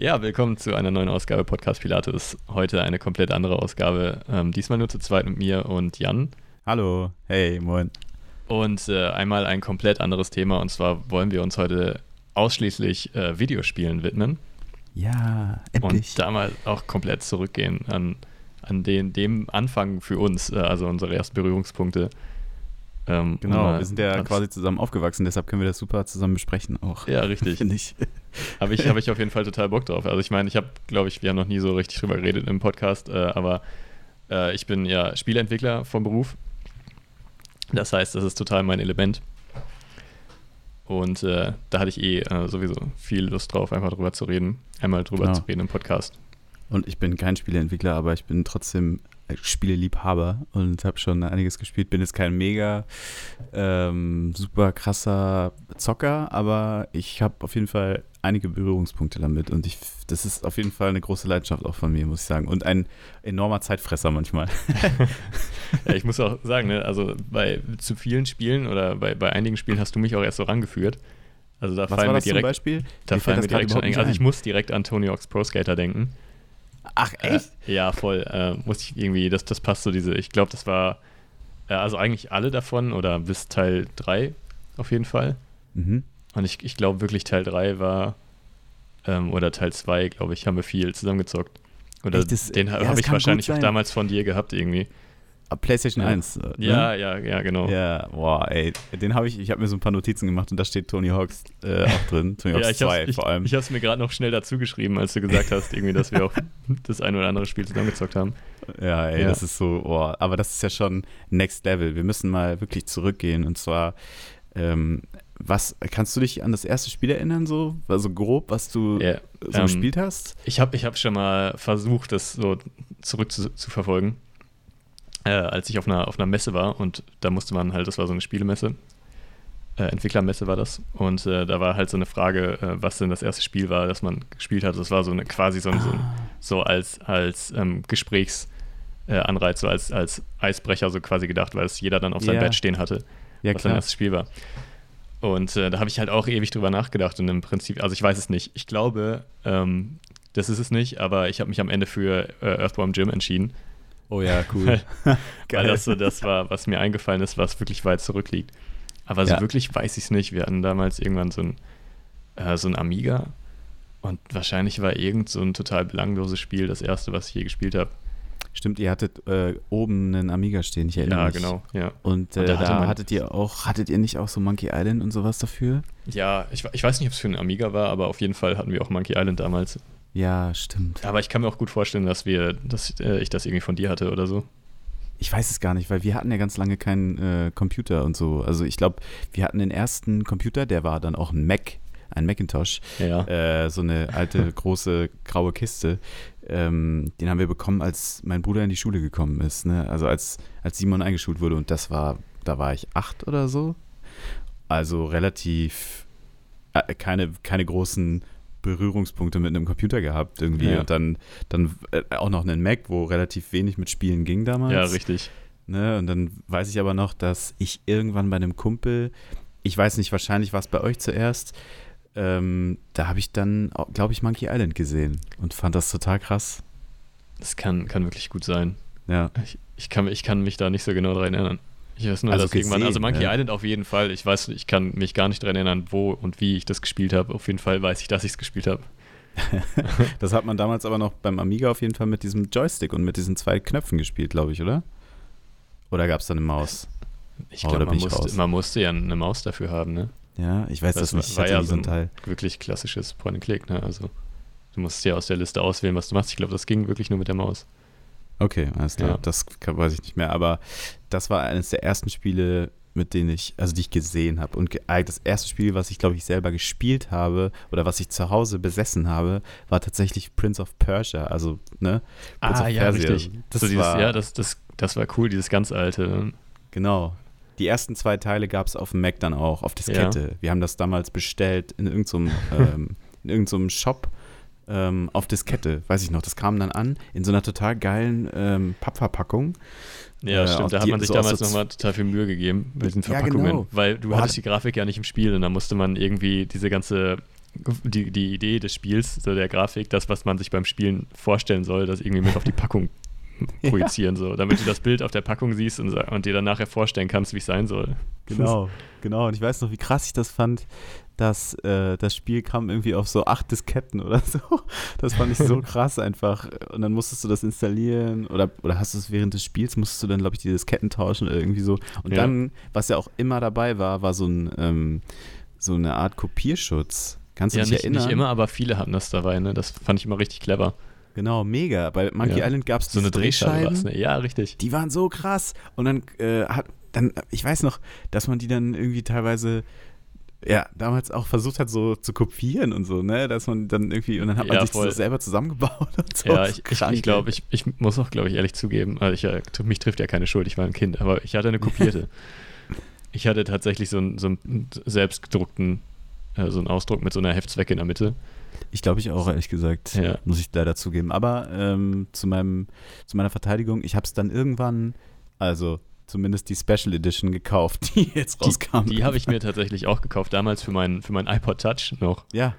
Ja, willkommen zu einer neuen Ausgabe Podcast Pilatus. Heute eine komplett andere Ausgabe. Ähm, diesmal nur zu zweit mit mir und Jan. Hallo, hey, moin. Und äh, einmal ein komplett anderes Thema. Und zwar wollen wir uns heute ausschließlich äh, Videospielen widmen. Ja, endlich. Und da mal auch komplett zurückgehen an, an den, dem Anfang für uns, äh, also unsere ersten Berührungspunkte. Ähm, genau, wir sind ja quasi zusammen aufgewachsen, deshalb können wir das super zusammen besprechen auch. Ja, richtig. Finde ich. Habe ich, hab ich auf jeden Fall total Bock drauf. Also ich meine, ich habe, glaube ich, wir haben noch nie so richtig drüber geredet im Podcast, äh, aber äh, ich bin ja Spieleentwickler vom Beruf. Das heißt, das ist total mein Element. Und äh, da hatte ich eh äh, sowieso viel Lust drauf, einfach drüber zu reden. Einmal drüber genau. zu reden im Podcast. Und ich bin kein Spieleentwickler, aber ich bin trotzdem Spieleliebhaber und habe schon einiges gespielt. Bin jetzt kein mega ähm, super krasser Zocker, aber ich habe auf jeden Fall einige Berührungspunkte damit und ich, das ist auf jeden Fall eine große Leidenschaft auch von mir, muss ich sagen. Und ein enormer Zeitfresser manchmal. ja, ich muss auch sagen, ne, also bei zu vielen Spielen oder bei, bei einigen Spielen hast du mich auch erst so rangeführt. Also da Was fallen war mir das direkt, zum Beispiel? Da Mir fallen mir direkt schon, also ich muss direkt an Tony Hawk's Pro Skater denken. Ach, echt? Äh, ja, voll. Äh, muss ich irgendwie, das, das passt so diese, ich glaube, das war, äh, also eigentlich alle davon oder bis Teil 3 auf jeden Fall. Mhm. Und ich, ich glaube wirklich Teil 3 war, ähm, oder Teil 2, glaube ich, haben wir viel zusammengezockt. Oder Echt, das- den ja, habe ich wahrscheinlich auch damals von dir gehabt irgendwie. PlayStation Ja. 1. äh, ne? Ja, ja, ja, genau. Ja, boah, ey, den habe ich, ich habe mir so ein paar Notizen gemacht und da steht Tony Hawks äh, auch drin. Tony Hawks Ja, ich 2 hab's, ich, vor allem. ich habe es mir gerade noch schnell dazu geschrieben, als du gesagt hast, irgendwie, dass wir auch das ein oder andere Spiel zusammengezockt haben. Ja, ey, Ja. das ist so, oh, aber das ist ja schon Next Level. Wir müssen mal wirklich zurückgehen und zwar, ähm, was, kannst du dich an das erste Spiel erinnern, so, also grob, was du Ja, so ähm, gespielt hast? Ich habe ich hab schon mal versucht, das so zurück zu, zu verfolgen, äh, als ich auf einer, auf einer Messe war und da musste man halt, das war so eine Spielemesse, äh, Entwicklermesse war das und äh, da war halt so eine Frage, äh, was denn das erste Spiel war, das man gespielt hat. Das war so eine quasi so, ein- so, ein- so als, als ähm, Gesprächsanreiz, äh, so als, als Eisbrecher so quasi gedacht, weil es jeder dann auf seinem Ja. Bett stehen hatte Ja, was sein erstes Spiel war. Und äh, da habe ich halt auch ewig drüber nachgedacht und im Prinzip, also ich weiß es nicht. Ich glaube, ähm, das ist es nicht, aber ich habe mich am Ende für Earthworm Jim entschieden, Oh ja, cool. weil das so das war, was mir eingefallen ist, was wirklich weit zurückliegt. Aber so Ja. wirklich weiß ich es nicht. Wir hatten damals irgendwann so ein, äh, so ein Amiga und wahrscheinlich war irgend so ein total belangloses Spiel das erste, was ich je gespielt habe. Stimmt, ihr hattet äh, oben einen Amiga stehen, ich erinnere Ja, mich. genau, ja. Und, äh, Und da da, hatte man- hattet ihr auch, hattet ihr nicht auch so Monkey Island und sowas dafür? Ja, ich, ich weiß nicht, ob es für einen Amiga war, aber auf jeden Fall hatten wir auch Monkey Island damals. Ja, stimmt. Aber ich kann mir auch gut vorstellen, dass wir, dass äh, ich das irgendwie von dir hatte oder so. Ich weiß es gar nicht, weil wir hatten ja ganz lange keinen äh, Computer und so. Also ich glaube, wir hatten den ersten Computer, der war dann auch ein Mac, ein Macintosh, Ja. äh, so eine alte große graue Kiste. Ähm, den haben wir bekommen, als mein Bruder in die Schule gekommen ist. Ne? Also als, als Simon eingeschult wurde und das war, da war ich acht oder so. Also relativ äh, keine, keine großen Berührungspunkte mit einem Computer gehabt irgendwie. Ja. Und dann, dann äh, auch noch einen Mac, wo relativ wenig mit Spielen ging damals. ja, richtig. Ne? Und dann weiß ich aber noch, dass ich irgendwann bei einem Kumpel, ich weiß nicht, wahrscheinlich war es bei euch zuerst, ähm, da habe ich dann, glaube ich, Monkey Island gesehen und fand das total krass. Das kann, kann wirklich gut sein. Ja, Ich, ich, kann, ich kann mich da nicht so genau dran erinnern. Ich weiß nur, Also dass irgendwann, also gesehen, Monkey ja. Island auf jeden Fall. Ich weiß, ich kann mich gar nicht dran erinnern, wo und wie ich das gespielt habe. Auf jeden Fall weiß ich, dass ich es gespielt habe. das hat man damals aber noch beim Amiga auf jeden Fall mit diesem Joystick und mit diesen zwei Knöpfen gespielt, glaube ich, oder? Oder gab es da eine Maus? Ich Oh, glaube, da man, musste- man musste ja eine Maus dafür haben, ne? Ja, ich weiß das, war- nicht. Ich war hatte ja so ein ein Teil. wirklich klassisches Point-and-Click, ne? Also du musst ja aus der Liste auswählen, was du machst. Ich glaube, das ging wirklich nur mit der Maus. Okay, alles klar. Ja. Das kann, weiß ich nicht mehr. Aber das war eines der ersten Spiele, mit denen ich, also die ich gesehen habe. Und äh, das erste Spiel, was ich, glaube ich, selber gespielt habe oder was ich zu Hause besessen habe, war tatsächlich Prince of Persia. Also, ne? Prince of Persia. Das Das so dieses, war, ja, das, das, das war cool, dieses ganz alte. Genau. Die ersten zwei Teile gab es auf dem Mac dann auch, auf Diskette. Wir haben das damals bestellt in irgendeinem ähm, in irgendeinem Shop ähm, auf Diskette, weiß ich noch. Das kam dann an in so einer total geilen ähm, Pappverpackung. Ja, stimmt. Da hat man sich so damals nochmal total viel Mühe gegeben mit Ja, Verpackungen. genau. Weil du Boah, hattest die Grafik ja nicht im Spiel und da musste man irgendwie diese ganze die, die Idee des Spiels, so der Grafik, das, was man sich beim Spielen vorstellen soll, das irgendwie mit auf die Packung projizieren, so, damit du das Bild auf der Packung siehst und, und dir dann nachher vorstellen kannst, wie es sein soll. Genau, genau. Und ich weiß noch, wie krass ich das fand, dass äh, das Spiel kam irgendwie auf so acht Disketten oder so. Das fand ich so krass einfach. Und dann musstest du das installieren oder, oder hast du es während des Spiels, musstest du dann, glaube ich, die Disketten tauschen oder irgendwie so. Und Ja. dann, was ja auch immer dabei war, war so ein ähm, so eine Art Kopierschutz. Kannst du Ja, dich nicht, erinnern? nicht immer, aber viele hatten das dabei, ne? Das fand ich immer richtig clever. Genau, mega. Bei Monkey Ja. Island gab es So eine Drehscheibe war es, ne? Ja, richtig. Die waren so krass. Und dann äh, hat, dann, ich weiß noch, dass man die dann irgendwie teilweise, ja, damals auch versucht hat, so zu kopieren und so, ne? Dass man dann irgendwie, und dann hat man Ja, sich voll. das selber zusammengebaut und so. Ja, ich, ich, ich glaube, ich, ich muss auch, glaube ich, ehrlich zugeben, also ich, mich trifft ja keine Schuld, ich war ein Kind, aber ich hatte eine kopierte. ich hatte tatsächlich so einen, so einen selbstgedruckten, äh, so einen Ausdruck mit so einer Heftzwecke in der Mitte. Ich glaube ich auch, ehrlich gesagt, Ja. muss ich leider zugeben. Aber ähm, zu, meinem, zu meiner Verteidigung, ich habe es dann irgendwann, also zumindest die Special Edition gekauft, die jetzt rauskam. Die habe ich mir tatsächlich auch gekauft, damals für meinen für mein iPod Touch noch. Ja,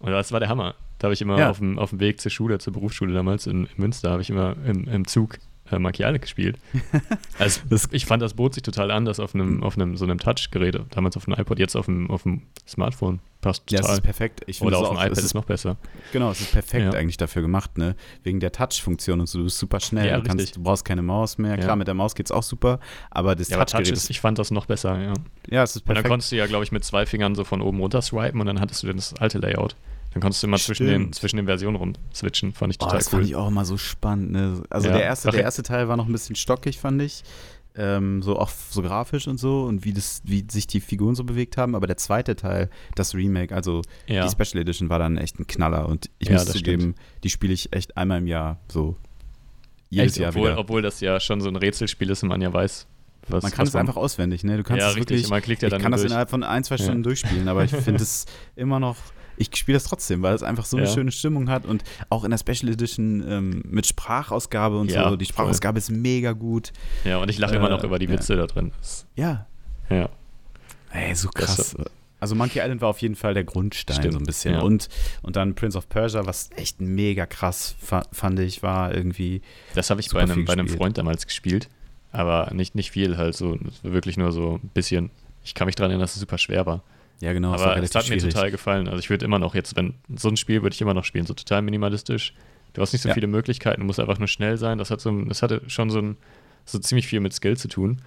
Und das war der Hammer. Da habe ich immer Ja. auf, dem, auf dem Weg zur Schule, zur Berufsschule damals in, in Münster, habe ich immer im, im Zug äh, Island gespielt. Also ich fand, das bot sich total an, das auf einem, auf einem so einem Touch-Gerät, damals auf einem iPod, jetzt auf dem, auf dem Smartphone. Passt ja, es total. ist perfekt. Ich Oder es auf dem iPad es ist, ist noch besser. Genau, es ist perfekt Ja. eigentlich dafür gemacht, ne? Wegen der Touch-Funktion und so. Du bist super schnell. Ja, du, kannst, du brauchst keine Maus mehr. Ja. Klar, mit der Maus geht's auch super, aber das Ja, Touch ist, ist, ich fand das noch besser, ja. ja, es ist Und dann perfekt. konntest du ja, glaube ich, mit zwei Fingern so von oben runter swipen und dann hattest du dann das alte Layout. Dann konntest du immer zwischen den, Stimmt. zwischen den Versionen rum switchen. Fand ich Oh, total das cool. fand ich auch immer so spannend. Ne? Also Ja, der, erste, der ja. erste Teil war noch ein bisschen stockig, fand ich. Ähm, so auch so grafisch und so und wie, das, wie sich die Figuren so bewegt haben. Aber der zweite Teil, das Remake, also ja. die Special Edition, war dann echt ein Knaller. Und ich Ja, muss zugeben, die spiele ich echt einmal im Jahr so. Jedes Echt, Jahr obwohl, wieder. obwohl das ja schon so ein Rätselspiel ist und man ja weiß, was man kann es einfach auswendig, ne? Du kannst ja, es richtig. wirklich. man klickt ja ich dann kann nur das durch. innerhalb von ein, zwei Ja. Stunden durchspielen, aber ich finde es immer noch. Ich spiele das trotzdem, weil es einfach so eine Ja. schöne Stimmung hat und auch in der Special Edition ähm, mit Sprachausgabe und Ja, so. Die voll. Sprachausgabe ist mega gut. Ja, und ich lache Äh, immer noch über die ja. Witze da drin. Das, Ja. ja. Ey, so krass. Also Monkey Island war auf jeden Fall der Grundstein Stimmt, so ein bisschen. ja. Und, und dann Prince of Persia, was echt mega krass fa fand ich, war irgendwie. Das habe ich bei einem, bei einem. Freund damals gespielt. Aber nicht, nicht viel, halt so. Wirklich nur so ein bisschen. Ich kann mich daran erinnern, dass es super schwer war. Ja, genau, aber es hat mir schwierig. total gefallen. Also ich würde immer noch jetzt, wenn so ein Spiel würde ich immer noch spielen, so total minimalistisch. Du hast nicht so Ja. viele Möglichkeiten, du musst einfach nur schnell sein. Das hat so, das hatte schon so ein, so ziemlich viel mit Skill zu tun.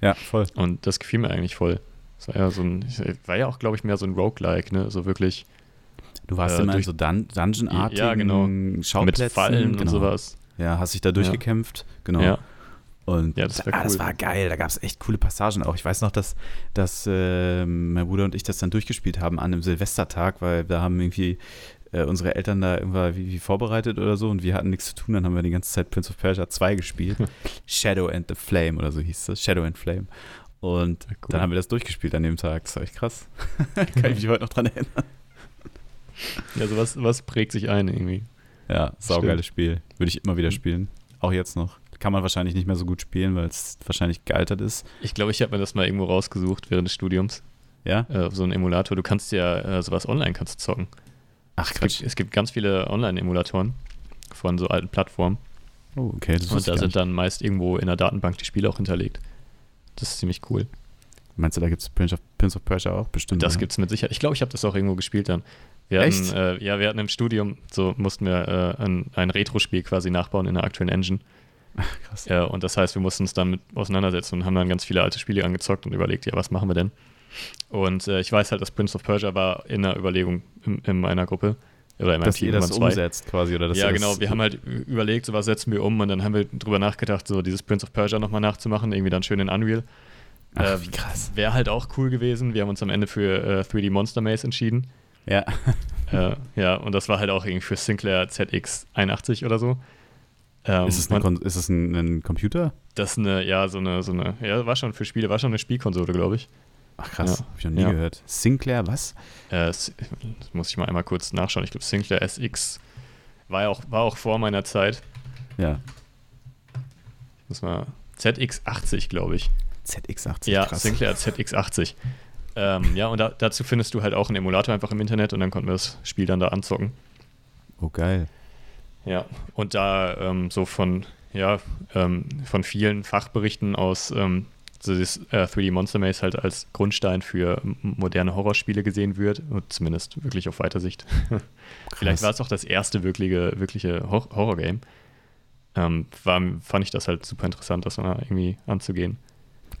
Ja, voll. Und das gefiel mir eigentlich voll. Es war ja so ein, war ja auch, glaube ich, mehr so ein Roguelike, ne? So wirklich Du warst Äh, immer in durch- so Dun Dungeon-artigen Ja, genau. Schauplätzen. mit Fallen genau. und sowas. Ja, hast dich da durchgekämpft. Genau. Ja. Und Ja, das ah, das cool. war geil. Da gab es echt coole Passagen auch. Ich weiß noch, dass, dass äh, mein Bruder und ich das dann durchgespielt haben an einem Silvestertag, weil da haben irgendwie äh, unsere Eltern da irgendwie wie, wie vorbereitet oder so und wir hatten nichts zu tun. Dann haben wir die ganze Zeit Prince of Persia 2 gespielt. Shadow and the Flame oder so hieß das. Shadow and Flame. Und Ja, cool. dann haben wir das durchgespielt an dem Tag. Das war echt krass. Kann ich mich heute noch dran erinnern. Ja, sowas was prägt sich ein irgendwie. Ja, saugeiles Spiel. Würde ich immer wieder spielen. Auch jetzt noch. Kann man wahrscheinlich nicht mehr so gut spielen, weil es wahrscheinlich gealtert ist. Ich glaube, ich habe mir das mal irgendwo rausgesucht während des Studiums. Ja? Äh, so einen Emulator. Du kannst ja äh, sowas online kannst du zocken. Ach, Es gibt, es gibt ganz viele Online-Emulatoren von so alten Plattformen. Oh, okay. Das Und da sind dann meist irgendwo in der Datenbank die Spiele auch hinterlegt. Das ist ziemlich cool. Meinst du, da gibt es Prince of, Prince of Persia auch? Bestimmt. Das oder? gibt es mit Sicherheit. Ich glaube, ich habe das auch irgendwo gespielt dann. Wir Echt? hatten, äh, ja, wir hatten im Studium, so mussten wir äh, ein, ein Retro-Spiel quasi nachbauen in der aktuellen Engine. Krass. Ja, und das heißt, wir mussten uns damit auseinandersetzen und haben dann ganz viele alte Spiele angezockt und überlegt, ja, was machen wir denn? Und äh, ich weiß halt, dass Prince of Persia war in der Überlegung in, in meiner Gruppe. Oder in meinem Dass Team, ihr das zwei. umsetzt quasi, oder dass ja, genau. Wir haben halt überlegt, so was setzen wir um und dann haben wir drüber nachgedacht, so dieses Prince of Persia nochmal nachzumachen, irgendwie dann schön in Unreal. Ach, äh, wie krass. Wäre halt auch cool gewesen. Wir haben uns am Ende für äh, 3D Monster Maze entschieden. Ja. äh, ja, und das war halt auch irgendwie für Sinclair ZX81 oder so. Ähm, ist es, man- ist es ein, ein Computer? das ist eine, ja, so eine, so eine, ja, war schon für Spiele, war schon eine Spielkonsole, glaube ich. Ach krass, Ja. hab ich noch nie Ja. gehört. Sinclair, was? Äh, das muss ich mal einmal kurz nachschauen. Ich glaube, Sinclair SX war ja auch, war auch vor meiner Zeit. Ja. Muss mal, ZX80, glaube ich. ZX80, Ja, krass. Sinclair ZX80. Ähm, ja, und da, dazu findest du halt auch einen Emulator einfach im Internet und dann konnten wir das Spiel dann da anzocken. Oh, geil. Ja, und da ähm, so von, ja, ähm, von vielen Fachberichten aus ähm, so das äh, 3D Monster Maze halt als Grundstein für moderne Horrorspiele gesehen wird, und zumindest wirklich auf weiter Sicht. Vielleicht war es auch das erste wirkliche, wirkliche Hor Horror-Game. Ähm, war, fand ich das halt super interessant, das mal irgendwie anzugehen.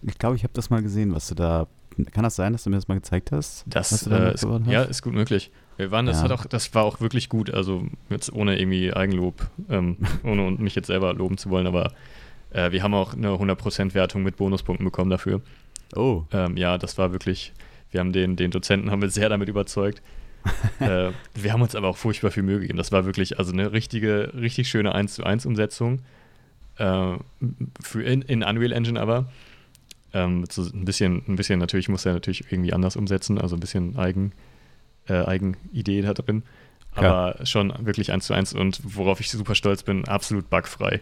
Ich glaube, ich habe das mal gesehen, was du da. Kann das sein, dass du mir das mal gezeigt hast? Das äh, ist, ja, ist gut möglich. Wir waren, das ja. hat auch, das war auch wirklich gut, also jetzt ohne irgendwie Eigenlob, ähm, ohne mich jetzt selber loben zu wollen, aber äh, wir haben auch eine 100% Wertung mit Bonuspunkten bekommen dafür. Oh. Ähm, ja, das war wirklich, wir haben den, den Dozenten haben wir sehr damit überzeugt. äh, wir haben uns aber auch furchtbar viel Mühe gegeben. Das war wirklich also eine richtige, richtig schöne 1 zu 1 Umsetzung. Äh, für in, in Unreal Engine aber. Ähm, so ein bisschen, ein bisschen, natürlich muss er natürlich irgendwie anders umsetzen, also ein bisschen Eigen, äh, Eigenidee da drin. Aber ja. schon wirklich 1 zu 1 und worauf ich super stolz bin, absolut bugfrei.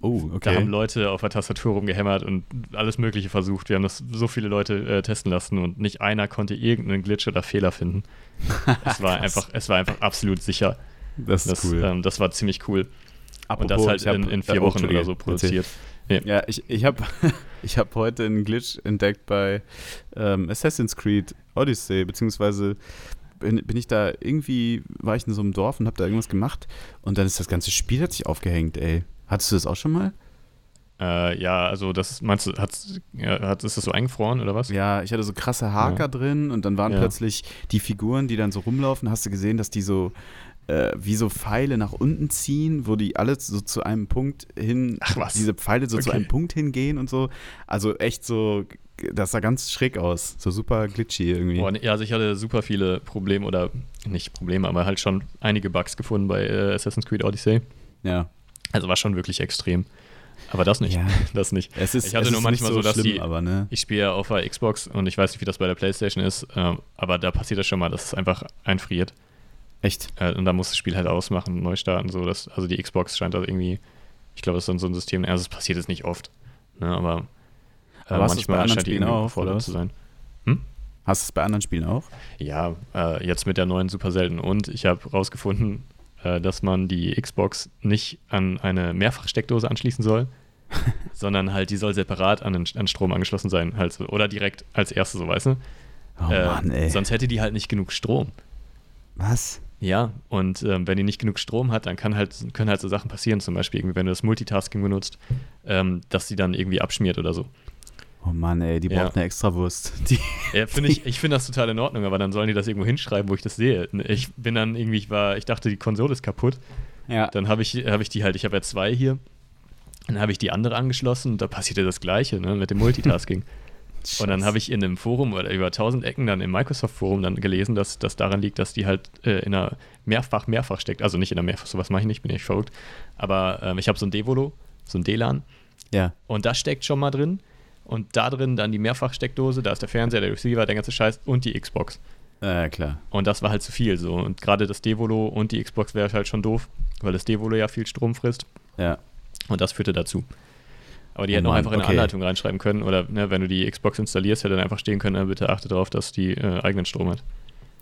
Oh, okay. Da haben Leute auf der Tastatur rumgehämmert und alles Mögliche versucht. Wir haben das so viele Leute äh, testen lassen und nicht einer konnte irgendeinen Glitch oder Fehler finden. es, war einfach, es war einfach absolut sicher. Das ist das, cool. Ähm, das war ziemlich cool. Apropos, und das halt in, in vier Wochen oder so produziert. Nee. Ja, ich, ich habe ich hab heute einen Glitch entdeckt bei ähm, Assassin's Creed Odyssey, beziehungsweise bin, bin ich da irgendwie, war ich in so einem Dorf und habe da irgendwas gemacht und dann ist das ganze Spiel hat sich aufgehängt, ey. Hattest du das auch schon mal? Äh, ja, also das meinst du, hat's, ja, hat, ist das so eingefroren oder was? Ja, ich hatte so krasse Haker ja. drin und dann waren ja. plötzlich die Figuren, die dann so rumlaufen, hast du gesehen, dass die so äh, wie so Pfeile nach unten ziehen, wo die alle so zu einem Punkt hin, Ach was? diese Pfeile so okay. zu einem Punkt hingehen und so. Also echt so, das sah ganz schräg aus, so super glitchy irgendwie. Boah, ja, also ich hatte super viele Probleme oder nicht Probleme, aber halt schon einige Bugs gefunden bei äh, Assassin's Creed Odyssey. Ja. Also war schon wirklich extrem. Aber das nicht. Ja. Das nicht. Es ist, ich hatte nur manchmal so, so, dass schlimm, die, aber, ne? ich spiele ja auf der Xbox und ich weiß nicht, wie das bei der Playstation ist, äh, aber da passiert das schon mal, dass es einfach einfriert. Echt? Äh, und da muss das Spiel halt ausmachen, neu starten, so dass, also die Xbox scheint da irgendwie, ich glaube, das ist dann so ein System, also es passiert jetzt nicht oft, ne, aber, äh, manchmal scheint die auch, oder zu sein. Hm? Hast du es bei anderen Spielen auch? Ja, äh, jetzt mit der neuen super selten und ich habe rausgefunden, äh, dass man die Xbox nicht an eine Mehrfachsteckdose anschließen soll, sondern halt die soll separat an, an Strom angeschlossen sein, halt oder direkt als erste, so weißt du. Oh äh, Mann, ey. Sonst hätte die halt nicht genug Strom. Was? Ja, und ähm, wenn die nicht genug Strom hat, dann kann halt, können halt so Sachen passieren, zum Beispiel, wenn du das Multitasking benutzt, ähm, dass die dann irgendwie abschmiert oder so. Oh Mann, ey, die ja. braucht eine Extrawurst. Die, ja, finde ich, ich finde das total in Ordnung, aber dann sollen die das irgendwo hinschreiben, wo ich das sehe. Ich bin dann irgendwie, ich war, ich dachte, die Konsole ist kaputt. Ja. Dann habe ich, hab ich die halt, ich habe ja zwei hier. Dann habe ich die andere angeschlossen und da passierte das Gleiche, ne, mit dem Multitasking. und dann habe ich in einem Forum oder über tausend Ecken dann im Microsoft-Forum dann gelesen, dass das daran liegt, dass die halt äh, in einer mehrfach, mehrfach steckt. Also nicht in einer mehrfach, sowas mache ich nicht, bin ich verrückt. Aber ähm, ich habe so ein Devolo, so ein DLAN. Ja. Und das steckt schon mal drin und da drin dann die Mehrfachsteckdose, da ist der Fernseher, der Receiver, der ganze Scheiß und die Xbox. Äh, klar. Und das war halt zu viel so. Und gerade das Devolo und die Xbox wäre halt schon doof, weil das Devolo ja viel Strom frisst. Ja. Und das führte dazu. Aber die oh hätten auch einfach in eine okay. Anleitung reinschreiben können oder ne, wenn du die Xbox installierst, hätte dann einfach stehen können, äh, bitte achte darauf, dass die äh, eigenen Strom hat.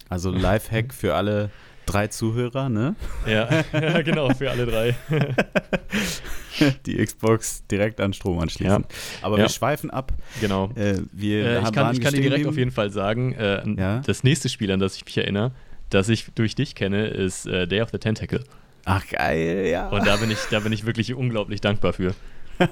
Also Lifehack für alle drei Zuhörer, ne? Ja, ja genau, für alle drei. Die Xbox direkt an Strom anschließen. Ja. Aber ja. wir schweifen ab. Genau. Äh, wir äh, ich kann, ich kann dir direkt auf jeden Fall sagen, äh, das nächste Spiel, an das ich mich erinnere, das ich durch dich kenne, ist äh, Day of the Tentacle. Ach geil, ja. Und da bin ich, da bin ich wirklich unglaublich dankbar für. ja,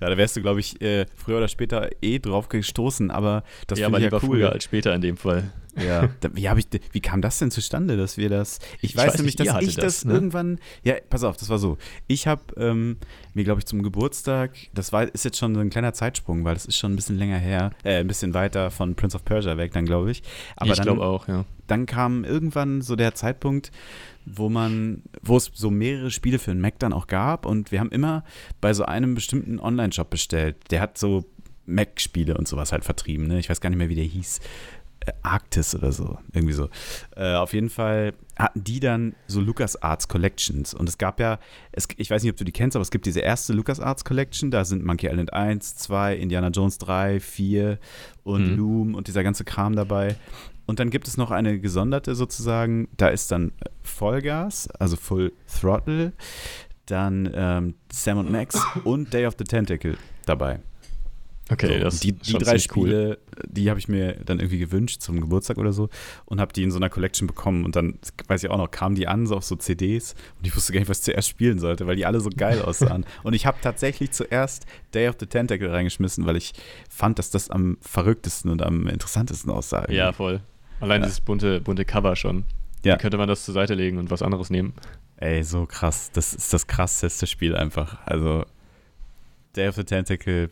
da wärst du, glaube ich, äh, früher oder später eh drauf gestoßen, aber das ja, aber ja lieber cool. früher als später in dem Fall. Ja, da, wie, ich, wie kam das denn zustande, dass wir das. Ich, ich weiß, weiß, nämlich, nicht, dass ich das, das ne? irgendwann. Ja, pass auf, das war so. Ich habe ähm, mir, glaube ich, zum Geburtstag, das war, ist jetzt schon so ein kleiner Zeitsprung, weil das ist schon ein bisschen länger her, äh, ein bisschen weiter von Prince of Persia weg, dann glaube ich. Aber ich glaube auch, ja. Dann kam irgendwann so der Zeitpunkt, wo man, wo es so mehrere Spiele für den Mac dann auch gab und wir haben immer bei so einem bestimmten Online-Shop bestellt. Der hat so Mac-Spiele und sowas halt vertrieben, ne? Ich weiß gar nicht mehr, wie der hieß. Arktis oder so. Irgendwie so. Äh, auf jeden Fall hatten die dann so LucasArts Collections. Und es gab ja, es, ich weiß nicht, ob du die kennst, aber es gibt diese erste LucasArts Collection. Da sind Monkey Island 1, 2, Indiana Jones 3, 4 und Mhm. Loom und dieser ganze Kram dabei. Und dann gibt es noch eine gesonderte sozusagen, da ist dann Vollgas, also Full Throttle, dann ähm, Sam und Max und Day of the Tentacle dabei. Okay, So, das die, die drei ziemlich cool. Spiele, die habe ich mir dann irgendwie gewünscht zum Geburtstag oder so und habe die in so einer Collection bekommen und dann, weiß ich auch noch, kamen die an so auf so CDs und ich wusste gar nicht, was ich zuerst spielen sollte, weil die alle so geil aussahen. und ich habe tatsächlich zuerst Day of the Tentacle reingeschmissen, weil ich fand, dass das am verrücktesten und am interessantesten aussah. irgendwie. Ja, voll. Allein Ja. dieses bunte, bunte Cover schon. Ja. Wie könnte man das zur Seite legen und was anderes nehmen? Ey, so krass. Das ist das krasseste Spiel einfach. Also Day of the Tentacle,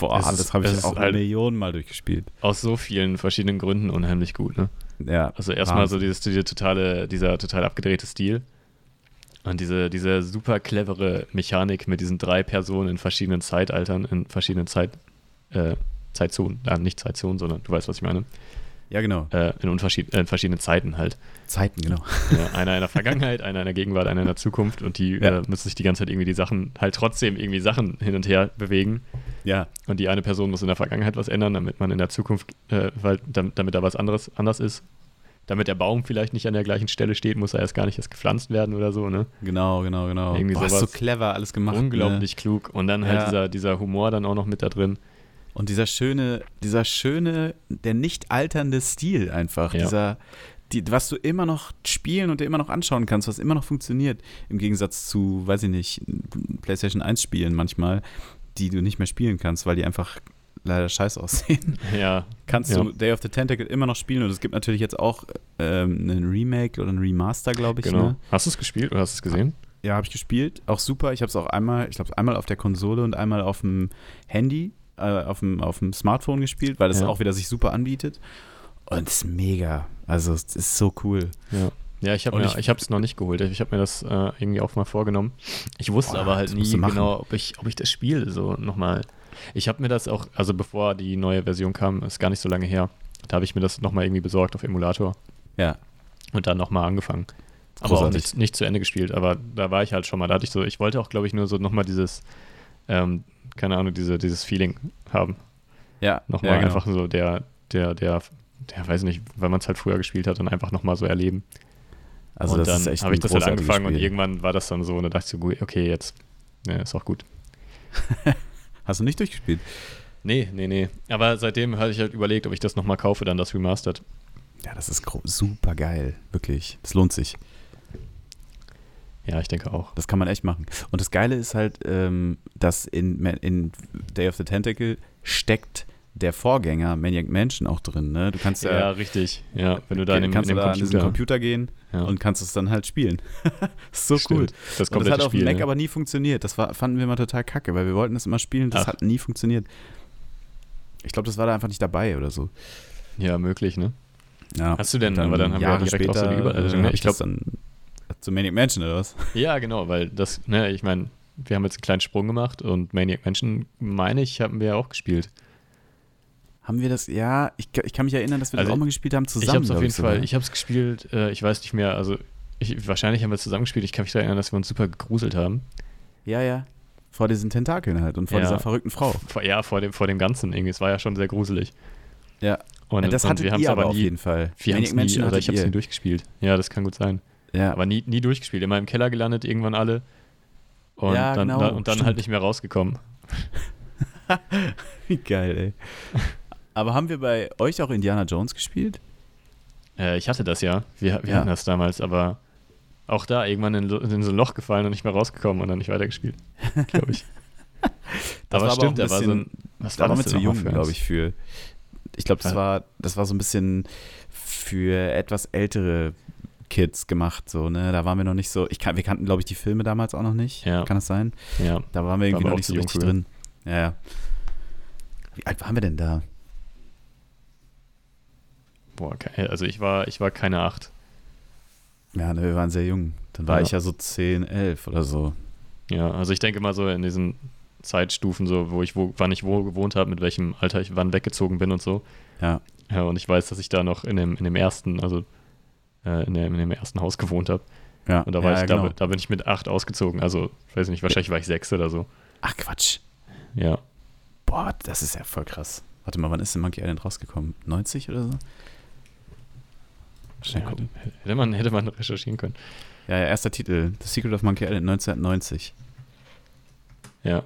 boah, Es das habe ich auch halt- Millionen Mal durchgespielt. Aus so vielen verschiedenen Gründen unheimlich gut, ne? Ja, Also erstmal so dieses, diese totale, dieser total abgedrehte Stil. Und diese, diese super clevere Mechanik mit diesen drei Personen in verschiedenen Zeitaltern, in verschiedenen Zeit, äh, Zeitzonen, äh, nicht Zeitzonen, sondern du weißt, was ich meine, Ja, genau. äh, in, unterschied, äh, in verschiedenen Zeiten halt. Zeiten, genau. Ja, einer in der Vergangenheit, einer in der Gegenwart, einer in der Zukunft und die Ja. äh, müssen sich die ganze Zeit irgendwie die Sachen, halt trotzdem irgendwie Sachen hin und her bewegen. Ja, Und die eine Person muss in der Vergangenheit was ändern, damit man in der Zukunft, äh, weil, damit, damit da was anderes anders ist. Damit der Baum vielleicht nicht an der gleichen Stelle steht, muss er erst gar nicht erst gepflanzt werden oder so, ne? genau, genau, genau. Irgendwie Boah, ist so sowas. clever alles gemacht. Unglaublich klug. Und dann halt Ja. dieser, dieser Humor dann auch noch mit da drin. Und dieser schöne, dieser schöne, der nicht alternde Stil einfach. Ja. Dieser, die, was du immer noch spielen und dir immer noch anschauen kannst, was immer noch funktioniert. Im Gegensatz zu, weiß ich nicht, PlayStation 1 Spielen manchmal, die du nicht mehr spielen kannst, weil die einfach leider scheiße aussehen. Ja, kannst Ja. du Day of the Tentacle immer noch spielen und es gibt natürlich jetzt auch ähm, einen Remake oder einen Remaster, glaube ich. genau. Ne? Hast du es gespielt oder hast du es gesehen? Ja, habe ich gespielt. Auch super. Ich habe es auch einmal, ich glaube, einmal auf der Konsole und einmal auf dem Handy, äh, auf, dem, auf dem Smartphone gespielt, weil das Ja. auch wieder sich super anbietet. Und es ist mega. Also, es ist so cool. Ja. Ja, ich habe es noch nicht geholt. Ich habe mir das äh, irgendwie auch mal vorgenommen. Ich wusste Boah, aber halt nie genau, ob ich, ob ich das Spiel so nochmal. Ich habe mir das auch, also bevor die neue Version kam, ist gar nicht so lange her. Da habe ich mir das nochmal irgendwie besorgt auf Emulator Ja, und dann nochmal angefangen. Aber auch nicht, nicht zu Ende gespielt. Aber da war ich halt schon mal. Da hatte ich so, ich wollte auch, glaube ich, nur so nochmal dieses, ähm, keine Ahnung, diese, dieses Feeling haben. ja. Nochmal ja, genau. einfach so der, der, der, der, weiß nicht, weil man es halt früher gespielt hat, dann einfach nochmal so erleben. Also, und das dann habe ich das halt angefangen und Spiel. irgendwann war das dann so und da dachte ich so, gut, okay, jetzt ja, ist auch gut. Hast du nicht durchgespielt? Nee, nee, nee. Aber seitdem hatte ich halt überlegt, ob ich das nochmal kaufe, dann das Remastered. Ja, das ist super geil. Wirklich. Das lohnt sich. Ja, ich denke auch. Das kann man echt machen. Und das Geile ist halt, ähm, dass in, in Day of the Tentacle steckt der Vorgänger Maniac Mansion auch drin. Ne? Du kannst ja, Ja, richtig. Ja, wenn du da in dem, kannst in an diesen Computer. Computer gehen ja, und kannst es dann halt spielen. so stimmt. cool. Das Und das hat auf dem. Mac ne? aber nie funktioniert. Das war, fanden wir mal total kacke, weil wir wollten das immer spielen. Das Ach. hat nie funktioniert. Ich glaube, das war da einfach nicht dabei oder so. Ja, möglich, ne? Ja. Hast du denn, Und aber dann haben wir ja Jahre direkt auch so später, die Überleitung. äh, ne? Ich glaube, dann zu Maniac Mansion oder was? ja, genau, weil das, ne, ich meine, wir haben jetzt einen kleinen Sprung gemacht und Maniac Mansion, meine ich, haben wir ja auch gespielt. Haben wir das? Ja, ich, ich kann mich erinnern, dass wir Also, das auch mal gespielt haben zusammen. ich habe es auf jeden sogar. Fall, ich habe es gespielt, äh, ich weiß nicht mehr, also ich, wahrscheinlich haben wir es zusammen gespielt. Ich kann mich daran erinnern, dass wir uns super gegruselt haben. Ja, ja. Vor diesen Tentakeln halt und vor Ja. dieser verrückten Frau. Vor, ja, vor dem, vor dem Ganzen irgendwie. Es war ja schon sehr gruselig. Ja. Und, das und hattet wir haben es aber aber auf nie, jeden Fall. wir haben's nie, oder hattet ich habe es nie durchgespielt. Ja, das kann gut sein. Ja, Aber nie, nie durchgespielt. Immer im Keller gelandet, irgendwann alle. Und Ja, dann, genau, dann, und dann stimmt. halt nicht mehr rausgekommen. wie geil, ey. Aber haben wir bei euch auch Indiana Jones gespielt? Äh, ich hatte das ja. Wir, wir Ja. hatten das damals, aber auch da irgendwann in, so- in so ein Loch gefallen und nicht mehr rausgekommen und dann nicht weitergespielt. Glaube ich. Das aber war aber stimmt, auch ein da war so ein. Was Da waren wir das zu jung, glaube ich, für. Ich glaube, das Ja. war, das war so ein bisschen für etwas ältere Kids gemacht, so, ne? Da waren wir noch nicht so. Ich kann, wir kannten, glaube ich, die Filme damals auch noch nicht. Ja. Kann das sein? Ja. Da waren wir irgendwie noch nicht so jung richtig drin. Ja, ja. Wie alt waren wir denn da? Boah, also ich war, ich war keine acht. Ja, ne, wir waren sehr jung. Dann war Ja. ich ja so 10, 11 oder so. Ja, also ich denke mal so in diesen Zeitstufen, so wo ich wo, wann ich wo gewohnt habe, mit welchem Alter ich wann weggezogen bin und so. Ja. Ja, und ich weiß, dass ich da noch in dem, in dem ersten, also äh, in, dem, in dem ersten Haus gewohnt habe. Ja, Und da, war ja, ich, genau. da, da bin ich mit acht ausgezogen. Also, ich weiß nicht, wahrscheinlich war ich sechs oder so. Ach Quatsch. Ja. Boah, das ist ja voll krass. Warte mal, wann ist denn Monkey Island rausgekommen? 90 oder so? Schnell ja gucken. hätte, man, hätte man recherchieren können. Ja, ja, erster Titel. The Secret of Monkey Island 1990. Ja.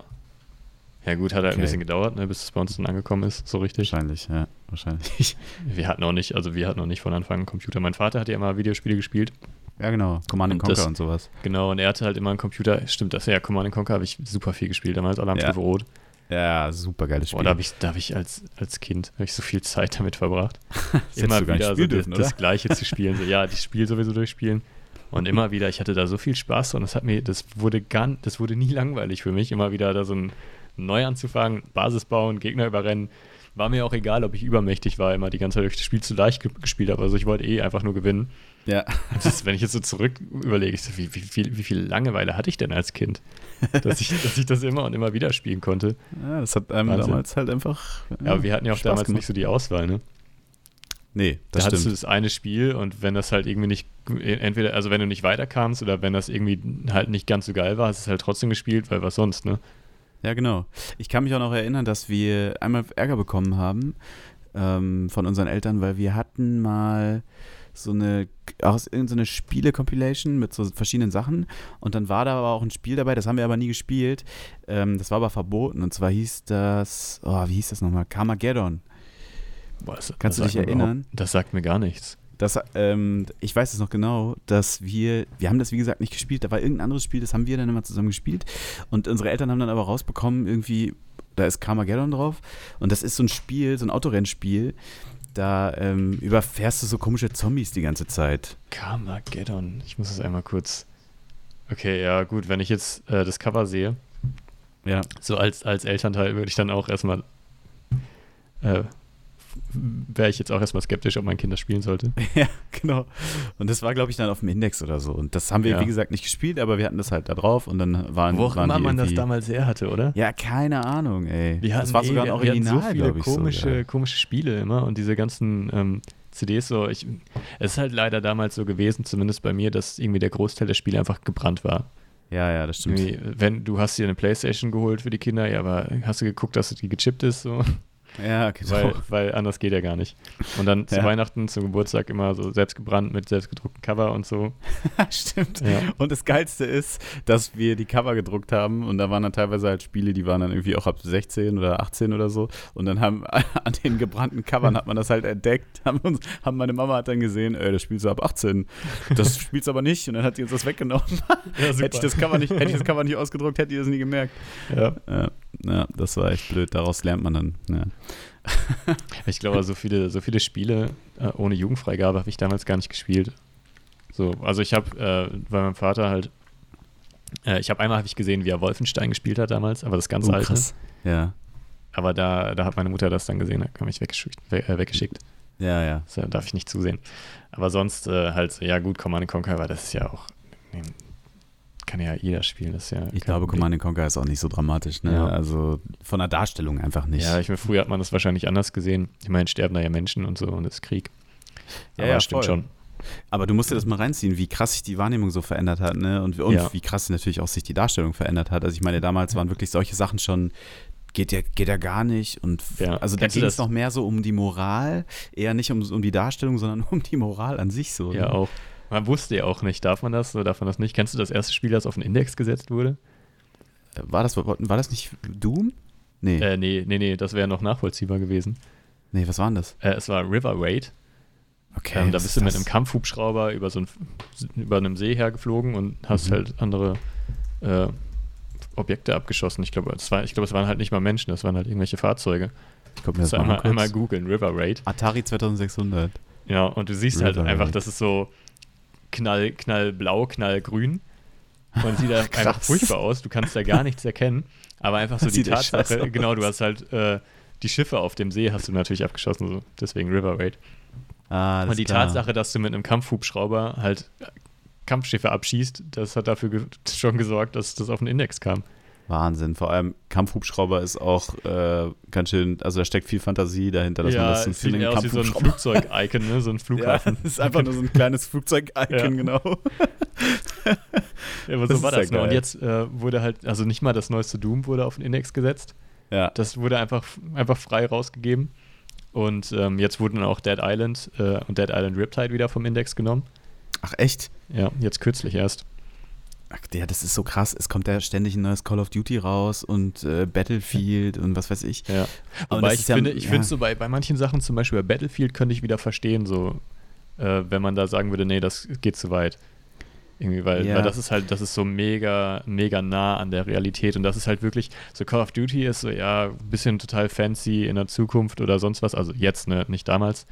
Ja, gut, hat halt Okay. ein bisschen gedauert, ne, bis es bei uns dann angekommen ist, so richtig. Wahrscheinlich, ja, wahrscheinlich. Wir hatten auch nicht, also wir hatten noch nicht von Anfang an einen Computer. Mein Vater hat ja immer Videospiele gespielt. Ja, genau. Command and Und das- Conquer und sowas. Genau, und er hatte halt immer einen Computer. Stimmt, das ja, Command Conquer habe ich super viel gespielt damals, Ja. Alarmstufe Rot. Ja, super geiles Spiel. Boah, da habe ich, da hab ich als, als Kind ich so viel Zeit damit verbracht. Das immer wieder so das, dürfen, oder? das Gleiche zu spielen. So, ja, das Spiel sowieso durchspielen. Und immer wieder, ich hatte da so viel Spaß und das hat mir, das wurde gar, das wurde nie langweilig für mich, immer wieder da so ein neu anzufangen, Basis bauen, Gegner überrennen. War mir auch egal, ob ich übermächtig war, immer die ganze Zeit, ich das Spiel zu leicht ge- gespielt habe. Also ich wollte eh einfach nur gewinnen. Ja, Das, wenn ich jetzt so zurück überlege, ich so, wie, wie, viel, wie viel Langeweile hatte ich denn als Kind, dass ich, dass ich das immer und immer wieder spielen konnte. ja das hat einem Wahnsinn. damals halt einfach. Ja, aber wir hatten ja auch Spaß damals gemacht. nicht so die Auswahl, ne? Nee, Da das hattest du das eine Spiel und wenn das halt irgendwie nicht, entweder, also wenn du nicht weiterkamst oder wenn das irgendwie halt nicht ganz so geil war, hast du es halt trotzdem gespielt, weil was sonst, ne? Ja, genau. Ich kann mich auch noch erinnern, dass wir einmal Ärger bekommen haben ähm, von unseren Eltern, weil wir hatten mal so eine aus irgendeine Spiele-Compilation mit so verschiedenen Sachen und dann war da aber auch ein Spiel dabei, das haben wir aber nie gespielt. Ähm, das war aber verboten und zwar hieß das, oh, wie hieß das nochmal? Carmageddon. Boah, das, Kannst das du dich erinnern? Das sagt mir gar nichts. Das, ähm, ich weiß es noch genau, dass wir, wir haben das wie gesagt nicht gespielt, da war irgendein anderes Spiel, das haben wir dann immer zusammen gespielt und unsere Eltern haben dann aber rausbekommen, irgendwie, da ist Carmageddon drauf und das ist so ein Spiel, so ein Autorennspiel, da ähm, überfährst du so komische Zombies die ganze Zeit. Carmageddon. Ich muss das einmal kurz. Okay, ja, gut, wenn ich jetzt äh, das Cover sehe, Ja, so als, als Elternteil würde ich dann auch erstmal. Äh, Wäre ich jetzt auch erstmal skeptisch, ob mein Kind das spielen sollte. ja, genau. Und das war, glaube ich, dann auf dem Index oder so. Und das haben wir, Ja. wie gesagt, nicht gespielt, aber wir hatten das halt da drauf und dann waren, Wo auch waren immer man das damals her hatte, oder? Ja, keine Ahnung, ey. Wir hatten das war eh- sogar ein wir- wir Original, so viele glaube ich. komische, sogar. komische Spiele immer und diese ganzen ähm, CDs so. Ich, es ist halt leider damals so gewesen, zumindest bei mir, dass irgendwie der Großteil der Spiele einfach gebrannt war. Ja, ja, das stimmt. Irgendwie, wenn du hast dir eine Playstation geholt für die Kinder, ja, aber hast du geguckt, dass die gechippt ist, so, Ja, genau. weil, weil anders geht ja gar nicht. Und dann zu Ja. Weihnachten, zum Geburtstag immer so selbst gebrannt mit selbstgedrucktem Cover und so. Stimmt. Ja. Und das Geilste ist, dass wir die Cover gedruckt haben und da waren dann teilweise halt Spiele, die waren dann irgendwie auch ab 16 oder 18 oder so. Und dann haben an den gebrannten Covern hat man das halt entdeckt. Haben, uns, haben meine Mama hat dann gesehen, ey, das spielst du ab 18. Das spielst du aber nicht. Und dann hat die uns das weggenommen. Ja, hätte ich das Cover nicht, hätte ich das Cover nicht ausgedruckt, hätte ich das nie gemerkt. Ja. Ja, ja, das war echt blöd. Daraus lernt man dann. Ja. Ich glaube, so viele, so viele Spiele äh, ohne Jugendfreigabe habe ich damals gar nicht gespielt. So, also ich habe äh, bei meinem Vater halt, äh, ich habe einmal habe ich gesehen, wie er Wolfenstein gespielt hat damals, aber das ganz Oh, alte. krass. Ja, Aber da, da hat meine Mutter das dann gesehen, da kam ich weggeschickt. We äh, weggeschickt. ja, ja. Äh, darf ich nicht zusehen. Aber sonst äh, halt, so, ja gut, Command Conquer, aber das ist ja auch, kann ja jeder spielen. Das ist ja Ich glaube. Command Conquer ist auch nicht so dramatisch. Ne? Ja. Also von der Darstellung einfach nicht. Ja, ich meine, früher hat man das wahrscheinlich anders gesehen. Ich meine, sterben da ja Menschen und so und es ist Krieg. Ja, aber ja, stimmt voll. schon. Aber du musst dir das mal reinziehen, wie krass sich die Wahrnehmung so verändert hat, ne? Und, und Ja. wie krass natürlich auch sich die Darstellung verändert hat. Also ich meine, damals waren wirklich solche Sachen schon, geht ja, geht ja gar nicht. Und Ja. also da ging es noch mehr so um die Moral, eher nicht um, um die Darstellung, sondern um die Moral an sich so. Ja, ne? auch. Man wusste ja auch nicht, darf man das oder darf man das nicht? Kennst du das erste Spiel, das auf den Index gesetzt wurde? War das, war, das nicht Doom? Nee. Äh, nee, nee, nee, das wäre noch nachvollziehbar gewesen. nee, was war denn das? Äh, es war River Raid. Okay. ähm, da bist ist du mit einem Kampfhubschrauber über so ein, über einem See hergeflogen und hast Mhm. halt andere äh, Objekte abgeschossen. Ich glaube, es war, es waren halt nicht mal Menschen, das waren halt irgendwelche Fahrzeuge. Ich guck mir das Das mal einmal, einmal googeln, River Raid. Atari 2600. Ja, und du siehst halt River einfach, Raid. das ist so knall, knallblau, knallgrün. Und sieht da einfach Krass. furchtbar aus. Du kannst da gar nichts erkennen. Aber einfach so Das die Tatsache, genau, du hast halt äh, die Schiffe auf dem See hast du natürlich abgeschossen, so. deswegen River Raid. Ah, Und die klar. Tatsache, dass du mit einem Kampfhubschrauber halt Kampfschiffe abschießt, das hat dafür ge schon gesorgt, dass das auf den Index kam. Wahnsinn. Vor allem Kampfhubschrauber ist auch äh, ganz schön, also da steckt viel Fantasie dahinter, dass ja, man das es sieht eher aus wie so ein Flugzeug-Icon, ne? so ein Flughafen. Ja, ist einfach nur so ein kleines Flugzeug-Icon, Ja. genau. Ja, aber Das so war das. Ne? Und jetzt äh, wurde halt, also nicht mal das neueste Doom wurde auf den Index gesetzt. Ja, Das wurde einfach, einfach frei rausgegeben. Und ähm, jetzt wurden auch Dead Island äh, und Dead Island Riptide wieder vom Index genommen. ach echt? Ja, jetzt kürzlich erst. Ja, das ist so krass. Es kommt ja ständig ein neues Call of Duty raus und äh, Battlefield und was weiß ich. Ja. Aber ich ist ja- finde, ich ja. finde so bei, bei manchen Sachen, zum Beispiel bei Battlefield, könnte ich wieder verstehen, so, äh, wenn man da sagen würde, nee, das geht zu weit. Irgendwie, weil, Ja. weil das ist halt, das ist so mega, mega nah an der Realität und das ist halt wirklich, so Call of Duty ist so, ja, ein bisschen total fancy in der Zukunft oder sonst was, also jetzt, ne, nicht damals.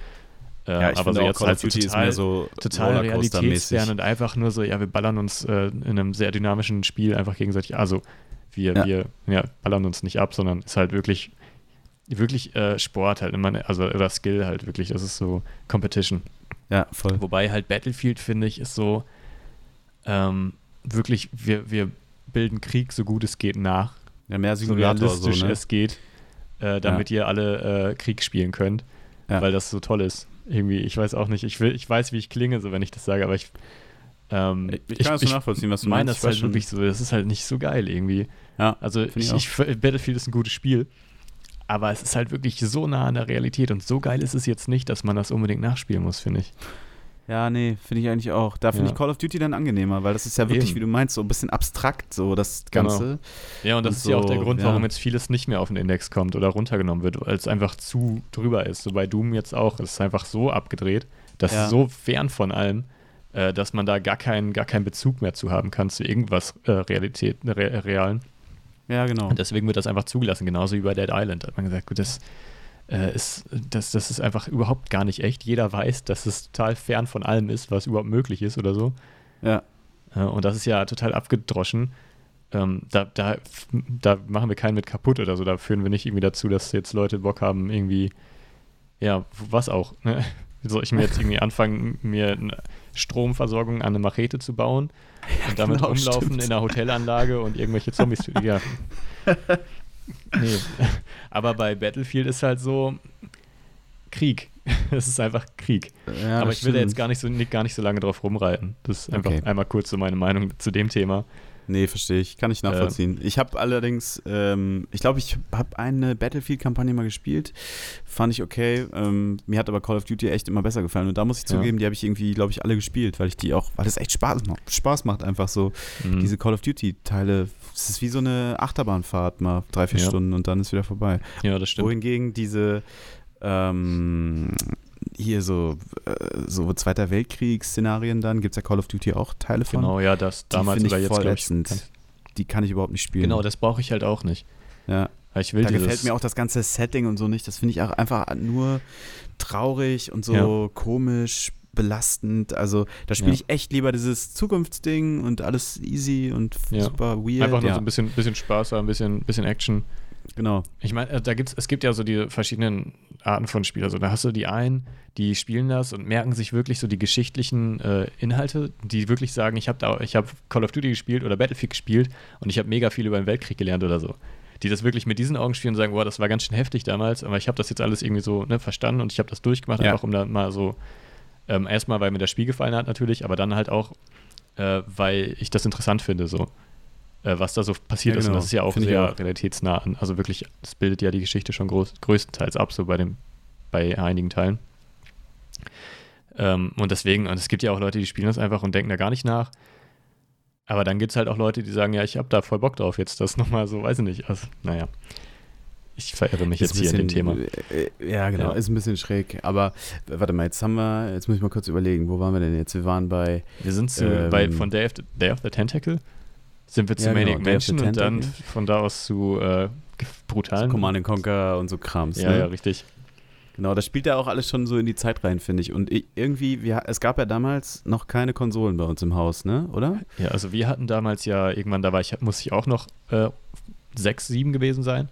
Äh, Ja, ich aber so jetzt Call halt of so Duty ist total, mehr so total realitätsfern und einfach nur so, ja, wir ballern uns äh, in einem sehr dynamischen Spiel einfach gegenseitig, also wir, Ja. wir ja, ballern uns nicht ab, sondern ist halt wirklich, wirklich äh, Sport halt, immer, also oder Skill halt wirklich, das ist so Competition. Ja, voll. Wobei halt Battlefield, finde ich, ist so ähm, wirklich, wir, wir bilden Krieg so gut es geht nach, Ja, mehr so Simulator so, realistisch ne? es geht, äh, damit ihr alle äh, Krieg spielen könnt, Ja. weil das so toll ist. Irgendwie, ich weiß auch nicht, ich will, ich weiß, wie ich klinge, so wenn ich das sage, aber ich ähm, Ich, ich kann das schon nachvollziehen, was du meinst. das halt wirklich so, das ist halt nicht so geil irgendwie. Ja, Also ich ich, ich, Battlefield ist ein gutes Spiel, aber es ist halt wirklich so nah an der Realität und so geil ist es jetzt nicht, dass man das unbedingt nachspielen muss, finde ich. Ja, nee, finde ich eigentlich auch. Da finde Ja. ich Call of Duty dann angenehmer, weil das ist ja wirklich, Eben. wie du meinst, so ein bisschen abstrakt, so das Genau. Ganze. Ja, und das Und ist ja auch der so, Grund, ja. warum jetzt vieles nicht mehr auf den Index kommt oder runtergenommen wird, weil es einfach zu drüber ist. So bei Doom jetzt auch, es ist einfach so abgedreht, das Ja. ist so fern von allem, äh, dass man da gar keinen, gar keinen Bezug mehr zu haben kann zu irgendwas äh, Realität, re Realen. Ja, genau. Und deswegen wird das einfach zugelassen, genauso wie bei Dead Island. Da hat man gesagt, gut, das, äh, ist, das, das ist einfach überhaupt gar nicht echt. Jeder weiß, dass es total fern von allem ist, was überhaupt möglich ist oder so. Ja, Äh, und das ist ja total abgedroschen. Ähm, da, da, da machen wir keinen mit kaputt oder so. Da führen wir nicht irgendwie dazu, dass jetzt Leute Bock haben, irgendwie, ja, was auch. Ne? Soll ich mir jetzt irgendwie anfangen, mir eine Stromversorgung an eine Machete zu bauen und damit genau, rumlaufen stimmt. in einer Hotelanlage und irgendwelche Zombies zu. Ja. Nee. Aber bei Battlefield ist halt so Krieg. Es ist einfach Krieg. ja Aber ich will da jetzt gar nicht so, gar nicht so lange drauf rumreiten. Das ist einfach Okay. einmal kurz so meine Meinung zu dem Thema. Nee, verstehe ich. Kann ich nachvollziehen. ich habe allerdings, ähm, ich glaube, ich habe eine Battlefield-Kampagne mal gespielt. Fand ich okay. Ähm, mir hat aber Call of Duty echt immer besser gefallen. Und da muss ich Ja. zugeben, die habe ich irgendwie, glaube ich, alle gespielt, weil ich die auch, weil es echt Spaß macht. Spaß macht einfach so. Mhm. Diese Call of Duty-Teile. Es ist wie so eine Achterbahnfahrt mal drei, vier Ja. Stunden und dann ist wieder vorbei. ja, das stimmt. Wohingegen diese ähm, hier so, äh, so Zweiter Weltkrieg-Szenarien dann, gibt es ja Call of Duty auch Teile von. Genau, ja, das Die damals oder jetzt, glaube ich. Kann, Die kann ich überhaupt nicht spielen. genau, das brauche ich halt auch nicht. ja. Ich will Da dieses, gefällt mir auch das ganze Setting und so nicht. Das finde ich auch einfach nur traurig und so Ja. komisch, belastend. Also da spiele Ja. ich echt lieber dieses Zukunftsding und alles easy und Ja. super weird. einfach nur so ein bisschen, bisschen Spaß, ein bisschen, bisschen Action. Genau. Ich meine, äh, da gibt's, es gibt ja so die verschiedenen Arten von Spielern. Also, da hast du die einen, die spielen das und merken sich wirklich so die geschichtlichen äh, Inhalte, die wirklich sagen, ich habe da, ich habe Call of Duty gespielt oder Battlefield gespielt und ich habe mega viel über den Weltkrieg gelernt oder so. Die das wirklich mit diesen Augen spielen und sagen, boah, das war ganz schön heftig damals, aber ich habe das jetzt alles irgendwie so ne, verstanden und ich habe das durchgemacht, Ja. einfach um da mal so, ähm, erstmal, weil mir das Spiel gefallen hat natürlich, aber dann halt auch, äh, weil ich das interessant finde, so äh, was da so passiert Ja, ist. Und genau. das ist ja auch Finde ich sehr auch. realitätsnah an. Also wirklich, das bildet ja die Geschichte schon groß, größtenteils ab, so bei dem, bei einigen Teilen. Ähm, und deswegen, und es gibt ja auch Leute, die spielen das einfach und denken da gar nicht nach. Aber dann gibt es halt auch Leute, die sagen, ja, ich habe da voll Bock drauf, jetzt das nochmal so, weiß ich nicht. Also, naja. Ich verirre mich jetzt Ist ein hier in dem Thema. bisschen, äh, Ja, genau, Ja. ist ein bisschen schräg. Aber warte mal, jetzt haben wir, jetzt muss ich mal kurz überlegen, wo waren wir denn jetzt? Wir waren bei, Wir sind zu, Ähm, bei, von Day of, the, Day of the Tentacle sind wir zu Ja, genau, Mansion und dann von da aus zu äh, brutalen. Command and Conquer und so Krams. ja, ne? ja, richtig. Genau, das spielt ja auch alles schon so in die Zeit rein, finde ich. Und irgendwie, wir, es gab ja damals noch keine Konsolen bei uns im Haus, ne? Oder? Ja, also wir hatten damals ja irgendwann, da war ich, muss ich auch noch äh, sechs, sieben gewesen sein.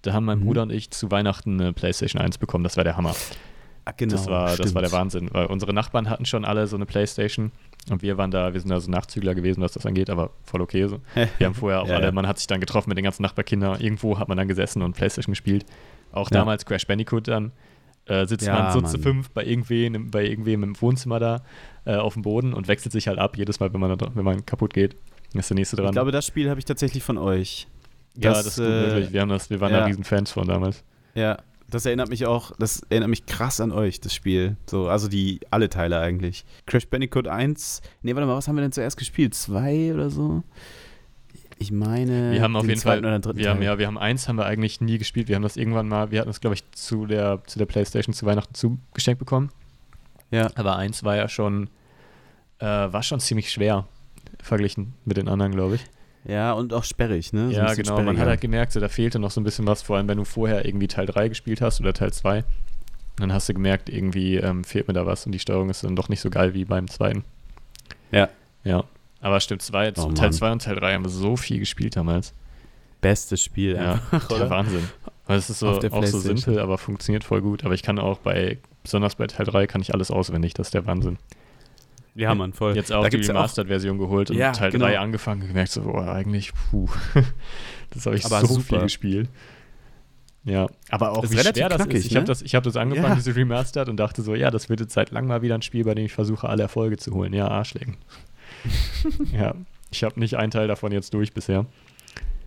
Da haben mein Mhm. Bruder und ich zu Weihnachten eine PlayStation 1 bekommen. Das war der Hammer. Ah, genau. das, war, das war der. Wahnsinn. Weil unsere Nachbarn hatten schon alle so eine PlayStation. Und wir waren da, wir sind da so Nachzügler gewesen, was das angeht, aber voll okay so. Wir haben vorher auch Ja, alle, ja. man hat sich dann getroffen mit den ganzen Nachbarkindern. Irgendwo hat man dann gesessen und Playstation gespielt. Auch Ja. damals Crash Bandicoot dann. Äh, sitzt man so zu Mann. fünf bei irgendwem, im- bei irgendwem im Wohnzimmer da äh, auf dem Boden und wechselt sich halt ab, jedes Mal, wenn man, da- wenn man kaputt geht. Dann ist der nächste dran. Ich glaube, das Spiel habe ich tatsächlich von euch. ja, das, das ist gut äh, möglich. Wir, haben das, wir waren da riesen Fans von damals. Ja, das erinnert mich auch, das erinnert mich krass an euch, das Spiel. So, also die, alle Teile eigentlich. Crash Bandicoot 1, nee, warte mal, was haben wir denn zuerst gespielt? Zwei oder so? Ich meine, Wir haben auf den jeden Fall, zweiten oder dritten wir haben, Teil. ja, wir haben eins haben wir eigentlich nie gespielt. Wir haben das irgendwann mal, wir hatten das, glaube ich, zu der, zu der Playstation zu Weihnachten zugeschenkt bekommen. Ja, Aber eins war ja schon, äh, war schon ziemlich schwer verglichen mit den anderen, glaube ich. Ja, und auch sperrig, ne? So ja, genau. Man hat sperriger. halt gemerkt, so, da fehlte noch so ein bisschen was, vor allem wenn du vorher irgendwie Teil 3 gespielt hast oder Teil 2. Dann hast du gemerkt, irgendwie ähm, fehlt mir da was und die Steuerung ist dann doch nicht so geil wie beim zweiten. Ja. Ja. Aber stimmt, zwei, Oh, Teil Mann. 2 und Teil 3 haben wir so viel gespielt damals. Bestes Spiel Ja, einfach, der oder? Wahnsinn. Es ist so, auch so simpel, aber funktioniert voll gut. Aber ich kann auch bei, besonders bei Teil 3, kann ich alles auswendig. Das ist der Wahnsinn. Ja, Mann, voll. Jetzt auch Da die Remastered-Version geholt und Ja, Teil genau. 3 angefangen und gemerkt, so, boah, eigentlich, puh, das habe ich Aber so super. viel gespielt. Ja, aber auch Ist wie relativ schwer das knackig, ist. Ich ne? habe das, ich hab das angefangen, Ja. diese Remastered, und dachte so, ja, das wird jetzt seit langem mal wieder ein Spiel, bei dem ich versuche, alle Erfolge zu holen. Ja, Arschlecken. ja, ich habe nicht einen Teil davon jetzt durch bisher.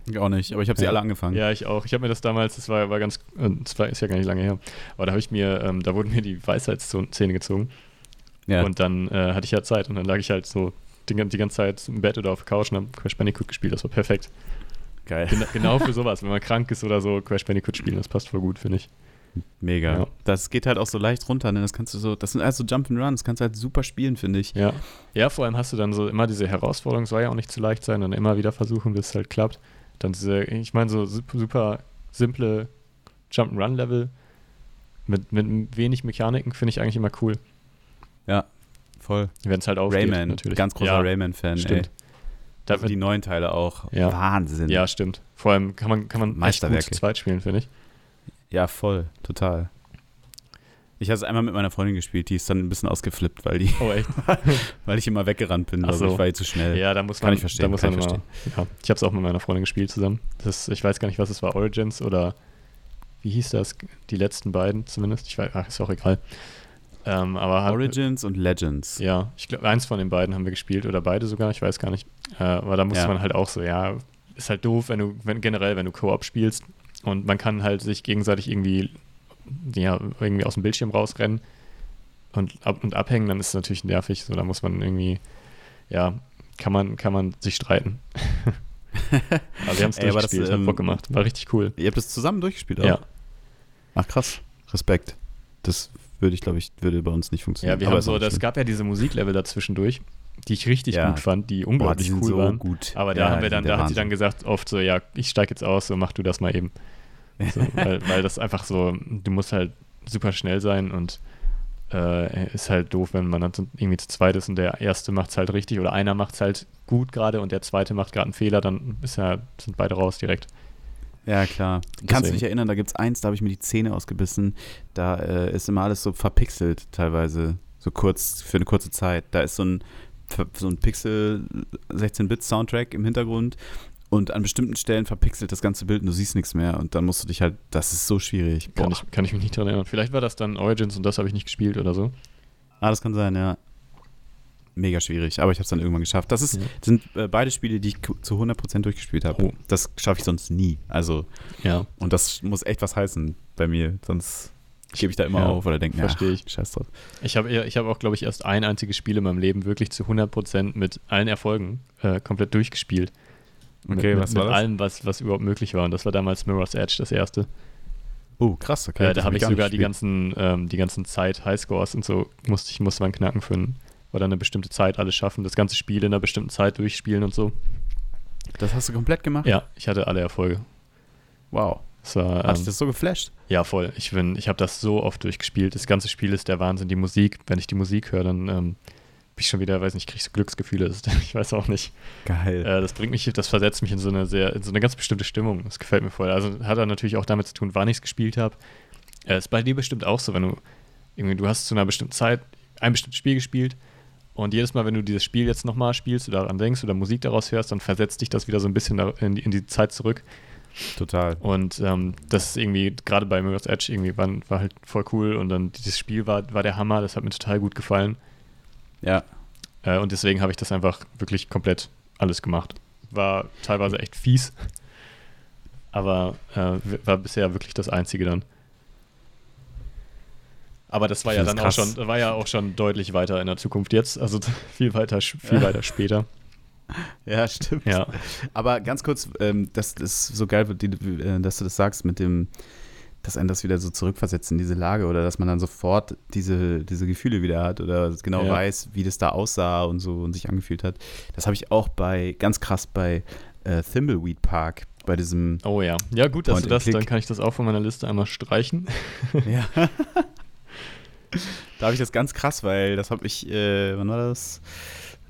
Ich auch nicht, aber ich habe sie Ja. alle angefangen. Ja, ich auch. Ich habe mir das damals, das war, war ganz, äh, das war, ist ja gar nicht lange her, aber da habe ich mir, ähm, da wurden mir die Weisheitszähne gezogen Ja. und dann äh, hatte ich ja Zeit und dann lag ich halt so die, die ganze Zeit im Bett oder auf der Couch und habe Crash Bandicoot gespielt. Das war perfekt. Geil. Gen genau für sowas, wenn man krank ist oder so, Crash Bandicoot spielen, das passt voll gut, finde ich. Mega. Ja. Das geht halt auch so leicht runter, ne? Das kannst du so, das sind also Jump and Runs, kannst du halt super spielen, finde ich. Ja. Ja, vor allem hast du dann so immer diese Herausforderung, soll ja auch nicht zu leicht sein, dann immer wieder versuchen, bis es halt klappt. Dann diese, ich meine, so super, simple Jump'n'Run-Level mit, mit wenig Mechaniken finde ich eigentlich immer cool. Voll. Wenn es halt aufgeht, Rayman, natürlich. ganz großer ja, Rayman-Fan, ey. Stimmt. Also Da, die neuen Teile auch. Ja. Wahnsinn. ja, stimmt. Vor allem kann man, kann man echt gut zu zweit spielen, finde ich. Ja, voll. Total. Ich habe es einmal mit meiner Freundin gespielt, die ist dann ein bisschen ausgeflippt, weil, die, Oh, echt? weil ich immer weggerannt bin. Also so. ich war ihr zu schnell. Ja, da muss Kann man, ich verstehen, Da muss kann man ich immer, ja. Ich habe es auch mit meiner Freundin gespielt zusammen. Das, ich weiß gar nicht, was es war, Origins oder wie hieß das? Die letzten beiden zumindest. Ich weiß, ach, ist auch egal. Ähm, aber hat- Origins und Legends. Ja, ich glaube, eins von den beiden haben wir gespielt oder beide sogar, ich weiß gar nicht. Äh, aber da muss Ja. man halt auch so, ja, ist halt doof, wenn du, wenn, generell, wenn du Koop spielst und man kann halt sich gegenseitig irgendwie, ja, irgendwie aus dem Bildschirm rausrennen und, ab, und abhängen, dann ist es natürlich nervig. So, da muss man irgendwie, ja, kann man, kann man sich streiten. aber wir haben es aber das, durchgespielt, hat ähm, Bock gemacht, war richtig cool. Ihr habt es zusammen durchgespielt auch? Ja. Ach krass. Respekt. Das würde ich, glaube ich, würde bei uns nicht funktionieren. Ja, wir Aber haben so, das gab ja diese Musiklevel dazwischendurch, die ich richtig Ja. gut fand, die Boah, unglaublich die sind cool so waren. gut. Aber da Ja, haben wir die dann, da hat sie dann gesagt, oft so, ja, ich steige jetzt aus, so mach du das mal eben. So, weil, weil das einfach so, du musst halt super schnell sein und äh, ist halt doof, wenn man dann irgendwie zu zweit ist und der erste macht es halt richtig oder einer macht es halt gut gerade und der zweite macht gerade einen Fehler, dann ist ja, sind beide raus direkt. Ja, klar. Kannst du Deswegen. dich erinnern, da gibt es eins, da habe ich mir die Zähne ausgebissen. Da äh, ist immer alles so verpixelt teilweise. So kurz, für eine kurze Zeit. Da ist so ein, so ein Pixel 16-Bit-Soundtrack im Hintergrund und an bestimmten Stellen verpixelt das ganze Bild und du siehst nichts mehr. Und dann musst du dich halt, das ist so schwierig. Kann ich, kann ich mich nicht dran erinnern. Vielleicht war das dann Origins und das habe ich nicht gespielt oder so. Ah, das kann sein, ja. Mega schwierig, aber ich habe es dann irgendwann geschafft. Das ist, Ja. sind äh, beide Spiele, die ich zu 100% durchgespielt habe. Oh. Das schaffe ich sonst nie. Also, Ja. und das muss echt was heißen bei mir. Sonst gebe ich da immer Ja, auf oder denke, verstehe ich. scheiß drauf. Ich habe ich hab auch, glaube ich, erst ein einziges Spiel in meinem Leben wirklich zu 100% mit allen Erfolgen äh, komplett durchgespielt. Okay, mit, was mit, war mit das? allem, was, was überhaupt möglich war. Und das war damals Mirror's Edge, das erste. Oh, krass, okay. äh, da hab habe ich sogar die ganzen, ähm, die ganzen Zeit Highscores und so musste ich musste man knacken für ein, oder eine bestimmte Zeit alles schaffen, das ganze Spiel in einer bestimmten Zeit durchspielen und so. Das hast du komplett gemacht? Ja, ich hatte alle Erfolge. Wow. War, dich ähm, das so geflasht? ja, voll. Ich, bin, ich habe das so oft durchgespielt. Das ganze Spiel ist der Wahnsinn. Die Musik, wenn ich die Musik höre, dann ähm, bin ich schon wieder, weiß nicht, kriege ich so Glücksgefühle. Das, ich weiß auch nicht. Geil. Äh, das bringt mich, das versetzt mich in so eine sehr, in so eine ganz bestimmte Stimmung. Das gefällt mir voll. Also hat er natürlich auch damit zu tun, wann ich es gespielt habe. Äh, ist bei dir bestimmt auch so, wenn du irgendwie, du hast zu einer bestimmten Zeit ein bestimmtes Spiel gespielt Und jedes Mal, wenn du dieses Spiel jetzt nochmal spielst oder daran denkst oder Musik daraus hörst, dann versetzt dich das wieder so ein bisschen in die, in die Zeit zurück. Total. Und ähm, das ist irgendwie, gerade bei Mirror's Edge, irgendwie war, war, halt voll cool. Und dann dieses Spiel war, war der Hammer, das hat mir total gut gefallen. Ja. Äh, und deswegen habe ich das einfach wirklich komplett alles gemacht. War teilweise echt fies, aber äh, war bisher wirklich das Einzige dann. Aber das war ja dann auch schon, war ja auch schon deutlich weiter in der Zukunft jetzt, also viel weiter, viel weiter später. Ja, stimmt. Ja. Aber ganz kurz, ähm, das, ist so geil, äh, dass du das sagst mit dem, dass einen das wieder so zurückversetzt in diese Lage oder dass man dann sofort diese, diese Gefühle wieder hat oder genau ja. weiß, wie das da aussah und so und sich angefühlt hat. Das habe ich auch bei, ganz krass bei äh, Thimbleweed Park, bei diesem. Oh ja. Ja, gut, dass du das, dann kann ich das auch von meiner Liste einmal streichen. Ja. da habe ich das ganz krass, weil das habe ich, äh, wann war das?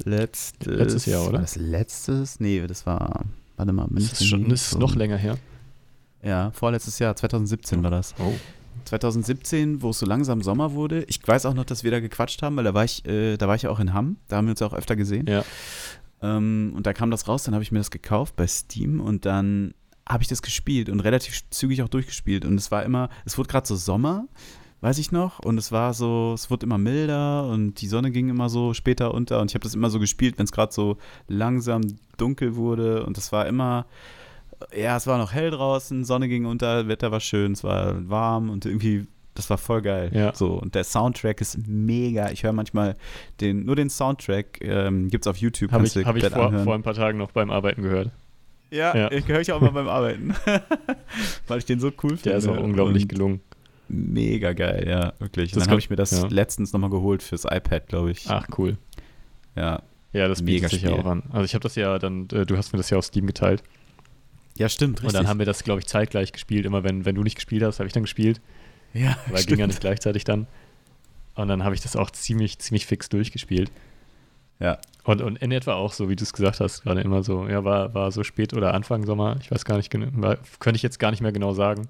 Letztes, letztes Jahr, oder? War das letztes? Nee, das war, warte mal, mindestens. Das ist, schon, das ist noch länger her. Ja, vorletztes Jahr, 2017 war das. Oh. 2017, wo es so langsam Sommer wurde. Ich weiß auch noch, dass wir da gequatscht haben, weil da war ich, äh, da war ich ja auch in Hamm. Da haben wir uns auch öfter gesehen. Ja. Ähm, und da kam das raus, dann habe ich mir das gekauft bei Steam und dann habe ich das gespielt und relativ zügig auch durchgespielt. Und es war immer, es wurde gerade so Sommer weiß ich noch. Und es war so, es wurde immer milder und die Sonne ging immer so später unter. Und ich habe das immer so gespielt, wenn es gerade so langsam dunkel wurde. Und es war immer, ja, es war noch hell draußen, Sonne ging unter, Wetter war schön, es war warm und irgendwie, das war voll geil. Ja. So, und der Soundtrack ist mega. Ich höre manchmal den, nur den Soundtrack, ähm, gibt es auf YouTube. Habe ich, hab ich vor, vor ein paar Tagen noch beim Arbeiten gehört. Ja, ja. ich höre ich auch mal beim Arbeiten. Weil ich den so cool finde. Der ist auch unglaublich gelungen mega geil, ja, wirklich. Und dann habe ich mir das ja. letztens nochmal geholt fürs iPad, glaube ich. Ach, cool. Ja. Ja, das mega sich ja auch an. Also ich habe das ja dann, äh, du hast mir das ja auf Steam geteilt. Ja, stimmt, richtig. Und dann haben wir das, glaube ich, zeitgleich gespielt. Immer wenn, wenn du nicht gespielt hast, habe ich dann gespielt. Ja, Weil stimmt. ging ja nicht gleichzeitig dann. Und dann habe ich das auch ziemlich, ziemlich fix durchgespielt. Ja. Und, und in etwa auch so, wie du es gesagt hast, gerade immer so, ja, war, war so spät oder Anfang Sommer, ich weiß gar nicht genau, könnte ich jetzt gar nicht mehr genau sagen.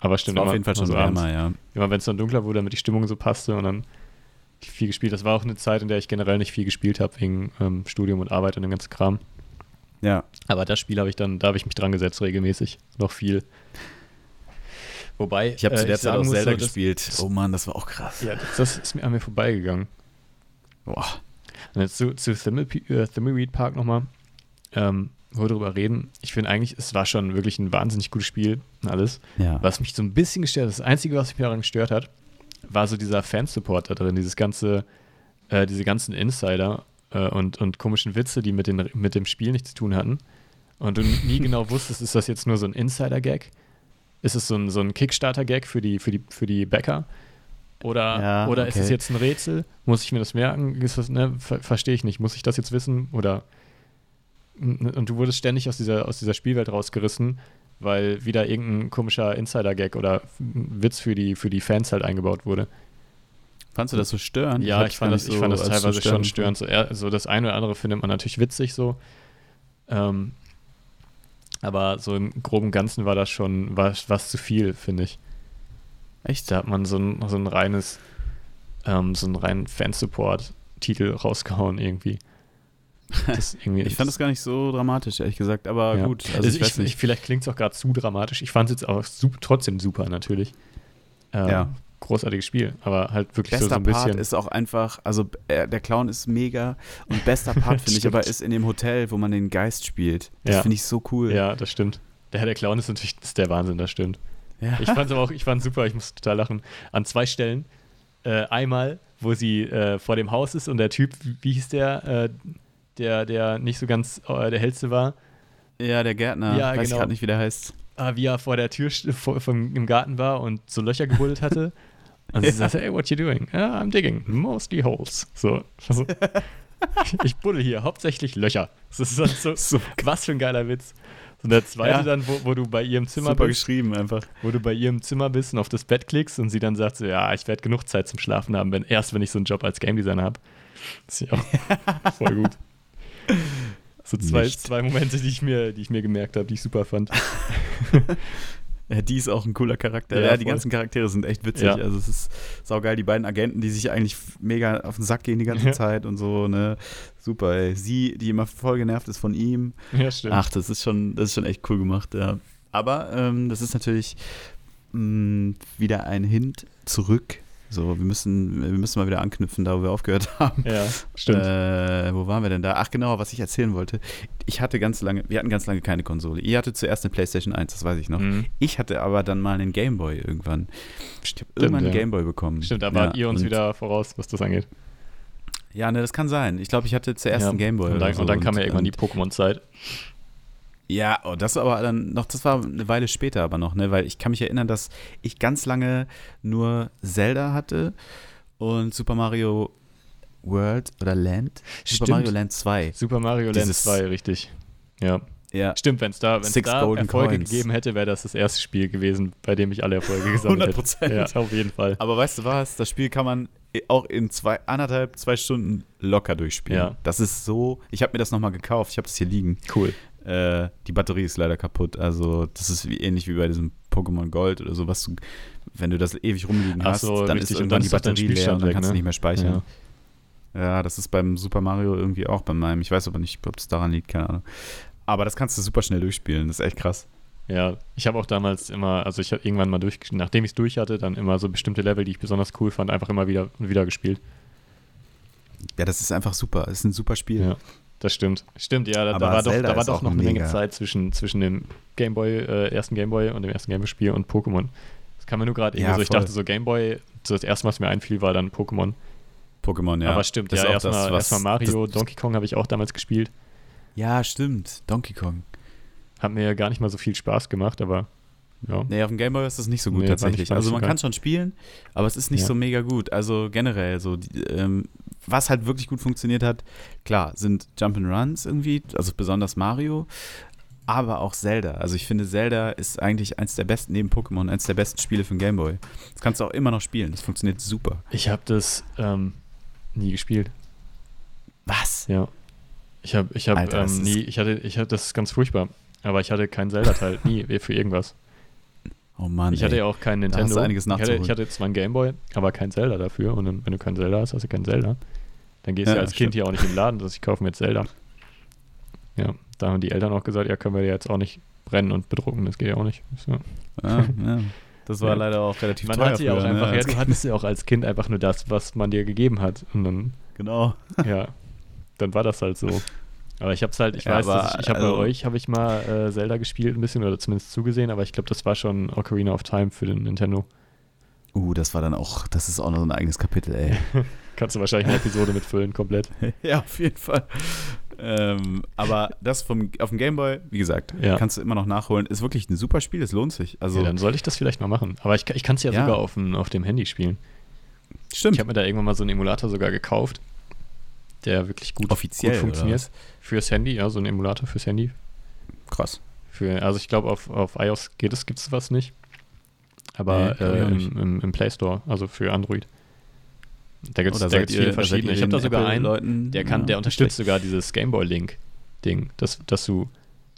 Aber stimmt. Das war auf jeden Fall schon so wärmer, ja. Immer wenn es dann dunkler wurde, damit die Stimmung so passte und dann viel gespielt. Das war auch eine Zeit, in der ich generell nicht viel gespielt habe, wegen ähm, Studium und Arbeit und dem ganzen Kram. Ja. Aber das Spiel habe ich dann, da habe ich mich dran gesetzt, regelmäßig. Noch viel. Wobei. Ich habe zu äh, der Zeit auch Zelda so, gespielt. oh Mann, das war auch krass. Ja, das, das ist mir an mir vorbeigegangen. Boah. Und jetzt zu, zu Thimbleweed Park nochmal. Ähm, wir darüber reden, ich finde eigentlich, es war schon wirklich ein wahnsinnig gutes Spiel und alles. Ja. Was mich so ein bisschen gestört hat, das Einzige, was mich daran gestört hat, war so dieser Fansupport da drin, dieses ganze, äh, diese ganzen Insider äh, und, und komischen Witze, die mit, den, mit dem Spiel nichts zu tun hatten. Und du nie genau wusstest, ist das jetzt nur so ein Insider-Gag? Ist es so ein, so ein Kickstarter-Gag für die, für, die, für die Bäcker? Oder, ja, oder okay. ist es jetzt ein Rätsel? Muss ich mir das merken? Das, ne, ver verstehe ich nicht. Muss ich das jetzt wissen? Oder und du wurdest ständig aus dieser, aus dieser Spielwelt rausgerissen, weil wieder irgendein komischer Insider-Gag oder Witz für die, für die Fans halt eingebaut wurde. Fandst du das so störend? Ja, ich, ich fand, das, so ich fand das teilweise so schon störend. So, eher, so das eine oder andere findet man natürlich witzig so. Ähm, aber so im groben Ganzen war das schon was, was zu viel, finde ich. Echt? Da hat man so ein, so ein reines, ähm, so einen reinen Fansupport-Titel rausgehauen irgendwie. ich fand das gar nicht so dramatisch, ehrlich gesagt, aber ja. gut. Also, also ich, ich, vielleicht klingt es auch gerade zu dramatisch. Ich fand es jetzt auch super, trotzdem super, natürlich. Ähm, ja. Großartiges Spiel, aber halt wirklich bester so, so ein bisschen. Part ist auch einfach, also äh, der Clown ist mega und bester Part finde ich aber ist in dem Hotel, wo man den Geist spielt. Das ja. finde ich so cool. Ja, das stimmt. Der, der Clown ist natürlich ist der Wahnsinn, das stimmt. Ja. Ich fand es aber auch, ich fand super, ich muss total lachen. An zwei Stellen. Äh, einmal, wo sie äh, vor dem Haus ist und der Typ, wie hieß der? Der, der nicht so ganz äh, der hellste war. Ja, der Gärtner. Ja, Weiß genau. ich gerade nicht, wie der heißt. Ah, wie er vor der Tür vor, vom, im Garten war und so Löcher gebuddelt hatte. Und sie ja. sagte, hey, what you doing? Yeah, I'm digging. Mostly holes. So. Also, ich, ich buddel hier, hauptsächlich Löcher. Das ist so, so was für ein geiler Witz. Und der zweite ja. dann, wo, wo, du bei ihrem Zimmer Super bist. geschrieben einfach. Wo du bei ihrem Zimmer bist und auf das Bett klickst und sie dann sagt so, ja, ich werde genug Zeit zum Schlafen haben, wenn, erst wenn ich so einen Job als Game Designer habe. Das ist ja auch voll gut. So zwei, zwei Momente, die ich mir, die ich mir gemerkt habe, die ich super fand. Ja, die ist auch ein cooler Charakter. Ja, Ja, die ganzen Charaktere sind echt witzig. Ja. Also es ist saugeil, die beiden Agenten, die sich eigentlich mega auf den Sack gehen die ganze Ja. Zeit und so, ne? Super, ey. Sie, die immer voll genervt ist von ihm. Ja, stimmt. Ach, das ist schon, das ist schon echt cool gemacht, ja. Aber ähm, das ist natürlich mh, wieder ein Hint zurück. So, wir müssen, wir müssen mal wieder anknüpfen, da wo wir aufgehört haben. Ja, stimmt. Äh, wo waren wir denn da? Ach genau, was ich erzählen wollte. Ich hatte ganz lange, wir hatten ganz lange keine Konsole. Ihr hattet zuerst eine PlayStation 1, das weiß ich noch. Mhm. Ich hatte aber dann mal einen Gameboy irgendwann. Ich habe irgendwann einen ja. Gameboy bekommen. Stimmt, da Ja, wart ihr uns wieder voraus, was das angeht. Ja, ne, das kann sein. Ich glaube, ich hatte zuerst ja. einen Gameboy. Und dann, so und dann kam ja irgendwann die Pokémon-Zeit. Ja, oh, das aber dann noch, das war eine Weile später aber noch, ne? Weil ich kann mich erinnern, dass ich ganz lange nur Zelda hatte und Super Mario World oder Land. Stimmt. Super Mario Land 2. Super Mario Land Dieses- 2, richtig. Ja, Ja, stimmt, wenn es da, wenn's Six da Golden Erfolge Coins. gegeben hätte, wäre das das erste Spiel gewesen, bei dem ich alle Erfolge gesammelt 100%. hätte. Ja, auf jeden Fall. Aber weißt du was? Das Spiel kann man auch in zwei, anderthalb, zwei Stunden locker durchspielen. Ja. Das ist so. Ich habe mir das nochmal gekauft. Ich habe es hier liegen. Cool. Äh, die Batterie ist leider kaputt. Also, das ist wie, ähnlich wie bei diesem Pokémon Gold oder so, was du, wenn du das ewig rumliegen Ach hast, so, dann richtig. ist irgendwann die Batterie leer und dann kannst ne? du nicht mehr speichern. Ja. Ja. das ist beim Super Mario irgendwie auch bei meinem. Ich weiß aber nicht, ob es daran liegt, keine Ahnung. Aber das kannst du super schnell durchspielen. Das ist echt krass. Ja, ich habe auch damals immer, also ich habe irgendwann mal durch, nachdem ich es durch hatte, dann immer so bestimmte Level, die ich besonders cool fand, einfach immer wieder und wieder gespielt. Ja, das ist einfach super. Das ist ein super Spiel. Ja, das stimmt. Stimmt, ja, da, da war doch, da war doch noch eine Menge. Zeit zwischen, zwischen dem Gameboy, äh, ersten Gameboy und dem ersten Gameboy-Spiel und Pokémon. Das kam mir nur gerade Ja, so, ich dachte so Gameboy, so das erste, was mir einfiel, war dann Pokémon. Pokémon, ja. Aber stimmt, Das ja, erstmal erstmal Mario, das- Donkey Kong habe ich auch damals gespielt. Ja, stimmt. Donkey Kong. Hat mir gar nicht mal so viel Spaß gemacht, aber ja. Nee, auf dem Gameboy ist das nicht so gut Nee, tatsächlich. Also so man kann schon spielen, aber es ist nicht Ja. so mega gut. Also generell so, die, ähm, was halt wirklich gut funktioniert hat, klar, sind Jump'n'Runs irgendwie, also besonders Mario, aber auch Zelda. Also ich finde, Zelda ist eigentlich eins der besten, neben Pokémon, eins der besten Spiele für den Gameboy. Das kannst du auch immer noch spielen, das funktioniert super. Ich habe das ähm, nie gespielt. Was? Ja. Ich habe ich Alter, das ähm, nie, ich hatte, ich hatte, das ist ganz furchtbar. Aber ich hatte keinen Zelda-Teil, nie für irgendwas. Oh Mann, Ich hatte ey. ja auch keinen Da Nintendo. hast du einiges ich, hatte, ich hatte zwar einen Gameboy, aber kein Zelda dafür. Und dann, wenn du kein Zelda hast, hast du kein Zelda. Dann gehst du Ja, ja als stimmt. Kind hier auch nicht in den Laden, dass ich kaufe mir jetzt Zelda. Ja, da haben die Eltern auch gesagt, ja, können wir ja jetzt auch nicht brennen und bedrucken, das geht ja auch nicht. So. Ja, ja. Das war Ja. leider auch relativ Man teuer hatte ja auch ne, einfach, ja, als du hattest ja auch als Kind einfach nur das, was man dir gegeben hat. Und dann, Genau. ja, dann war das halt so. Aber ich hab's halt, ich Ja, weiß, aber, ich, ich habe also- bei euch, habe ich mal äh, Zelda gespielt ein bisschen oder zumindest zugesehen, aber ich glaube, das war schon Ocarina of Time für den Nintendo. Uh, das war dann auch, das ist auch noch so ein eigenes Kapitel, ey. Kannst du wahrscheinlich eine Episode mitfüllen, komplett. ja, auf jeden Fall. Ähm, aber das vom, auf dem Gameboy, wie gesagt, Ja. kannst du immer noch nachholen. Ist wirklich ein super Spiel, es lohnt sich. Also, ja, dann sollte ich das vielleicht mal machen. Aber ich, ich kann es ja, Ja. sogar auf, dem- auf dem Handy spielen. stimmt. Ich habe mir da irgendwann mal so einen Emulator sogar gekauft, der wirklich gut, Offiziell, gut oder funktioniert. was? Fürs Handy, ja, so ein Emulator fürs Handy. Krass. Für, also ich glaube, auf, auf iOS geht es, gibt es was nicht. Aber Nee, äh, im, im, im Play Store, also für Android. Da gibt es da gibt's viele ihr verschiedene. Ich habe da sogar einen, Apple-Leuten? der kann, Ja, der unterstützt schlecht. sogar dieses Gameboy-Link-Ding, dass, dass du,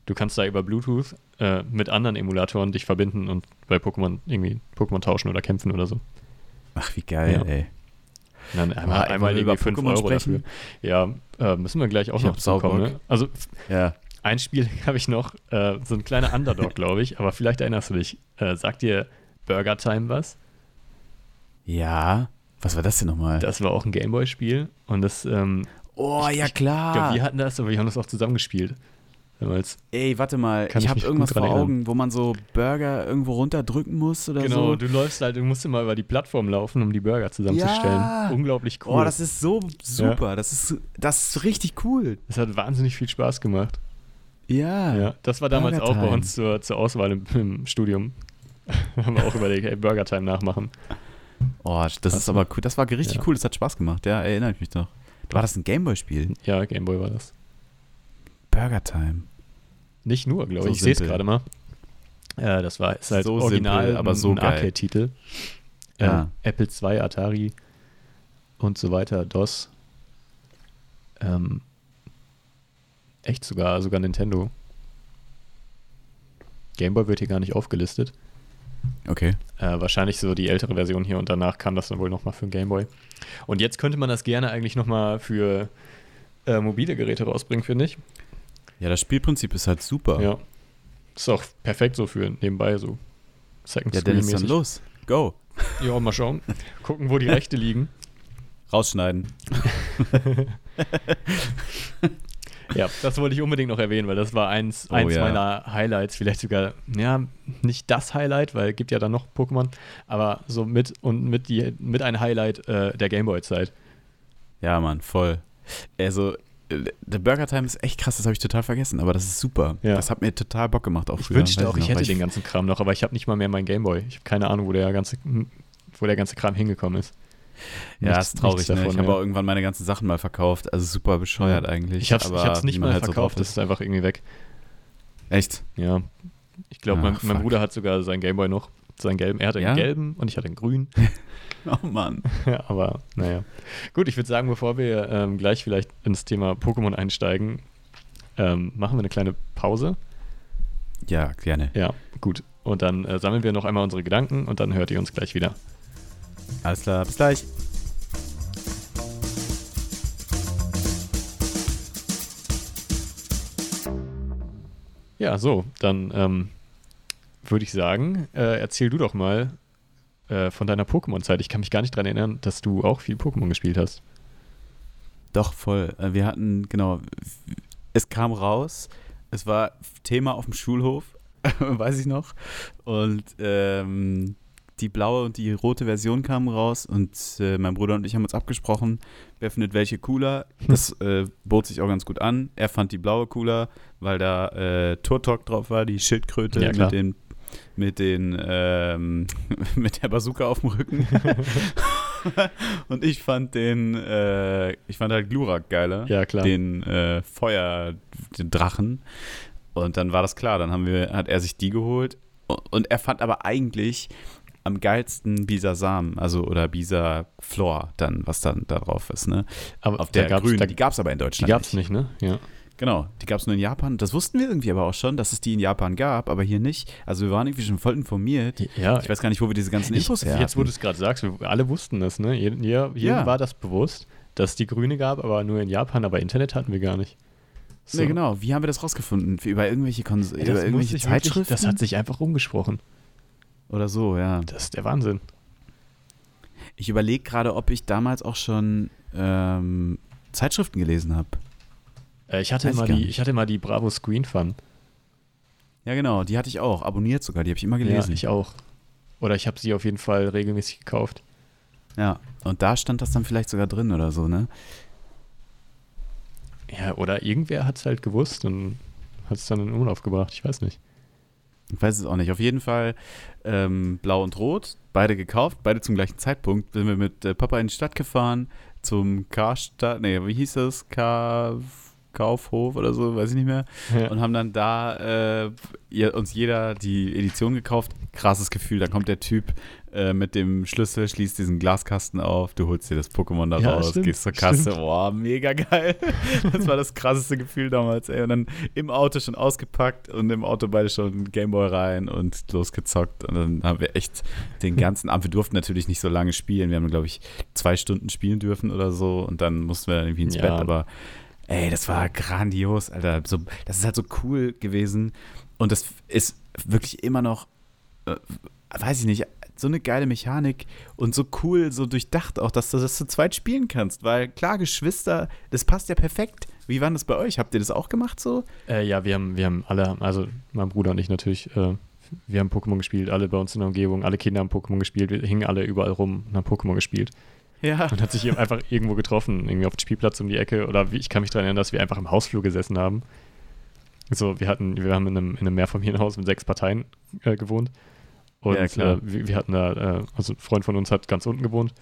du kannst da über Bluetooth äh, mit anderen Emulatoren dich verbinden und bei Pokémon irgendwie Pokémon tauschen oder kämpfen oder so. Ach, wie geil, Ja. ey. Und dann einmal, einmal über 5 Pokémon Euro sprechen? dafür. Ja, äh, müssen wir gleich auch Ich noch zukommen. Ne? Also Ja. ein Spiel habe ich noch, äh, so ein kleiner Underdog, glaube ich, aber vielleicht erinnerst du dich. Äh, sagt dir Burger Time was? Ja. Was war das denn nochmal? Das war auch ein Gameboy-Spiel und das, ähm, oh, ja ich glaube, klar. wir hatten das, aber wir haben das auch zusammengespielt. Damals. Ey, warte mal. Kann ich ich habe irgendwas vor erinnern. Augen, wo man so Burger irgendwo runterdrücken muss oder Genau, so. du läufst halt, du musst immer über die Plattform laufen, um die Burger zusammenzustellen. Ja. Unglaublich cool. Oh, das ist so super. Das, ist, das ist richtig cool. das hat wahnsinnig viel Spaß gemacht. Ja. Ja, das war damals auch bei uns zur, zur Auswahl im, im Studium. haben wir auch überlegt, ey, Burger Time nachmachen. Oh, das ist aber cool. Das war richtig Ja. cool. Das hat Spaß gemacht. Ja, erinnere ich mich noch. War das ein Gameboy-Spiel? Ja, Gameboy war das. Burger Time. Nicht nur, glaube So ich. Ich sehe es gerade mal. Äh, das war ist halt So original, simpel, aber so ein. Arcade-Titel. Äh, Ja. Apple II, Atari und so weiter, DOS. Ähm, echt sogar, sogar Nintendo. Gameboy wird hier gar nicht aufgelistet. Okay. Äh, wahrscheinlich so die ältere Version hier und danach kam das dann wohl nochmal für den Gameboy. Und jetzt könnte man das gerne eigentlich nochmal für äh, mobile Geräte rausbringen, finde ich. Ja, das Spielprinzip ist halt super. Ja. Ist auch perfekt so für nebenbei, so Second Ja, Dennis, dann los. Go. Ja, mal schauen. Gucken, wo die Rechte liegen. Rausschneiden. Ja, das wollte ich unbedingt noch erwähnen, weil das war eins, Oh, eins ja. meiner Highlights, vielleicht sogar, ja, nicht das Highlight, weil es gibt ja dann noch Pokémon, aber so mit und mit, die, mit ein Highlight äh, der Gameboy-Zeit. Ja, Mann, voll. Also, der Burger Time ist echt krass, das habe ich total vergessen, aber das ist super. Ja. Das hat mir total Bock gemacht auch Ich früher. wünschte auch, ich noch, hätte den ganzen Kram noch, aber ich habe nicht mal mehr meinen Gameboy. Ich habe keine Ahnung, wo der ganze, wo der ganze Kram hingekommen ist. Ja, Nichts- ist traurig, ne? davon, Ich habe ja. auch irgendwann meine ganzen Sachen mal verkauft. Also super bescheuert eigentlich. Ich habe es nicht mal halt so verkauft, drauf das ist einfach irgendwie weg. Echt? Ja. Ich glaube, mein, Ach, mein fuck. Bruder hat sogar seinen Gameboy noch. Seinen gelben. Er hatte Ja? einen gelben und ich hatte einen grünen. Oh Mann. Ja, aber naja. Gut, ich würde sagen, bevor wir ähm, gleich vielleicht ins Thema Pokémon einsteigen, ähm, machen wir eine kleine Pause. Ja, gerne. Ja, gut. Und dann äh, sammeln wir noch einmal unsere Gedanken und dann hört ihr uns gleich wieder. Alles klar, bis gleich. Ja, so, dann ähm, würde ich sagen, äh, erzähl du doch mal äh, von deiner Pokémon-Zeit. Ich kann mich gar nicht daran erinnern, dass du auch viel Pokémon gespielt hast. Doch, voll. Äh, Wir hatten, genau, es kam raus, es war Thema auf dem Schulhof, weiß ich noch. Und ähm, die blaue und die rote Version kamen raus und äh, mein Bruder und ich haben uns abgesprochen, wer findet welche cooler. Das äh, bot sich auch ganz gut an. Er fand die blaue cooler, weil da äh, Turtok drauf war, die Schildkröte Ja, mit den mit den ähm, mit der Bazooka auf dem Rücken. und ich fand den äh, ich fand halt Glurak geiler Ja, klar. den äh, Feuer, den Drachen. Und dann war das klar, dann haben wir, hat er sich die geholt. Und er fand aber eigentlich am geilsten Bisa Samen, also oder Bisa Flor, dann, was dann da drauf ist, ne? aber Auf der gab's, grünen, da, die gab es aber in die Deutschland. gab es nicht, ne? Ja. Genau, die gab es nur in Japan. Das wussten wir irgendwie aber auch schon, dass es die in Japan gab, aber hier nicht. Also wir waren irgendwie schon voll informiert. Ja, Ich weiß gar nicht, wo wir diese ganzen ich, Infos her jetzt, wo du es gerade sagst, wir alle wussten das, ne? Jedem, jedem Ja. war das bewusst, dass es die grüne gab, aber nur in Japan, aber Internet hatten wir gar nicht. So. Nee, genau. Wie haben wir das rausgefunden? Über irgendwelche, Kons Ja, über irgendwelche sich wirklich, Zeitschriften? das hat sich einfach rumgesprochen. Oder so, ja. Das ist der Wahnsinn. Ich überlege gerade, ob ich damals auch schon ähm, Zeitschriften gelesen habe. Äh, ich, hatte Weiß gar die, ich hatte mal die Bravo Screen Fun. Ja, genau, die hatte ich auch. Abonniert sogar, die habe ich immer Ja, gelesen. ich auch. Oder ich habe sie auf jeden Fall regelmäßig gekauft. Ja, und da stand das dann vielleicht sogar drin oder so, ne? Ja, oder irgendwer hat es halt gewusst und hat es dann in Umlauf gebracht. Ich weiß nicht. Ich weiß es auch nicht. Auf jeden Fall ähm, blau und rot, beide gekauft, beide zum gleichen Zeitpunkt. Sind wir mit äh, Papa in die Stadt gefahren, zum Karstadt, nee, wie hieß das? Ka Kaufhof oder so, weiß ich nicht mehr. Ja. Und haben dann da äh, ihr, uns jeder die Edition gekauft. Krasses Gefühl, da kommt der Typ äh, mit dem Schlüssel, schließt diesen Glaskasten auf, du holst dir das Pokémon da Ja, raus, stimmt, gehst zur Kasse. Boah, mega geil. Das war das krasseste Gefühl damals, ey. Und dann im Auto schon ausgepackt und im Auto beide schon Gameboy rein und losgezockt. Und dann haben wir echt den ganzen Abend, wir durften natürlich nicht so lange spielen. Wir haben, glaube ich, zwei Stunden spielen dürfen oder so. Und dann mussten wir dann irgendwie ins Ja. Bett. Aber ey, das war grandios, Alter. So, das ist halt so cool gewesen. Und das ist wirklich immer noch, äh, weiß ich nicht, so eine geile Mechanik und so cool, so durchdacht auch, dass du das zu zweit spielen kannst. Weil klar, Geschwister, das passt ja perfekt. Wie war das bei euch? Habt ihr das auch gemacht so? Äh, ja, wir haben, wir haben alle, also mein Bruder und ich natürlich, äh, wir haben Pokémon gespielt, alle bei uns in der Umgebung, alle Kinder haben Pokémon gespielt, wir hingen alle überall rum und haben Pokémon gespielt. Ja. Und hat sich eben einfach irgendwo getroffen, irgendwie auf dem Spielplatz um die Ecke. Oder wie, ich kann mich daran erinnern, dass wir einfach im Hausflur gesessen haben. So, wir hatten, wir haben in einem, in einem Mehrfamilienhaus mit sechs Parteien äh, gewohnt. Und Ja, äh, wir, wir hatten da, äh, also ein Freund von uns hat ganz unten gewohnt.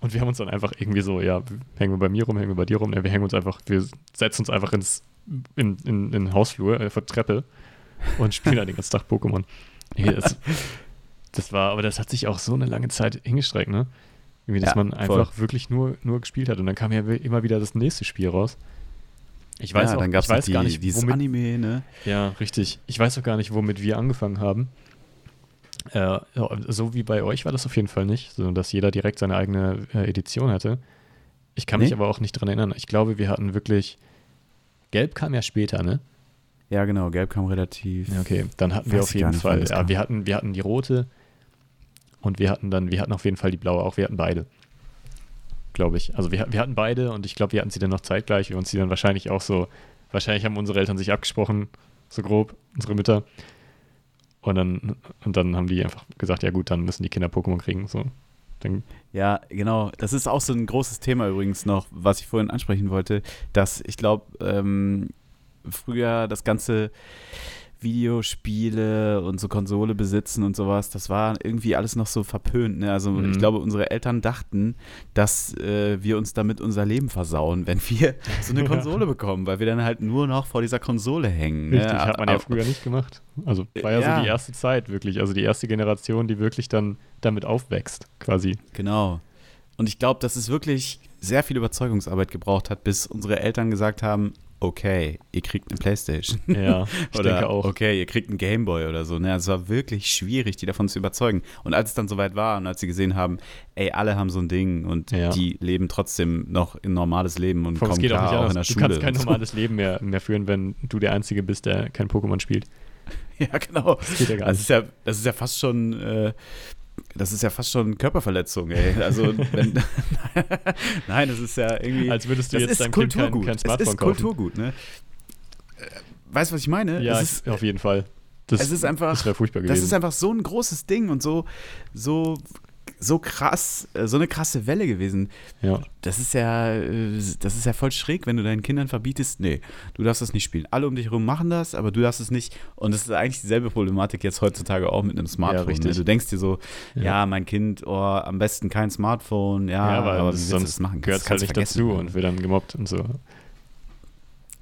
Und wir haben uns dann einfach irgendwie so, ja, hängen wir bei mir rum, hängen wir bei dir rum. Ja, wir hängen uns einfach, wir setzen uns einfach ins, in, in, in den Hausflur, äh, vor Treppe und spielen dann den ganzen Tag Pokémon. Ey, das, das war, aber das hat sich auch so eine lange Zeit hingestreckt, ne? Irgendwie, dass Ja, man voll. einfach wirklich nur, nur gespielt hat. Und dann kam ja immer wieder das nächste Spiel raus. Ich weiß, ja, auch, dann gab ich weiß die, gar nicht, dieses womit, Anime, ne? ja, richtig. Ich weiß auch gar nicht, womit wir angefangen haben. Äh, so wie bei euch war das auf jeden Fall nicht, sondern dass jeder direkt seine eigene äh, Edition hatte. Ich kann Nee? mich aber auch nicht dran erinnern. Ich glaube, wir hatten wirklich. Gelb kam ja später, ne? Ja, genau, gelb kam relativ. Okay. Dann hatten wir auf jeden Fall. Ja, wir hatten, wir hatten die rote und wir hatten dann, wir hatten auf jeden Fall die blaue auch. Wir hatten beide. Glaube ich. Also wir, wir hatten beide und ich glaube, wir hatten sie dann noch zeitgleich. Wir uns die dann wahrscheinlich auch so. Wahrscheinlich haben unsere Eltern sich abgesprochen, so grob, unsere Mütter. Und dann, und dann haben die einfach gesagt, ja gut, dann müssen die Kinder Pokémon kriegen. So. Dann, Ja, genau. Das ist auch so ein großes Thema übrigens noch, was ich vorhin ansprechen wollte, dass ich glaube, ähm, früher das ganze Videospiele und so Konsole besitzen und sowas, das war irgendwie alles noch so verpönt. Ne? Also Mhm. ich glaube, unsere Eltern dachten, dass äh, wir uns damit unser Leben versauen, wenn wir so eine Ja. Konsole bekommen, weil wir dann halt nur noch vor dieser Konsole hängen. ne? richtig, hat man ja früher nicht gemacht. Also war ja, Ja. so die erste Zeit wirklich. Also die erste Generation, die wirklich dann damit aufwächst, quasi. Genau. Und ich glaube, dass es wirklich sehr viel Überzeugungsarbeit gebraucht hat, bis unsere Eltern gesagt haben, okay, ihr kriegt eine Playstation. Ja, ich oder denke auch. okay, ihr kriegt einen Gameboy oder so. Ne? Also es war wirklich schwierig, die davon zu überzeugen. Und als es dann soweit war und als sie gesehen haben, ey, alle haben so ein Ding und Ja. die leben trotzdem noch ein normales Leben und Vor kommen geht auch klar nicht auch, in der du Schule. kannst kein normales Leben mehr, mehr führen, wenn du der Einzige bist, der kein Pokémon spielt. Ja, genau. Das geht ja gar Das ist ja, das ist ja fast schon, äh, das ist ja fast schon Körperverletzung, ey. Also, wenn, nein, das ist ja irgendwie. Als würdest du das jetzt ist deinem Kind kein, Kulturgut. kein es Smartphone ist kaufen. Kulturgut, ne? Äh, Weißt du, was ich meine? Ja, es ist, auf jeden Fall. Das, es ist einfach, das wäre furchtbar das gewesen. ist einfach so ein großes Ding und so, so, so krass, äh, so eine krasse Welle gewesen. ja. Das ist ja, äh, das ist ja voll schräg, wenn du deinen Kindern verbietest, nee, du darfst das nicht spielen. Alle um dich herum machen das, aber du darfst es nicht. Und das ist eigentlich dieselbe Problematik jetzt heutzutage auch mit einem Smartphone. ne? richtig. Du denkst dir so, Ja. ja, mein Kind, oh, am besten kein Smartphone, ja, Ja, aber, du sonst das machen? gehört es halt nicht dazu und wird dann gemobbt und so.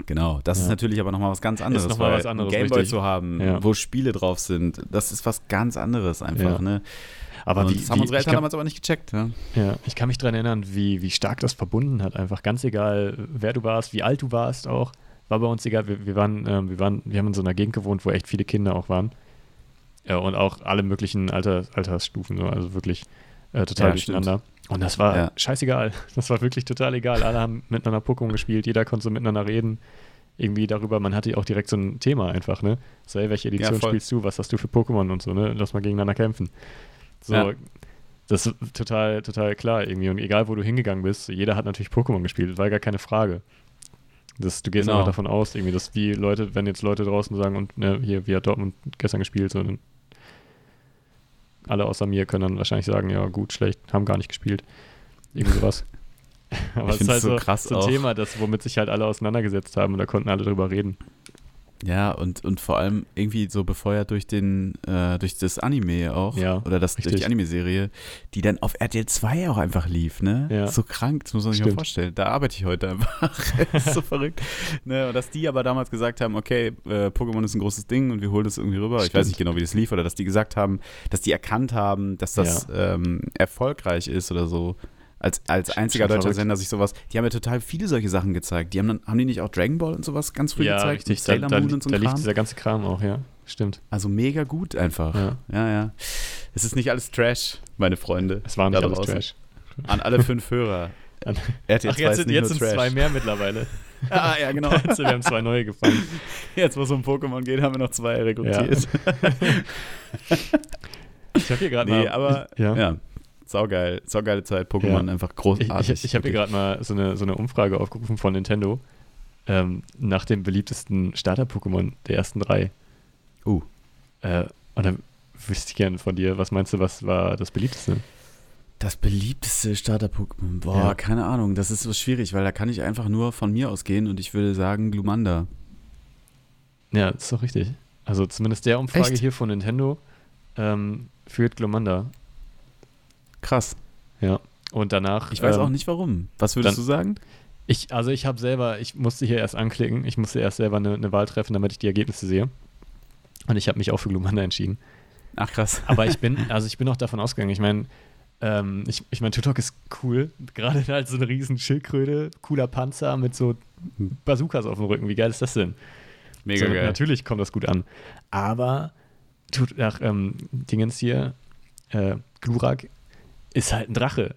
Genau, das ist Ja. natürlich aber nochmal was ganz anderes. noch mal was anderes, Gameboy richtig. zu haben, Ja. wo Spiele drauf sind, das ist was ganz anderes einfach, Ja. ne? Aber wie, das haben wie, unsere Eltern kann, damals aber nicht gecheckt, ja. ja, ich kann mich daran erinnern, wie, wie stark das verbunden hat. Einfach ganz egal, wer du warst, wie alt du warst auch. War bei uns egal. Wir, wir, waren, ähm, wir, waren, wir haben in so einer Gegend gewohnt, wo echt viele Kinder auch waren. Ja, und auch alle möglichen Alter, Altersstufen, so, also wirklich äh, total Ja, durcheinander. Und das war Ja. scheißegal. Das war wirklich total egal. Alle haben miteinander Pokémon gespielt, jeder konnte so miteinander reden. Irgendwie darüber, man hatte ja auch direkt so ein Thema einfach, ne? So, ey, welche Edition voll. spielst du? Was hast du für Pokémon und so, ne? Lass mal gegeneinander kämpfen. So, Ja. das ist total, total klar irgendwie. Und egal, wo du hingegangen bist, jeder hat natürlich Pokémon gespielt. Das war gar keine Frage. Das, du gehst Genau. einfach davon aus, irgendwie, dass wie Leute, wenn jetzt Leute draußen sagen, und ne, hier, wie hat Dortmund gestern gespielt, so, dann alle außer mir können dann wahrscheinlich sagen, ja, gut, schlecht, haben gar nicht gespielt. Irgendwie sowas. Aber Ich es ist halt so so, krass so ein auch. Thema, das, womit sich halt alle auseinandergesetzt haben und da konnten alle drüber reden. Ja, und, und vor allem irgendwie so befeuert durch den, äh, durch das Anime auch. Ja, Oder das, durch die Anime-Serie, die dann auf RTL 2 auch einfach lief, ne? Ja. So krank, das muss man sich mal Stimmt. vorstellen. Da arbeite ich heute einfach. das ist so verrückt. Ne? Und dass die aber damals gesagt haben, okay, äh, Pokémon ist ein großes Ding und wir holen das irgendwie rüber. Ich weiß Stimmt. nicht genau, wie das lief, oder dass die gesagt haben, dass die erkannt haben, dass das ähm, erfolgreich ist oder so. Als, als einziger deutscher verrückt. Sender sich sowas. Die haben ja total viele solche Sachen gezeigt. Die haben dann, haben die nicht auch Dragon Ball und sowas ganz früh ja, gezeigt? richtig. Da, Sailor da, Moon und so da ein liegt Kram? dieser ganze Kram auch, ja. Stimmt. Also mega gut einfach. Ja. Ja. ja, Es ist nicht alles Trash, meine Freunde. Es war nicht Da alles draußen. Trash. An alle fünf Hörer. An- RTL Ach, 2 jetzt sind, jetzt sind zwei mehr mittlerweile. Ah, ja, genau. Also, wir haben zwei neue gefangen. Jetzt, wo es um Pokémon geht, haben wir noch zwei rekrutiert. Ich habe hier gerade nee, mal. aber ja. ja. Saugeil. Saugeile Zeit. Pokémon Ja. einfach Ich, großartig. ich, ich habe hier gerade mal so eine, so eine Umfrage aufgerufen von Nintendo ähm, nach dem beliebtesten Starter-Pokémon der ersten drei. Uh. Äh, und dann wüsste ich gerne von dir, was meinst du, was war das beliebteste? Das beliebteste Starter-Pokémon. Boah, Ja. keine Ahnung. Das ist so schwierig, weil da kann ich einfach nur von mir ausgehen und ich würde sagen Glumanda. Ja, das ist doch richtig. Also zumindest der Umfrage Echt? hier von Nintendo ähm, führt Glomanda. Krass. Ja. Und danach. Ich weiß ähm, auch nicht warum. Was würdest dann- du sagen? Ich, also ich habe selber, ich musste hier erst anklicken, ich musste erst selber eine, eine Wahl treffen, damit ich die Ergebnisse sehe. Und ich habe mich auch für Glumanda entschieden. Ach krass. Aber ich bin, also ich bin auch davon ausgegangen. Ich meine, ähm, ich, ich meine, Tutok ist cool. Gerade halt so eine riesen Schildkröte, cooler Panzer mit so Bazookas auf dem Rücken. Wie geil ist das denn? Mega so, geil. Natürlich kommt das gut an. Aber tut nach ähm, Dingens hier, äh, Glurak, ist halt ein Drache.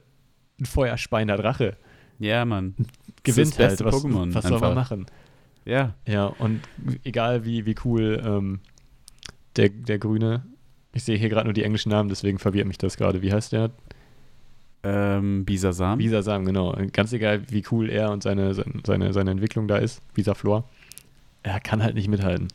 Ein feuerspeiender Drache. Ja, Mann. Gewinnt das beste halt. Was, Pokémon was soll man machen? Ja. Ja, und egal wie, wie cool ähm, der, der Grüne, ich sehe hier gerade nur die englischen Namen, deswegen verwirrt mich das gerade. Wie heißt der? Ähm, Bisasam. Bisasam, genau. Ganz egal, wie cool er und seine, seine, seine Entwicklung da ist, Bisaflor, er kann halt nicht mithalten.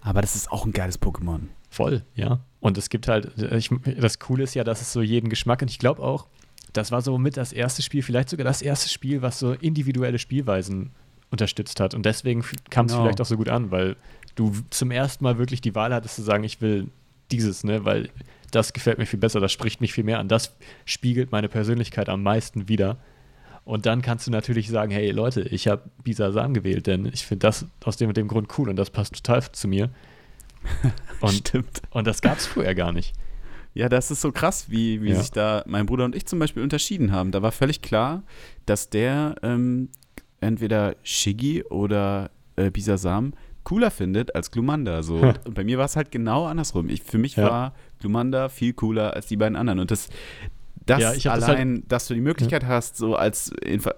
Aber das ist auch ein geiles Pokémon. Voll, ja. Und es gibt halt, ich, das Coole ist ja, dass es so jeden Geschmack und ich glaube auch, das war so mit das erste Spiel, vielleicht sogar das erste Spiel, was so individuelle Spielweisen unterstützt hat. Und deswegen kam es Genau. vielleicht auch so gut an, weil du zum ersten Mal wirklich die Wahl hattest zu sagen, ich will dieses, ne, weil das gefällt mir viel besser, das spricht mich viel mehr an, das spiegelt meine Persönlichkeit am meisten wider. Und dann kannst du natürlich sagen, hey Leute, ich habe Bisasam gewählt, denn ich finde das aus dem und dem Grund cool und das passt total zu mir. Und, Stimmt. und das gab es früher gar nicht. Ja, das ist so krass, wie, wie Ja. sich da mein Bruder und ich zum Beispiel unterschieden haben. Da war völlig klar, dass der ähm, entweder Shiggy oder äh, Bisasam cooler findet als Glumanda. So. Ha. Und bei mir war es halt genau andersrum. Ich, für mich Ja. war Glumanda viel cooler als die beiden anderen. Und das, das Ja, hab das halt allein, dass du die Möglichkeit hast, so als,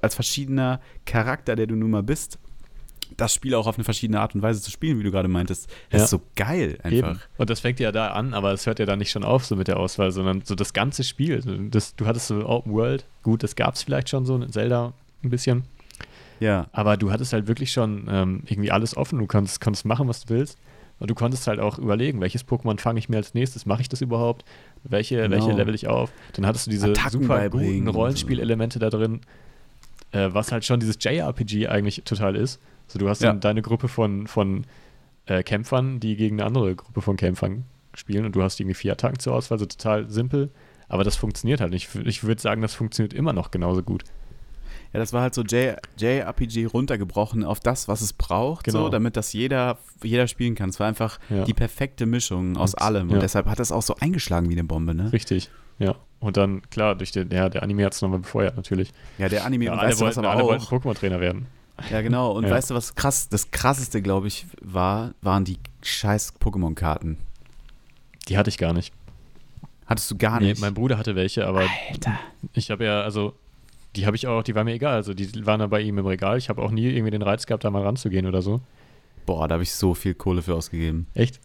als verschiedener Charakter, der du nun mal bist, das Spiel auch auf eine verschiedene Art und Weise zu spielen, wie du gerade meintest, das Ja. ist so geil einfach. Eben. Und das fängt ja da an, aber es hört ja dann nicht schon auf so mit der Auswahl, sondern so das ganze Spiel. Das, du hattest so Open World, gut, das gab es vielleicht schon so in Zelda ein bisschen, Ja. aber du hattest halt wirklich schon ähm, irgendwie alles offen. Du konntest, konntest machen, was du willst. Und du konntest halt auch überlegen, welches Pokémon fange ich mir als nächstes? Mache ich das überhaupt? Welche, Genau. welche level ich auf? Dann hattest du diese Attacken super guten. Rollenspielelemente da drin, äh, was halt schon dieses JRPG eigentlich total ist. So, du hast Ja. dann deine Gruppe von, von äh, Kämpfern, die gegen eine andere Gruppe von Kämpfern spielen und du hast irgendwie vier Attacken zur Auswahl, so total simpel. Aber das funktioniert halt nicht. Ich, ich würde sagen, das funktioniert immer noch genauso gut. Ja, das war halt so J- JRPG runtergebrochen auf das, was es braucht, Genau. so, damit das jeder, jeder spielen kann. Es war einfach Ja. die perfekte Mischung aus Und- allem. ja. Und deshalb hat das auch so eingeschlagen wie eine Bombe, ne? Richtig. Ja. Und dann, klar, durch den, ja, der Anime hat es nochmal befeuert, natürlich. Ja, der Anime, Ja, und alle weißt du was wollten, aber alle wollten auch? Pokémon-Trainer werden. Ja, genau. Und Ja. weißt du, was krass, das krasseste, glaube ich, war, waren die scheiß Pokémon-Karten. Die hatte ich gar nicht. Hattest du gar Nee, nicht. mein Bruder hatte welche, aber Alter. ich habe ja, also, die habe ich auch, die war mir egal. Also, die waren da bei ihm im Regal. Ich habe auch nie irgendwie den Reiz gehabt, da mal ranzugehen oder so. Boah, da habe ich so viel Kohle für ausgegeben. Echt?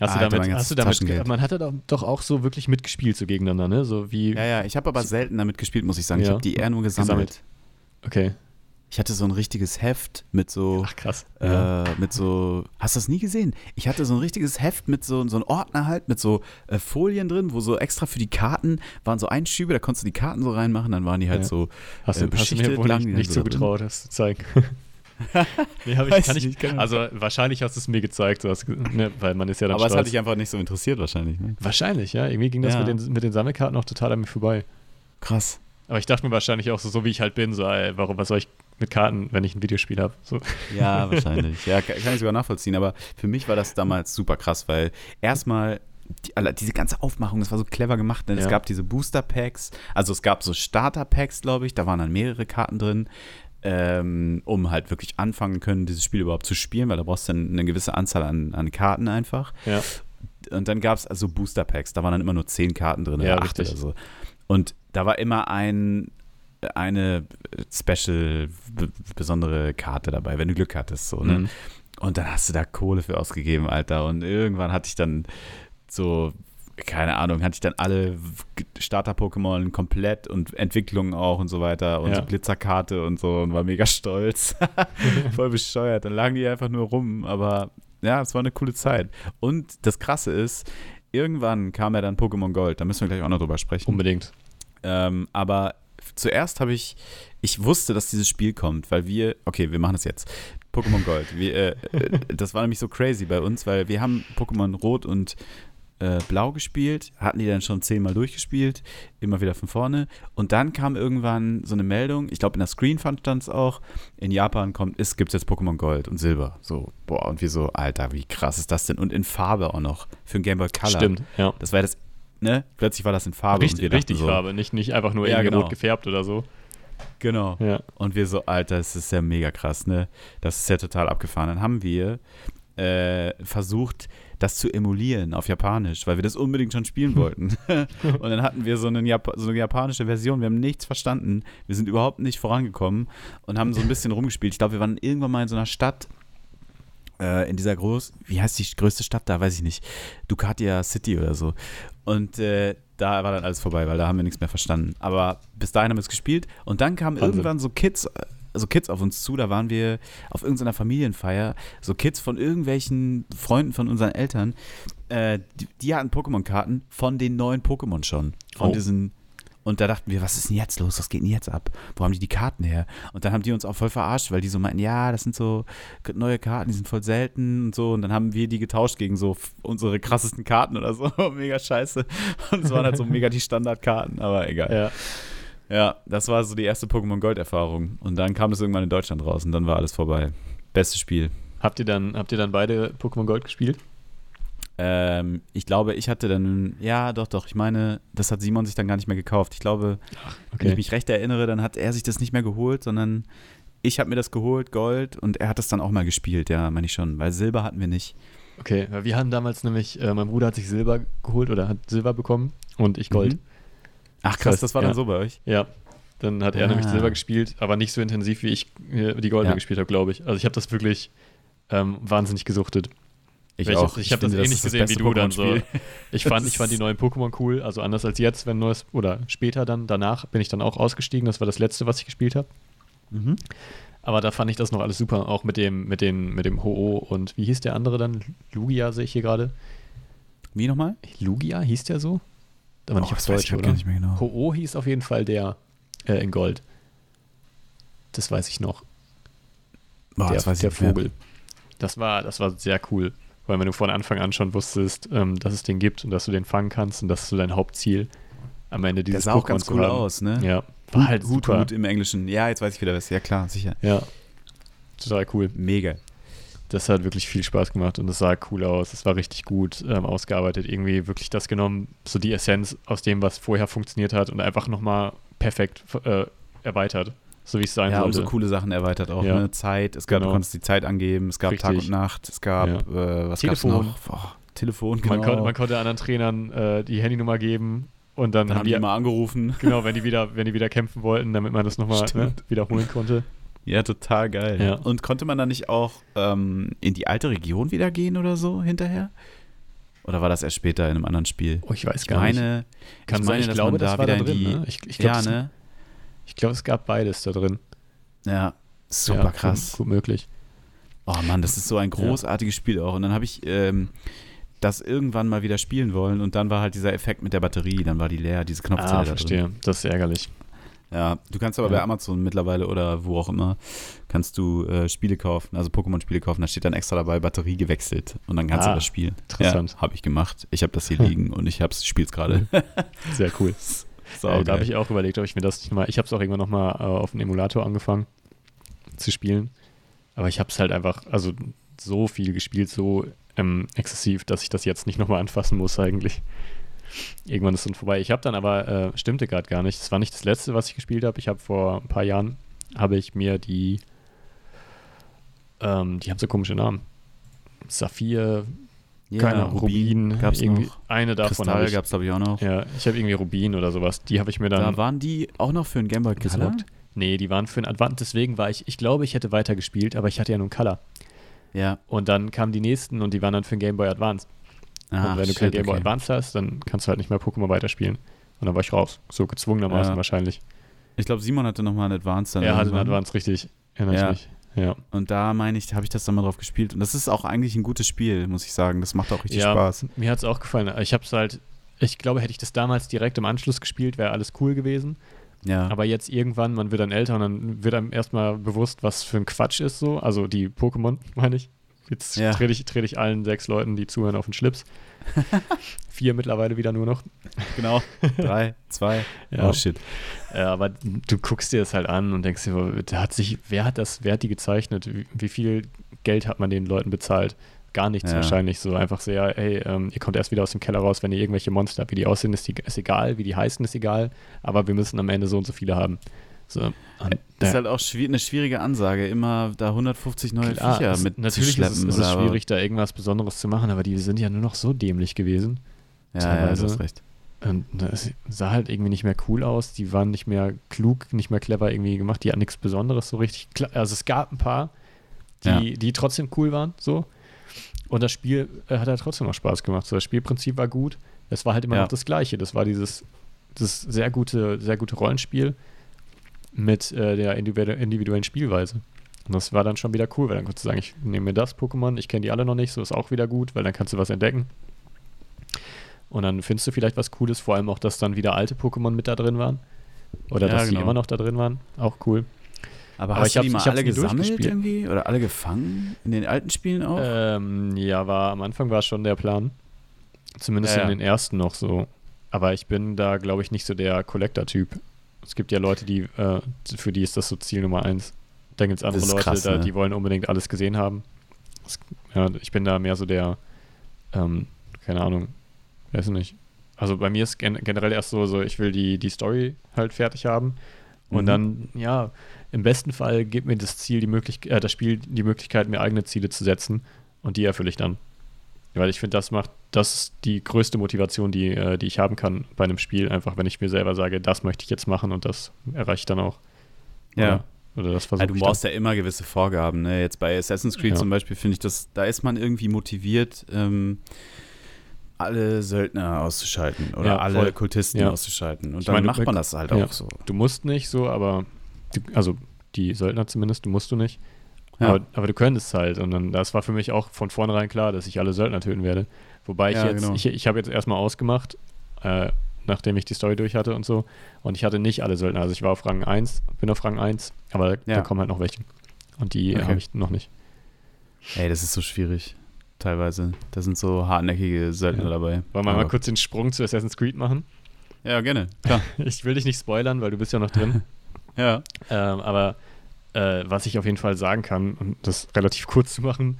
Hast Alter, du damit, hast du damit, man hatte doch, auch so wirklich mitgespielt so gegeneinander, ne? So wie, Ja, ja, ich habe aber selten damit gespielt, muss ich sagen. Ich Ja. habe die eher nur gesammelt. Gesammelt. okay. Ich hatte so ein richtiges Heft mit so Ach, krass. äh, mit so, hast du das nie gesehen? Ich hatte so ein richtiges Heft mit so, so einem Ordner halt, mit so äh, Folien drin, wo so extra für die Karten waren so Einschübe, da konntest du die Karten so reinmachen, dann waren die halt Ja. so, Hast äh, du, hast du mir wohl lagen nicht, nicht so zugetraut, das zu zeigen. nee, hab ich, Weiß kann ich, nicht, also wahrscheinlich hast du es mir gezeigt, hast, ne, weil man ist ja dann aber es stolz. hat dich einfach nicht so interessiert wahrscheinlich, ne? Wahrscheinlich, ja. Irgendwie ging das Ja. mit, den, mit den Sammelkarten auch total an mir vorbei. Krass. Aber ich dachte mir wahrscheinlich auch so, so wie ich halt bin, so, ey, warum, was soll ich mit Karten, wenn ich ein Videospiel habe? So. Ja, wahrscheinlich. Ja, kann ich sogar nachvollziehen, aber für mich war das damals super krass, weil erstmal die, alle- diese ganze Aufmachung, das war so clever gemacht. Denn Es Ja. gab diese Booster-Packs, also es gab so Starter-Packs, glaube ich, da waren dann mehrere Karten drin, ähm, um halt wirklich anfangen können, dieses Spiel überhaupt zu spielen, weil da brauchst du dann eine gewisse Anzahl an, an Karten einfach. Ja. Und dann gab es also Booster-Packs, da waren dann immer nur zehn Karten drin Ja, oder acht richtig. oder so. Und da war immer ein, eine special, b- besondere Karte dabei, wenn du Glück hattest. So, ne? Mhm. Und dann hast du da Kohle für ausgegeben, Alter. Und irgendwann hatte ich dann so, keine Ahnung, hatte ich dann alle Starter-Pokémon komplett und Entwicklungen auch und so weiter und Ja. so Glitzerkarte und so und war mega stolz. Voll bescheuert. Dann lagen die einfach nur rum, aber ja, es war eine coole Zeit. Und das Krasse ist, irgendwann kam ja dann Pokémon Gold. Da müssen wir gleich auch noch drüber sprechen. Unbedingt. Ähm, aber zuerst habe ich, ich wusste, dass dieses Spiel kommt, weil wir, okay, wir machen es jetzt. Pokémon Gold. Wir, äh, äh, das war nämlich so crazy bei uns, weil wir haben Pokémon Rot und äh, Blau gespielt, hatten die dann schon zehnmal durchgespielt, immer wieder von vorne. Und dann kam irgendwann so eine Meldung, ich glaube in der Screenfund stand es auch, in Japan kommt, es gibt jetzt Pokémon Gold und Silber. So, boah, und wir so, Alter, wie krass ist das denn? Und in Farbe auch noch, für ein Game Boy Color. Stimmt, ja. Das war das, ne? Plötzlich war das in Farbe. Richtig, richtig so, Farbe, nicht, nicht einfach nur Ja, irgendwie genau. rot gefärbt oder so. Genau. Ja. Und wir so, Alter, das ist ja mega krass, ne? Das ist ja total abgefahren. Dann haben wir äh, versucht, das zu emulieren auf Japanisch, weil wir das unbedingt schon spielen wollten. und dann hatten wir so eine, Jap so eine japanische Version, wir haben nichts verstanden, wir sind überhaupt nicht vorangekommen und haben so ein bisschen rumgespielt. Ich glaube, wir waren irgendwann mal in so einer Stadt, äh, in dieser groß, wie heißt die größte Stadt da, weiß ich nicht, Ducatia City oder so. Und äh, da war dann alles vorbei, weil da haben wir nichts mehr verstanden. Aber bis dahin haben wir es gespielt und dann kamen Wahnsinn. irgendwann so Kids, also Kids auf uns zu, da waren wir auf irgendeiner Familienfeier, so Kids von irgendwelchen Freunden von unseren Eltern, äh, die, die hatten Pokémon-Karten von den neuen Pokémon schon. Von Oh. diesen. Und da dachten wir, was ist denn jetzt los? Was geht denn jetzt ab? Wo haben die die Karten her? Und dann haben die uns auch voll verarscht, weil die so meinten, ja, das sind so neue Karten, die sind voll selten und so. Und dann haben wir die getauscht gegen so unsere krassesten Karten oder so. mega scheiße. Und es waren halt so mega die Standardkarten, aber egal. Ja. Ja, das war so die erste Pokémon Gold-Erfahrung. Und dann kam das irgendwann in Deutschland raus und dann war alles vorbei. Bestes Spiel. Habt ihr dann, habt ihr dann beide Pokémon Gold gespielt? Ähm, ich glaube, ich hatte dann, ja, doch, doch, ich meine, das hat Simon sich dann gar nicht mehr gekauft. Ich glaube, wenn ich mich recht erinnere, dann hat er sich das nicht mehr geholt, sondern ich habe mir das geholt, Gold, und er hat das dann auch mal gespielt, ja, meine ich schon, weil Silber hatten wir nicht. Okay, wir hatten damals nämlich, äh, mein Bruder hat sich Silber geholt oder hat Silber bekommen und ich Gold. Mhm. Ach krass, Das- das war ja. dann so bei euch. Ja. Dann hat er Ah. nämlich Silber gespielt, aber nicht so intensiv, wie ich äh, die Goldene Ja. gespielt habe, glaube ich. Also ich habe das wirklich ähm, wahnsinnig gesuchtet. Ich auch. Ich, habe das ähnlich das gesehen wie du dann so. Ich fand, ich fand die neuen Pokémon cool, also anders als jetzt, wenn neues, oder später dann, danach bin ich dann auch ausgestiegen. Das war das letzte, was ich gespielt habe. Mhm. Aber da fand ich das noch alles super, auch mit dem, mit den, mit dem Ho-Oh und wie hieß der andere dann? Lugia sehe ich hier gerade. Wie nochmal? Lugia hieß der so? Aber nicht Oh, auf weiß ich Deutsch, grad oder? nicht mehr genau. Ho-Oh hieß auf jeden Fall der äh, in Gold. Das weiß ich noch. Boah, der das weiß ich der nicht mehr. Vogel. Das war, das war sehr cool, weil wenn du von Anfang an schon wusstest, ähm, dass es den gibt und dass du den fangen kannst und das ist so dein Hauptziel, am Ende Der dieses sah auch ganz cool haben. aus, ne? Ja, war halt Hut, super. Hut im Englischen. Ja, jetzt weiß ich wieder was. Ja, klar, sicher. Ja, total cool. Mega. Das hat wirklich viel Spaß gemacht und es sah cool aus. Es war richtig gut ähm, ausgearbeitet. Irgendwie wirklich das genommen, so die Essenz aus dem, was vorher funktioniert hat und einfach nochmal perfekt äh, erweitert, so wie es sein Ja, sollte. so coole Sachen erweitert auch, Ja. ne? Zeit, es gab, Genau. du konntest die Zeit angeben, es gab Tag Richtig. und Nacht, es gab, Ja. äh, was Telefon. noch? Boah, Telefon, genau. man, konnte, man konnte anderen Trainern äh, die Handynummer geben und dann, Dann haben die, mal angerufen. genau, wenn die wieder, wenn die wieder kämpfen wollten, damit man das nochmal ne, wiederholen konnte. Ja, total geil. Ja. Und konnte man dann nicht auch ähm, in die alte Region wieder gehen oder so hinterher? Oder war das erst später in einem anderen Spiel? Oh, ich weiß Ich gar nicht. meine, Kann ich sein, meine, ich dass glaube, man das da war da wieder drin. in die. Ne? Ich, ich glaube, ja, ne? Ich glaub, es gab beides da drin. Ja, super ja, krass. Gut, gut möglich. Oh Mann, das ist so ein großartiges Spiel auch. Und dann habe ich ähm, das irgendwann mal wieder spielen wollen und dann war halt dieser Effekt mit der Batterie, dann war die leer, diese Knopfzelle Ah, da drin. verstehe. Das ist ärgerlich. Ja, du kannst aber Ja. bei Amazon mittlerweile oder wo auch immer, kannst du äh, Spiele kaufen, also Pokémon-Spiele kaufen, da steht dann extra dabei, Batterie gewechselt und dann kannst Ah, du das spielen. interessant. Ja, habe ich gemacht. Ich habe das hier liegen und ich hab's, spiel's gerade. Sehr cool. so, äh, da habe ich auch überlegt, ob ich mir das nicht mal. Ich habe es auch irgendwann nochmal äh, auf dem Emulator angefangen zu spielen. Aber ich habe es halt einfach, also so viel gespielt, so ähm, exzessiv, dass ich das jetzt nicht nochmal anfassen muss eigentlich. Irgendwann ist es dann vorbei. Ich habe dann aber, äh, stimmte gerade gar nicht. Es war nicht das letzte, was ich gespielt habe. Ich habe vor ein paar Jahren, habe ich mir die, ähm, die haben so komische Namen. Saphir, ja, keine Ahnung, Rubin, gab's irgendwie noch. eine davon Kristall ich. gab's glaube ich auch noch. Ja, ich habe irgendwie Rubin oder sowas. Die habe ich mir dann Da waren die auch noch für einen Game Boy Color? besorgt. Nee, die waren für ein Advent, deswegen war ich, ich glaube, ich hätte weiter gespielt, aber ich hatte ja nun Color. Ja. Und dann kamen die nächsten und die waren dann für den Game Boy Advance. Ah, und wenn du kein Game Boy okay. Advance hast, dann kannst du halt nicht mehr Pokémon weiterspielen. Und dann war ich raus. So gezwungenermaßen Ja. wahrscheinlich. Ich glaube, Simon hatte nochmal einen Advance dann er hatte einen irgendwann. Advance, richtig. Erinnere Ja. ich mich. Ja. Und da meine ich, habe ich das dann mal drauf gespielt. Und das ist auch eigentlich ein gutes Spiel, muss ich sagen. Das macht auch richtig ja, Spaß. Mir hat es auch gefallen. Ich habe es halt, ich glaube, hätte ich das damals direkt im Anschluss gespielt, wäre alles cool gewesen. Ja. Aber jetzt irgendwann, man wird dann älter und dann wird einem erstmal bewusst, was für ein Quatsch ist so. Also die Pokémon, meine ich. Jetzt Ja. trete ich, trete ich allen sechs Leuten, die zuhören, auf den Schlips. Vier mittlerweile wieder nur noch. genau. Drei, zwei. Ja. Oh shit. Ja, aber du guckst dir das halt an und denkst dir, da hat sich, wer hat das, wer hat die gezeichnet? Wie, wie viel Geld hat man den Leuten bezahlt? Gar nichts Ja. wahrscheinlich. So einfach so, ja, ey, ähm, ihr kommt erst wieder aus dem Keller raus, wenn ihr irgendwelche Monster habt. Wie die aussehen, ist, die, ist egal. Wie die heißen, ist egal. Aber wir müssen am Ende so und so viele haben. So, das ist halt auch eine schwierige Ansage, immer da 150 neue Klar, Viecher mit Natürlich ist es, ist es schwierig, da irgendwas Besonderes zu machen, aber die sind ja nur noch so dämlich gewesen. Ja, teilweise. ja, du hast recht. Und das sah halt irgendwie nicht mehr cool aus. Die waren nicht mehr klug, nicht mehr clever irgendwie gemacht. Die hatten nichts Besonderes so richtig. Also es gab ein paar, die, ja. die trotzdem cool waren, so. Und das Spiel äh, hat halt trotzdem noch Spaß gemacht. So, das Spielprinzip war gut. Es war halt immer ja. noch das Gleiche. Das war dieses, das sehr gute, sehr gute Rollenspiel mit äh, der individuellen Spielweise. Und das war dann schon wieder cool, weil dann konntest du sagen, ich nehme mir das Pokémon, ich kenne die alle noch nicht, so ist auch wieder gut, weil dann kannst du was entdecken. Und dann findest du vielleicht was Cooles, vor allem auch, dass dann wieder alte Pokémon mit da drin waren. Oder ja, dass genau. die immer noch da drin waren. Auch cool. Aber, Aber hast du die mal alle gesammelt irgendwie? Oder alle gefangen? In den alten Spielen auch? Ähm, ja, war, am Anfang war schon der Plan. Zumindest ja, in den ersten noch so. Aber ich bin da, glaube ich, nicht so der Collector-Typ. Es gibt ja Leute, die, äh, für die ist das so Ziel Nummer eins. Dann gibt es andere Leute, krass, da, ne? die wollen unbedingt alles gesehen haben. Das, ja, ich bin da mehr so der, ähm, keine Ahnung, weiß nicht. Also bei mir ist gen generell erst so, so, ich will die, die Story halt fertig haben. Und mhm. dann, ja, im besten Fall gibt mir das Ziel die Möglichkeit, äh, das Spiel die Möglichkeit, mir eigene Ziele zu setzen. Und die erfülle ich dann. Weil ich finde, das macht, das ist die größte Motivation, die, äh, die ich haben kann bei einem Spiel. Einfach, wenn ich mir selber sage, das möchte ich jetzt machen und das erreiche ich dann auch. Ja. Oder, oder das versuche ja, Du brauchst ja immer gewisse Vorgaben. Ne? Jetzt bei Assassin's Creed ja. zum Beispiel finde ich, das, da ist man irgendwie motiviert, ähm, alle Söldner auszuschalten oder ja, alle Kultisten auszuschalten. Und ich dann meine, macht man das halt auch so. Du musst nicht so, aber also die Söldner zumindest, du musst du nicht. Ja. Aber, aber, du könntest halt. Und dann, das war für mich auch von vornherein klar, dass ich alle Söldner töten werde. Wobei ich ja, jetzt, genau. ich, ich habe jetzt erstmal ausgemacht, äh, nachdem ich die Story durch hatte und so. Und ich hatte nicht alle Söldner. Also ich war auf Rang 1, bin auf Rang 1, aber ja. da kommen halt noch welche. Und die okay. habe ich noch nicht. Ey, das ist so schwierig. Teilweise. Da sind so hartnäckige Söldner ja. dabei. Wollen wir aber mal kurz den Sprung zu Assassin's Creed machen? Ja, gerne. Klar. ich will dich nicht spoilern, weil du bist ja noch drin. ja. Ähm, aber äh, was ich auf jeden Fall sagen kann, um das relativ kurz zu machen,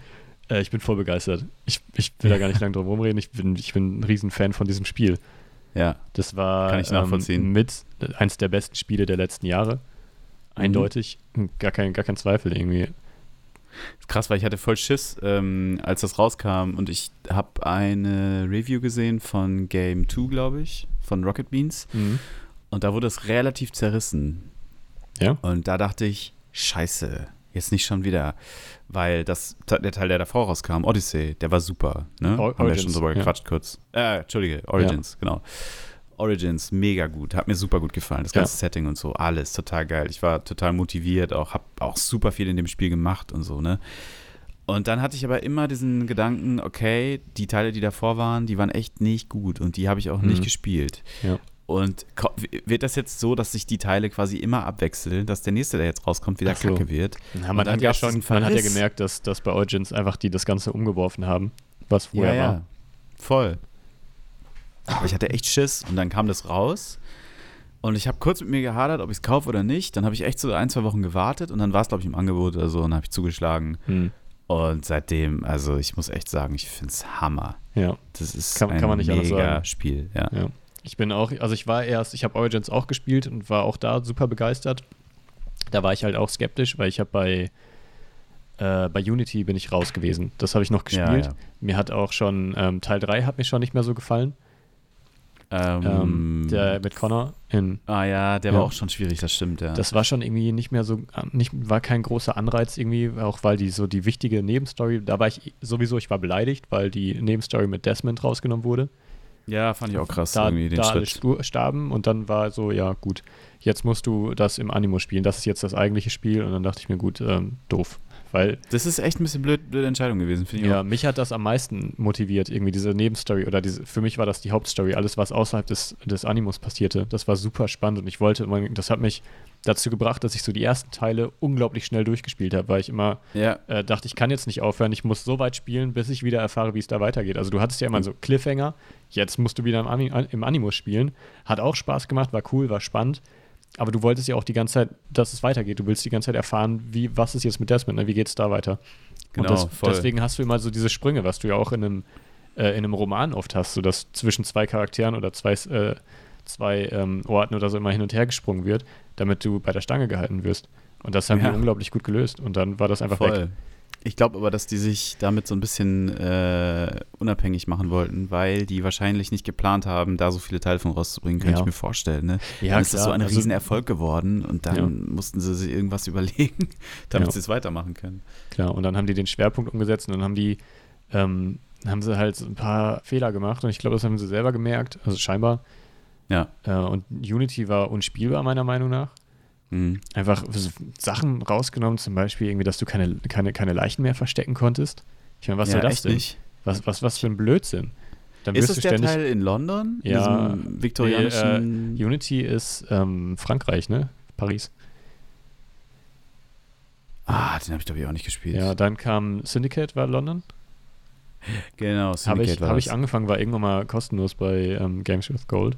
äh, ich bin voll begeistert. Ich, ich will da gar nicht lange drum rumreden. Ich bin, ich bin ein Riesen von diesem Spiel. Ja. Das war kann ich nachvollziehen. Ähm, mit eins der besten Spiele der letzten Jahre. Mhm. Eindeutig. Mhm. Gar, kein, gar kein Zweifel irgendwie. Krass, weil ich hatte voll Schiss, ähm, als das rauskam und ich habe eine Review gesehen von Game 2, glaube ich, von Rocket Beans. Mhm. Und da wurde es relativ zerrissen. Ja. Und da dachte ich, scheiße, jetzt nicht schon wieder. Weil das, der Teil, der davor rauskam, Odyssey, der war super. Ne? Or Haben wir schon so gequatscht ja. kurz. Äh, Entschuldige, Origins, ja. genau. Origins, mega gut. Hat mir super gut gefallen. Das ganze ja. Setting und so, alles total geil. Ich war total motiviert, auch hab auch super viel in dem Spiel gemacht und so, ne? Und dann hatte ich aber immer diesen Gedanken, okay, die Teile, die davor waren, die waren echt nicht gut und die habe ich auch mhm. nicht gespielt. Ja. Und wird das jetzt so, dass sich die Teile quasi immer abwechseln, dass der nächste, der jetzt rauskommt, wieder so. kacke wird? Ja, man, hat ja schon, man hat ja gemerkt, dass, dass bei Origins einfach die das Ganze umgeworfen haben, was vorher ja, ja. war. Voll. Aber ich hatte echt Schiss und dann kam das raus. Und ich habe kurz mit mir gehadert, ob ich es kaufe oder nicht. Dann habe ich echt so ein, zwei Wochen gewartet und dann war es, glaube ich, im Angebot oder so und habe ich zugeschlagen. Hm. Und seitdem, also ich muss echt sagen, ich finde es Hammer. Ja. Das ist kann, ein kann mega Spiel. Ja. ja. Ich bin auch, also ich war erst, ich habe Origins auch gespielt und war auch da super begeistert. Da war ich halt auch skeptisch, weil ich habe bei, äh, bei Unity bin ich raus gewesen. Das habe ich noch gespielt. Ja, ja. Mir hat auch schon, ähm, Teil 3 hat mir schon nicht mehr so gefallen. Ähm, ähm, der mit Connor in. Ah ja, der ja. war auch schon schwierig, das stimmt, ja. Das war schon irgendwie nicht mehr so, nicht, war kein großer Anreiz irgendwie, auch weil die so die wichtige Nebenstory, da war ich sowieso, ich war beleidigt, weil die Nebenstory mit Desmond rausgenommen wurde. Ja, fand ich auch krass. Da, irgendwie, den da alle starben und dann war so, ja gut, jetzt musst du das im Animo spielen. Das ist jetzt das eigentliche Spiel und dann dachte ich mir, gut, ähm, doof. Weil, das ist echt ein bisschen blöd, blöde Entscheidung gewesen, finde ich. Ja, auch. mich hat das am meisten motiviert, irgendwie diese Nebenstory oder diese, für mich war das die Hauptstory, alles, was außerhalb des, des Animus passierte. Das war super spannend und ich wollte, das hat mich dazu gebracht, dass ich so die ersten Teile unglaublich schnell durchgespielt habe, weil ich immer ja. äh, dachte, ich kann jetzt nicht aufhören, ich muss so weit spielen, bis ich wieder erfahre, wie es da weitergeht. Also du hattest ja immer mhm. so Cliffhanger, jetzt musst du wieder im, im Animus spielen. Hat auch Spaß gemacht, war cool, war spannend. Aber du wolltest ja auch die ganze Zeit, dass es weitergeht. Du willst die ganze Zeit erfahren, wie, was ist jetzt mit Desmond, ne? wie geht es da weiter. Genau, das, deswegen hast du immer so diese Sprünge, was du ja auch in einem, äh, in einem Roman oft hast, so dass zwischen zwei Charakteren oder zwei, äh, zwei ähm, Orten oder so immer hin und her gesprungen wird damit du bei der Stange gehalten wirst. Und das haben Ja. die unglaublich gut gelöst. Und dann war das einfach weg. Ich glaube aber, dass die sich damit so ein bisschen äh, unabhängig machen wollten, weil die wahrscheinlich nicht geplant haben, da so viele Teile von rauszubringen, könnte Ja. ich mir vorstellen. Ne? Ja, dann ist das so ein also- Riesenerfolg geworden und dann Ja. mussten sie sich irgendwas überlegen, damit Ja. sie es weitermachen können. Klar, und dann haben die den Schwerpunkt umgesetzt und dann haben die, ähm, haben sie halt so ein paar Fehler gemacht und ich glaube, das haben sie selber gemerkt, also scheinbar. Ja. Äh, und Unity war unspielbar, meiner Meinung nach. Mhm. Einfach Sachen rausgenommen, zum Beispiel irgendwie, dass du keine, keine, keine Leichen mehr verstecken konntest. Ich meine, was ja, soll das denn? nicht? Was, was, was für ein Blödsinn. Dann Ist das du der. Teil in London? In Ja, diesem viktorianischen. Nee, Unity ist ähm, Frankreich, ne? Paris. ah, den habe ich glaube ich auch nicht gespielt. Ja, dann kam Syndicate, war London. genau. Habe Syndicate ich, war hab das. ich angefangen, war irgendwann mal kostenlos bei ähm, Games with Gold.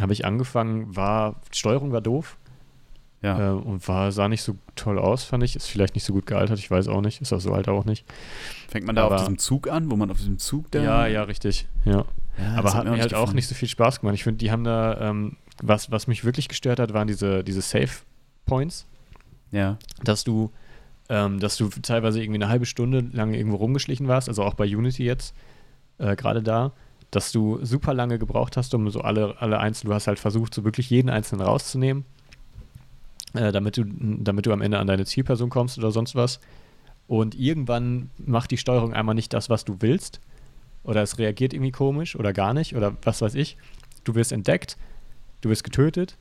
Habe ich angefangen, war, Steuerung war doof Ja. äh, und war, sah nicht so toll aus, fand ich. Ist vielleicht nicht so gut gealtert, ich weiß auch nicht. Ist auch so alt auch nicht. Fängt man da auf aber- diesem Zug an, wo man auf diesem Zug da. Ja, ja, richtig. Ja. Ja, Aber hat mir halt auch gefallen. nicht so viel Spaß gemacht. Ich finde, die haben da, ähm, was, was mich wirklich gestört hat, waren diese, diese Save Points, Ja. dass du, ähm, dass du teilweise irgendwie eine halbe Stunde lang irgendwo rumgeschlichen warst, also auch bei Unity jetzt, äh, gerade da, dass du super lange gebraucht hast, um so alle, alle einzelnen, du hast halt versucht, so wirklich jeden einzelnen rauszunehmen, äh, damit, du, damit du am Ende an deine Zielperson kommst oder sonst was. Und irgendwann macht die Steuerung einmal nicht das, was du willst. Oder es reagiert irgendwie komisch oder gar nicht oder was weiß ich. Du wirst entdeckt, du wirst getötet,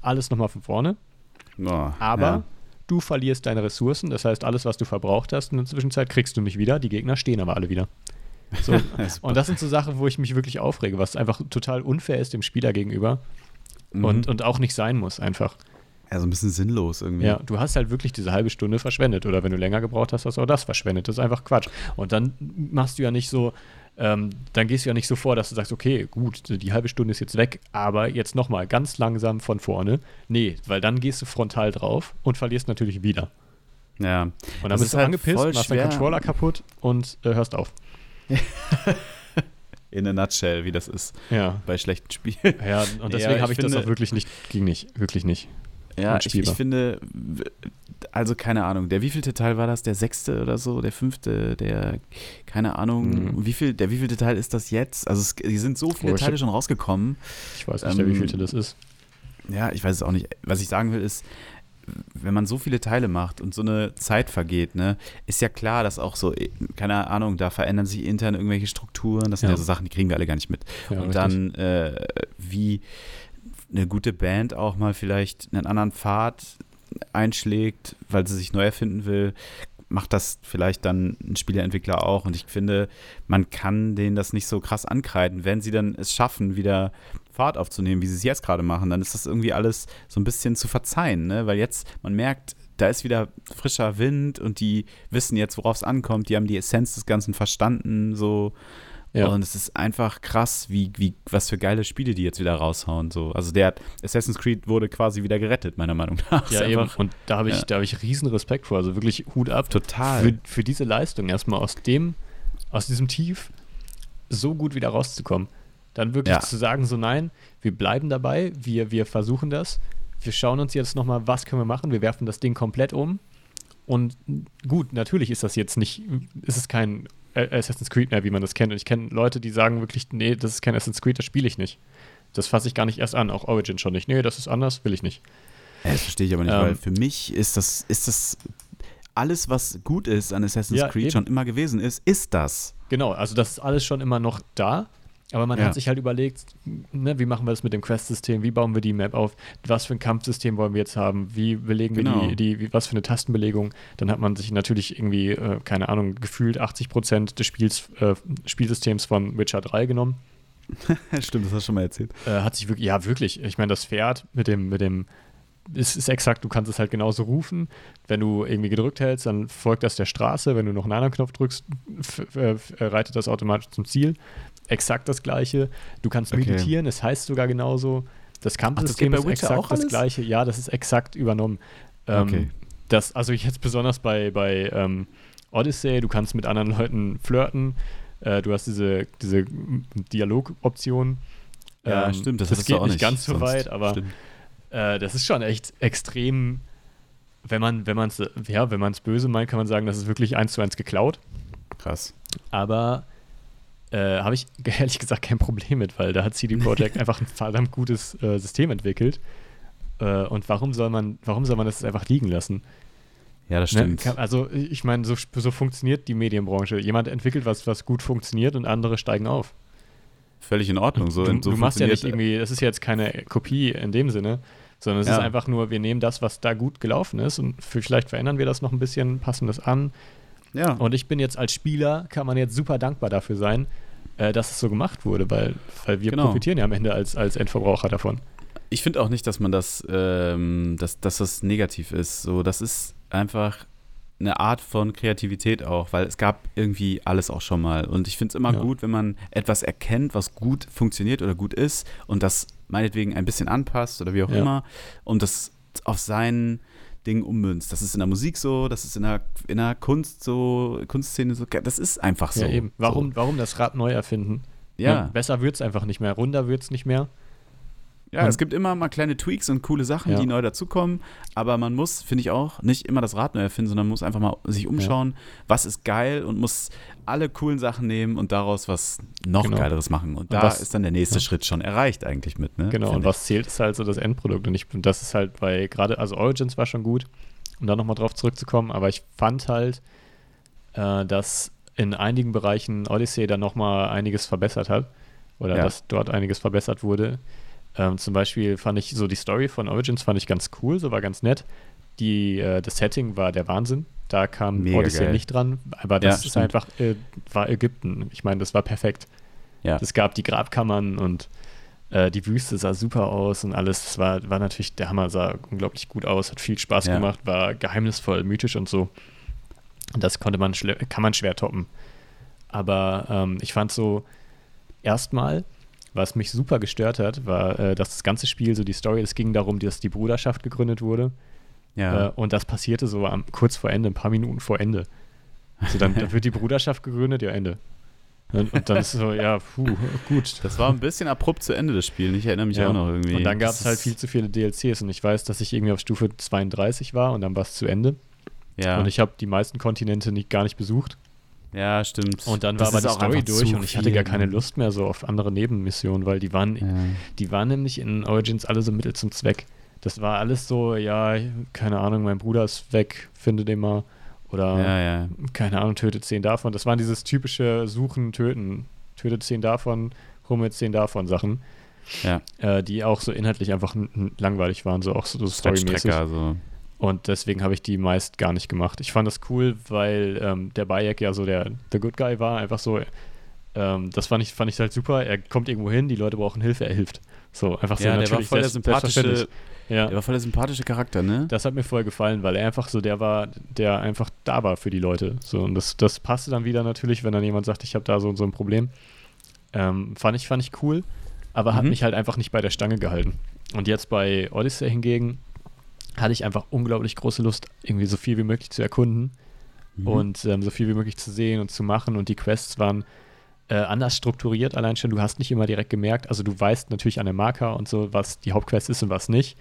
alles nochmal von vorne. Oh, Aber ja. du verlierst deine Ressourcen, das heißt, alles, was du verbraucht hast in der Zwischenzeit, kriegst du nicht wieder. Die Gegner stehen aber alle wieder. So. und das sind so Sachen, wo ich mich wirklich aufrege, was einfach total unfair ist dem Spieler gegenüber Mhm. und, und auch nicht sein muss, einfach. Ja, so ein bisschen sinnlos irgendwie. Ja, du hast halt wirklich diese halbe Stunde verschwendet. Oder wenn du länger gebraucht hast, hast du auch das verschwendet. Das ist einfach Quatsch. Und dann machst du ja nicht so, ähm, dann gehst du ja nicht so vor, dass du sagst, okay, gut, die halbe Stunde ist jetzt weg, aber jetzt nochmal ganz langsam von vorne. Nee, weil dann gehst du frontal drauf und verlierst natürlich wieder. Ja. Und dann Das bist ist du halt angepisst, machst deinen schwer. Controller kaputt und äh, hörst auf. In a nutshell, wie das ist Ja. bei schlechten Spielen. Ja, und Ja, deswegen ich habe ich das finde- auch wirklich nicht, ging nicht, wirklich nicht. Ja, ich, ich finde, also keine Ahnung, der wievielte Teil war das? Der sechste oder so? Der fünfte? Der, keine Ahnung, Mhm. wie viel, der wievielte Teil ist das jetzt? Also es die sind so viele Oh, Teile hab- schon rausgekommen. Ich weiß nicht, Ähm, viel das ist. Ja, ich weiß es auch nicht. Was ich sagen will, ist, wenn man so viele Teile macht und so eine Zeit vergeht, ne, ist ja klar, dass auch so, keine Ahnung, da verändern sich intern irgendwelche Strukturen. Das sind ja, Ja. so Sachen, die kriegen wir alle gar nicht mit. Ja, und richtig. dann, äh, wie eine gute Band auch mal vielleicht einen anderen Pfad einschlägt, weil sie sich neu erfinden will, macht das vielleicht dann ein Spieleentwickler auch. Und ich finde, man kann denen das nicht so krass ankreiden. Wenn sie dann es schaffen, wieder Fahrt aufzunehmen, wie sie es jetzt gerade machen, dann ist das irgendwie alles so ein bisschen zu verzeihen, ne? Weil jetzt, man merkt, da ist wieder frischer Wind und die wissen jetzt, worauf es ankommt. Die haben die Essenz des Ganzen verstanden, so. Ja. Und es ist einfach krass, wie, wie, was für geile Spiele die jetzt wieder raushauen. So. Also der Assassin's Creed wurde quasi wieder gerettet, meiner Meinung nach. Ja, eben. Und da habe ich, ja. da habe ich riesen Respekt vor. Also wirklich Hut ab. total. Für, für diese Leistung erstmal aus dem, aus diesem Tief so gut wieder rauszukommen. Dann wirklich Ja. zu sagen, so nein, wir bleiben dabei, wir, wir versuchen das. Wir schauen uns jetzt nochmal, was können wir machen. Wir werfen das Ding komplett um. Und gut, natürlich ist das jetzt nicht, ist es kein Assassin's Creed mehr, wie man das kennt. Und ich kenne Leute, die sagen wirklich, nee, das ist kein Assassin's Creed, das spiele ich nicht. Das fasse ich gar nicht erst an, auch Origin schon nicht. Nee, das ist anders, will ich nicht. Ja, das verstehe ich aber nicht, Ähm, weil für mich ist das, ist das alles, was gut ist an Assassin's Ja, Creed eben. schon immer gewesen ist, ist das. Genau, also das ist alles schon immer noch da. Aber man Ja. hat sich halt überlegt, ne, wie machen wir das mit dem Quest-System, wie bauen wir die Map auf, was für ein Kampfsystem wollen wir jetzt haben, wie belegen Genau. wir die, die wie, was für eine Tastenbelegung. Dann hat man sich natürlich irgendwie, äh, keine Ahnung, gefühlt 80 Prozent des Spiels, äh, Spielsystems von Witcher 3 genommen. Stimmt, das hast du schon mal erzählt. Äh, hat sich wirklich, ja wirklich, ich meine, das Pferd mit dem, mit dem, es ist exakt, du kannst es halt genauso rufen. Wenn du irgendwie gedrückt hältst, dann folgt das der Straße. Wenn du noch einen anderen Knopf drückst, äh, äh, reitet das automatisch zum Ziel. Exakt das gleiche. Du kannst Okay. meditieren, es heißt sogar genauso. Das Kampfsystem geht bei ist exakt auch das gleiche. Ja, das ist exakt übernommen. Ähm, Okay. Das, also jetzt besonders bei, bei ähm, Odyssey, du kannst mit anderen Leuten flirten. Äh, du hast diese, diese Dialogoption. Ja, Ähm, stimmt, das, das geht nicht ganz so weit, aber äh, das ist schon echt extrem, wenn man, wenn man es, ja, wenn man es böse meint, kann man sagen, das ist wirklich eins zu eins geklaut. Krass. Aber äh, habe ich ehrlich gesagt kein Problem mit, weil da hat CD Projekt einfach ein verdammt gutes äh, System entwickelt. Äh, und warum soll man, warum soll man das einfach liegen lassen? Ja, das Ne? stimmt. Kann- Also ich meine, so, so funktioniert die Medienbranche. Jemand entwickelt was, was gut funktioniert und andere steigen auf. Völlig in Ordnung. So, du so du machst ja nicht funktioniert- irgendwie, das ist jetzt keine Kopie in dem Sinne, sondern es Ja. ist einfach nur, wir nehmen das, was da gut gelaufen ist und vielleicht verändern wir das noch ein bisschen, passen das an. Ja. Und ich bin jetzt als Spieler, kann man jetzt super dankbar dafür sein, äh, dass es so gemacht wurde, weil, weil wir Genau. profitieren ja am Ende als, als Endverbraucher davon. Ich finde auch nicht, dass man das, ähm, dass, dass das negativ ist. So, das ist einfach eine Art von Kreativität auch, weil es gab irgendwie alles auch schon mal. Und ich finde es immer Ja. gut, wenn man etwas erkennt, was gut funktioniert oder gut ist und das meinetwegen ein bisschen anpasst oder wie auch Ja. immer und das auf sein Ding ummünzt. Das ist in der Musik so, das ist in der, in der Kunst so, Kunstszene so. Das ist einfach so. Ja, eben. Warum, So. warum das Rad neu erfinden? Ja. Ne? Besser wird es einfach nicht mehr. Runder wird es nicht mehr. Ja, Und- es gibt immer mal kleine Tweaks und coole Sachen, Ja. die neu dazukommen, aber man muss, finde ich auch, nicht immer das Rad neu erfinden, sondern muss einfach mal sich umschauen, was ist geil und muss alle coolen Sachen nehmen und daraus was noch Genau. geileres machen. Und, Und da was- ist dann der nächste ja. Schritt schon erreicht eigentlich mit, ne? Genau, Find und ich. was zählt, ist halt so das Endprodukt. Und ich, das ist halt bei gerade, also Origins war schon gut, um da nochmal drauf zurückzukommen, aber ich fand halt, äh, dass in einigen Bereichen Odyssey dann nochmal einiges verbessert hat. Oder Ja. dass dort einiges verbessert wurde. Ähm, zum Beispiel fand ich so die Story von Origins fand ich ganz cool, so war ganz nett. Die, äh, das Setting war der Wahnsinn. Da kam Mega Odyssey geil. nicht dran, aber Ja, das ist stimmt. einfach, äh, war Ägypten. Ich meine, das war perfekt. Ja. Es gab die Grabkammern und äh, die Wüste sah super aus und alles. Das war, war natürlich, der Hammer sah unglaublich gut aus, hat viel Spaß Ja. gemacht, war geheimnisvoll, mythisch und so. Das konnte man kann man schwer toppen. Aber ähm, ich fand so erstmal, was mich super gestört hat, war, äh, dass das ganze Spiel, so die Story, es ging darum, dass die Bruderschaft gegründet wurde. ja. Äh, und das passierte so am, kurz vor Ende, ein paar Minuten vor Ende. Also dann, dann wird die Bruderschaft gegründet, ja, Ende. Und, und dann ist so, ja, puh, gut. das war ein bisschen abrupt zu Ende des Spiels. Ich erinnere mich Ja. auch noch irgendwie. Und dann gab es halt viel zu viele DLCs und ich weiß, dass ich irgendwie auf Stufe 32 war und dann war es zu Ende. Ja, Und ich habe die meisten Kontinente nicht, gar nicht besucht. Ja stimmt. Und dann Das war aber die auch Story durch und ich hatte gar keine Mann. Lust mehr so auf andere Nebenmissionen, weil die waren, Ja. die waren nämlich in Origins alle so Mittel zum Zweck. Das war alles so, ja, keine Ahnung, mein Bruder ist weg, finde den mal. Oder ja, ja. keine Ahnung, tötet zehn davon. Das waren dieses typische Suchen, Töten. Tötet zehn davon, hol mir zehn davon Sachen, Ja. äh, die auch so inhaltlich einfach langweilig waren, so auch so, so storymäßig. Strecker, so. Und deswegen habe ich die meist gar nicht gemacht. Ich fand das cool, weil ähm, der Bayek ja so der the good guy war, einfach so. Ähm, das fand ich, fand ich halt super. Er kommt irgendwo hin, die Leute brauchen Hilfe, er hilft. So, einfach so Ja, der war natürlich voll der sympathische, Ja. der war voll der sympathische Charakter, ne? Das hat mir voll gefallen, weil er einfach so der war, der einfach da war für die Leute. So, und das, das passte dann wieder natürlich, wenn dann jemand sagt, ich habe da so und so ein Problem. Ähm, fand, ich, fand ich cool, aber hat Mhm. mich halt einfach nicht bei der Stange gehalten. Und jetzt bei Odyssey hingegen hatte ich einfach unglaublich große Lust, irgendwie so viel wie möglich zu erkunden Mhm. und ähm, so viel wie möglich zu sehen und zu machen. Und die Quests waren äh, anders strukturiert, allein schon. Du hast nicht immer direkt gemerkt, also du weißt natürlich an dem Marker und so, was die Hauptquest ist und was nicht.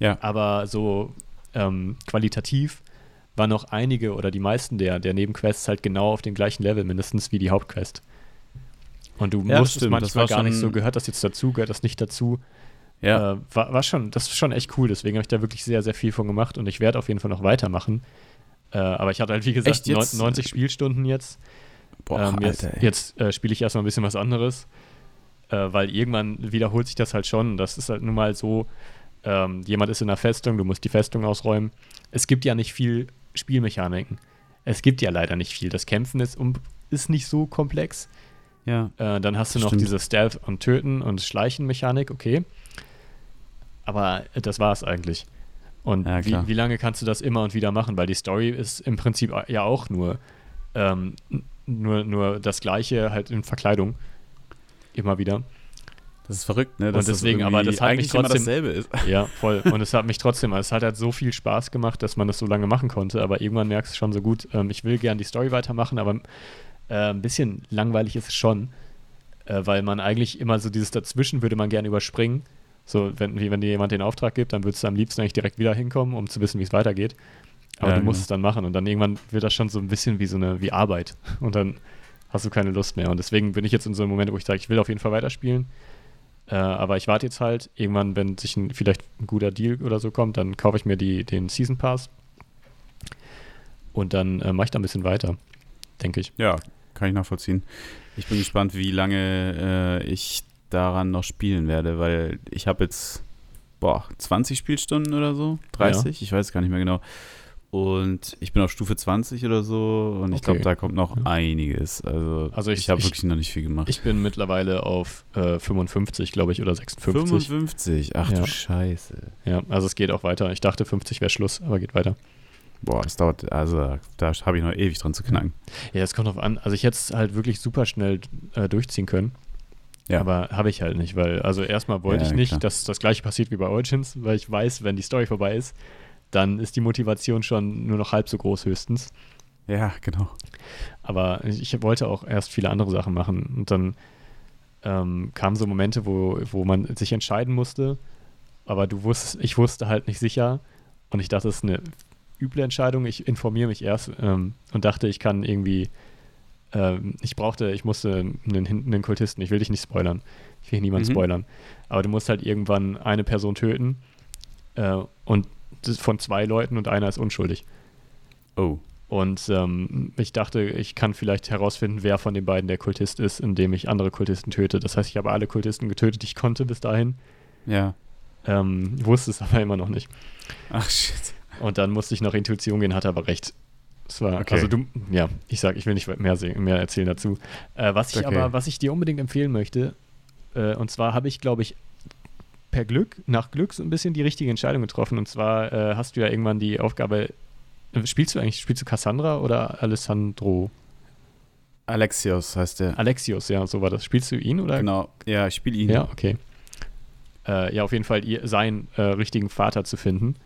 Ja. Aber so ähm, qualitativ waren noch einige oder die meisten der, der Nebenquests halt genau auf dem gleichen Level, mindestens wie die Hauptquest. Und du Ja, musstest manchmal war gar nicht so, gehört das jetzt dazu, gehört das nicht dazu. Ja. Äh, war, war schon, das ist schon echt cool, deswegen habe ich da wirklich sehr, sehr viel von gemacht und ich werde auf jeden Fall noch weitermachen. Äh, aber ich hatte halt, wie gesagt, Echt jetzt? neun- 90 Spielstunden jetzt. Boah, ähm, jetzt Alter, jetzt äh, spiele ich erstmal ein bisschen was anderes, äh, weil irgendwann wiederholt sich das halt schon. Das ist halt nun mal so, ähm, jemand ist in einer Festung, du musst die Festung ausräumen. Es gibt ja nicht viel Spielmechaniken. Es gibt ja leider nicht viel. Das Kämpfen ist, um, ist nicht so komplex. Ja. Äh, dann hast du noch stimmt. diese Stealth- und Töten- und Schleichen-Mechanik, okay. Aber äh, das war es eigentlich. Und Ja, wie, wie lange kannst du das immer und wieder machen? Weil die Story ist im Prinzip ja auch nur, ähm, nur, nur das Gleiche halt in Verkleidung. Immer wieder. Das ist verrückt, ne? Und deswegen, das aber das hat mich trotzdem- dasselbe ist. Ja, voll. Und es hat mich trotzdem, es hat halt so viel Spaß gemacht, dass man das so lange machen konnte. Aber irgendwann merkst du schon so gut, ähm, ich will gern die Story weitermachen, aber äh, ein bisschen langweilig ist es schon, äh, weil man eigentlich immer so dieses Dazwischen würde man gerne überspringen So, wenn, wenn dir jemand den Auftrag gibt, dann würdest du am liebsten eigentlich direkt wieder hinkommen, um zu wissen, wie es weitergeht. Aber Ja, du musst genau. es dann machen und dann irgendwann wird das schon so ein bisschen wie so eine wie Arbeit und dann hast du keine Lust mehr. Und deswegen bin ich jetzt in so einem Moment, wo ich sage, ich will auf jeden Fall weiterspielen. Äh, aber ich warte jetzt halt, irgendwann, wenn sich ein, vielleicht ein guter Deal oder so kommt, dann kaufe ich mir die, den Season Pass und dann äh, mache ich da ein bisschen weiter, denke ich. Ja, kann ich nachvollziehen. Ich bin gespannt, wie lange äh, ich daran noch spielen werde, weil ich habe jetzt boah, 20 Spielstunden oder so, 30, ich weiß gar nicht mehr genau. Und ich bin auf Stufe 20 oder so und ich Okay. glaube, da kommt noch Ja. einiges. Also, Also ich- ich, habe ich- wirklich noch nicht viel gemacht. Ich bin mittlerweile auf äh, 55, glaube ich, oder 56. 55, ach Ja. du Scheiße. Ja, also es geht auch weiter. Ich dachte, 50 wäre Schluss, aber geht weiter. Boah, das dauert, also da habe ich noch ewig dran zu knacken. Ja, es kommt drauf an. Also ich hätte es halt wirklich super schnell äh, durchziehen können. Ja. Aber habe ich halt nicht, weil, also erstmal wollte Ja, ich nicht, klar. dass das gleiche passiert wie bei Origins, weil ich weiß, wenn die Story vorbei ist, dann ist die Motivation schon nur noch halb so groß höchstens. Ja, genau. Aber ich wollte auch erst viele andere Sachen machen. Und dann ähm, kamen so Momente, wo, wo man sich entscheiden musste, aber du wusstest, ich wusste halt nicht sicher. Und ich dachte, das ist eine üble Entscheidung. Ich informiere mich erst ähm, und dachte, ich kann irgendwie, ähm, ich brauchte, ich musste einen, einen Kultisten, ich will dich nicht spoilern. Ich will niemanden Mhm. spoilern. Aber du musst halt irgendwann eine Person töten äh, und von zwei Leuten und einer ist unschuldig. Oh, Und ähm, ich dachte, ich kann vielleicht herausfinden, wer von den beiden der Kultist ist, indem ich andere Kultisten töte. Das heißt, ich habe alle Kultisten getötet, die ich konnte bis dahin. ja. Ähm, wusste es aber immer noch nicht. Ach shit. Und dann musste ich nach Intuition gehen, hatte aber recht. Es war, Okay. also du, ja, ich sag, ich will nicht mehr, mehr erzählen dazu. Äh, was ich Okay. aber, was ich dir unbedingt empfehlen möchte, äh, und zwar habe ich, glaube ich, per Glück, nach Glück so ein bisschen die richtige Entscheidung getroffen. Und zwar äh, hast du ja irgendwann die Aufgabe, äh, spielst du eigentlich, spielst du Cassandra oder Alessandro? Alexios heißt der. Alexios, ja, so war das. Spielst du ihn oder? Genau. Ja, ich spiele ihn. Ja, okay. Äh, ja, auf jeden Fall ihr, seinen äh, richtigen Vater zu finden.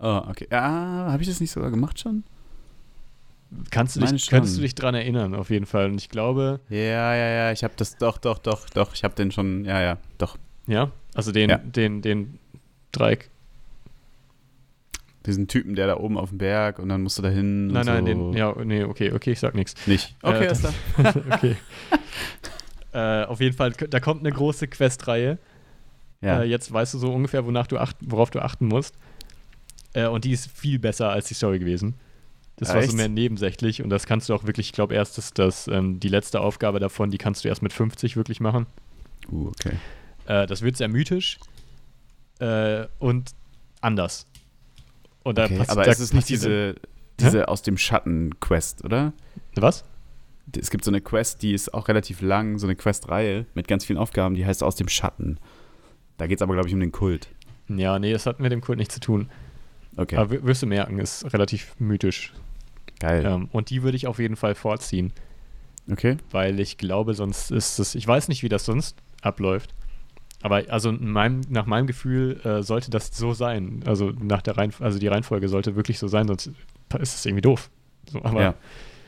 Oh, okay. Ah, habe ich das nicht sogar gemacht schon? Kannst du dich, könntest du dich dran erinnern, auf jeden Fall. Und ich glaube, Ja, ja, ja. Ich habe das doch, doch, doch, doch. Ich habe den schon. Ja, ja, doch. ja, also den, Ja. den, den Dreieck. Diesen Typen, der da oben auf dem Berg und dann musst du da hin. Nein, nein, so. den, ja, nee, okay, okay, ich sag nichts. Nicht. Äh, Okay, das- ist da. okay. äh, auf jeden Fall, da kommt eine große Questreihe. Ja. Äh, jetzt weißt du so ungefähr, wonach du acht, worauf du achten musst. Äh, und die ist viel besser als die Story gewesen. Das war Echt? so mehr nebensächlich und das kannst du auch wirklich, ich glaube erst, dass das, ähm, die letzte Aufgabe davon, die kannst du erst mit 50 wirklich machen. Uh, okay. Äh, das wird sehr mythisch äh, und anders. Und da okay. passi- Aber da es ist nicht passiert- diese, diese aus dem Schatten-Quest, oder? Was? Es gibt so eine Quest, die ist auch relativ lang, so eine Questreihe mit ganz vielen Aufgaben, die heißt Aus dem Schatten. Da geht es aber, glaube ich, um den Kult. Ja, nee, das hat mit dem Kult nichts zu tun. Okay, Aber wirst du merken, ist relativ mythisch. Geil. Ähm, und die würde ich auf jeden Fall vorziehen, Okay. weil ich glaube, sonst ist es, ich weiß nicht, wie das sonst abläuft. Aber also in meinem, nach meinem Gefühl äh, sollte das so sein. Also nach der Reihenf also die Reihenfolge sollte wirklich so sein, sonst ist es irgendwie doof. So, aber ja. ja.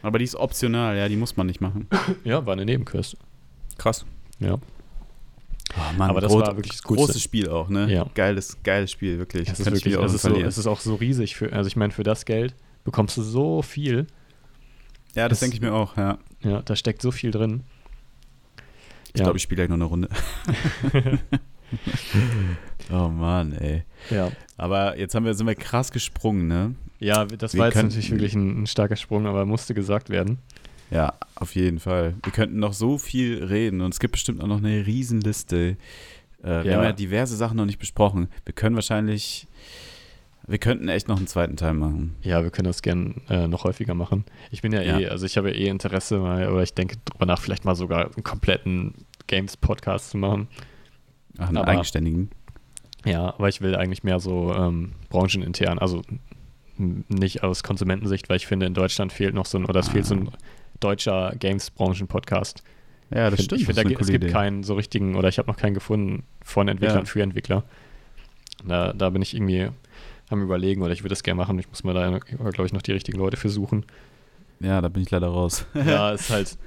Aber die ist optional, ja, die muss man nicht machen. war eine Nebenquest. Krass. Ja. Oh, Mann, Aber das war wirklich das Coolste. großes Spiel auch, ne? Ja. Geiles, geiles Spiel, wirklich. Es ist, wirklich, es, ist so, es ist auch so riesig für, also ich meine, für das Geld bekommst du so viel. ja, das es- denke ich mir auch, ja. Ja, da steckt so viel drin. Ich glaube, ich spiele gleich noch eine Runde. oh Mann, ey. Ja, Aber jetzt haben wir, sind wir krass gesprungen, ne? ja das Wir war jetzt könnten- natürlich wirklich ein, ein starker Sprung, aber musste gesagt werden. Ja, auf jeden Fall. Wir könnten noch so viel reden und es gibt bestimmt auch noch eine Riesenliste. Äh, Wir Ja. haben ja diverse Sachen noch nicht besprochen. Wir können wahrscheinlich, wir könnten echt noch einen zweiten Teil machen. Ja, wir können das gern äh, noch häufiger machen. Ich bin ja, Ja. eh, also ich habe ja eh Interesse, mal, oder ich denke drüber nach, vielleicht mal sogar einen kompletten Games-Podcast zu machen. Ach, einen Aber- eigenständigen. Ja, aber ich will eigentlich mehr so ähm, branchenintern, also nicht aus Konsumentensicht, weil ich finde, in Deutschland fehlt noch so ein, oder es fehlt so ein deutscher Games-Branchen-Podcast. Ja, das Ich stimmt. finde, da eine gibt- es gibt Idee. keinen so richtigen, oder ich habe noch keinen gefunden von Entwicklern Ja. für Entwickler. Da, da bin ich irgendwie am überlegen, oder ich würde das gerne machen. Ich muss mir da, glaube ich, noch die richtigen Leute für suchen. Ja, da bin ich leider raus. ja, ist halt.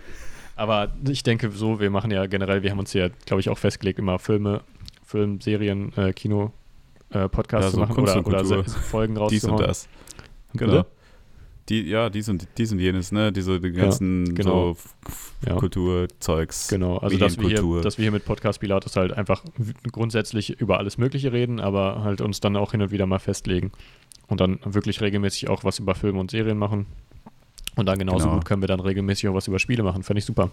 Aber ich denke so, wir machen ja generell, wir haben uns ja, glaube ich, auch festgelegt, immer Filme, Film, Serien, äh, Kino, äh, Podcast Ja, zu so machen Kunst oder, oder Folgen Dies und rauszuhauen. das. Bitte? Die, ja, dies und, dies und jenes, ne? Diese die ganzen genau. so Ja. Kulturzeugs. Genau, also dass wir, hier, dass wir hier mit Podcast Pilatus halt einfach grundsätzlich über alles Mögliche reden, aber halt uns dann auch hin und wieder mal festlegen und dann wirklich regelmäßig auch was über Filme und Serien machen. Und dann genauso Genau. gut können wir dann regelmäßig auch was über Spiele machen. Fände ich super.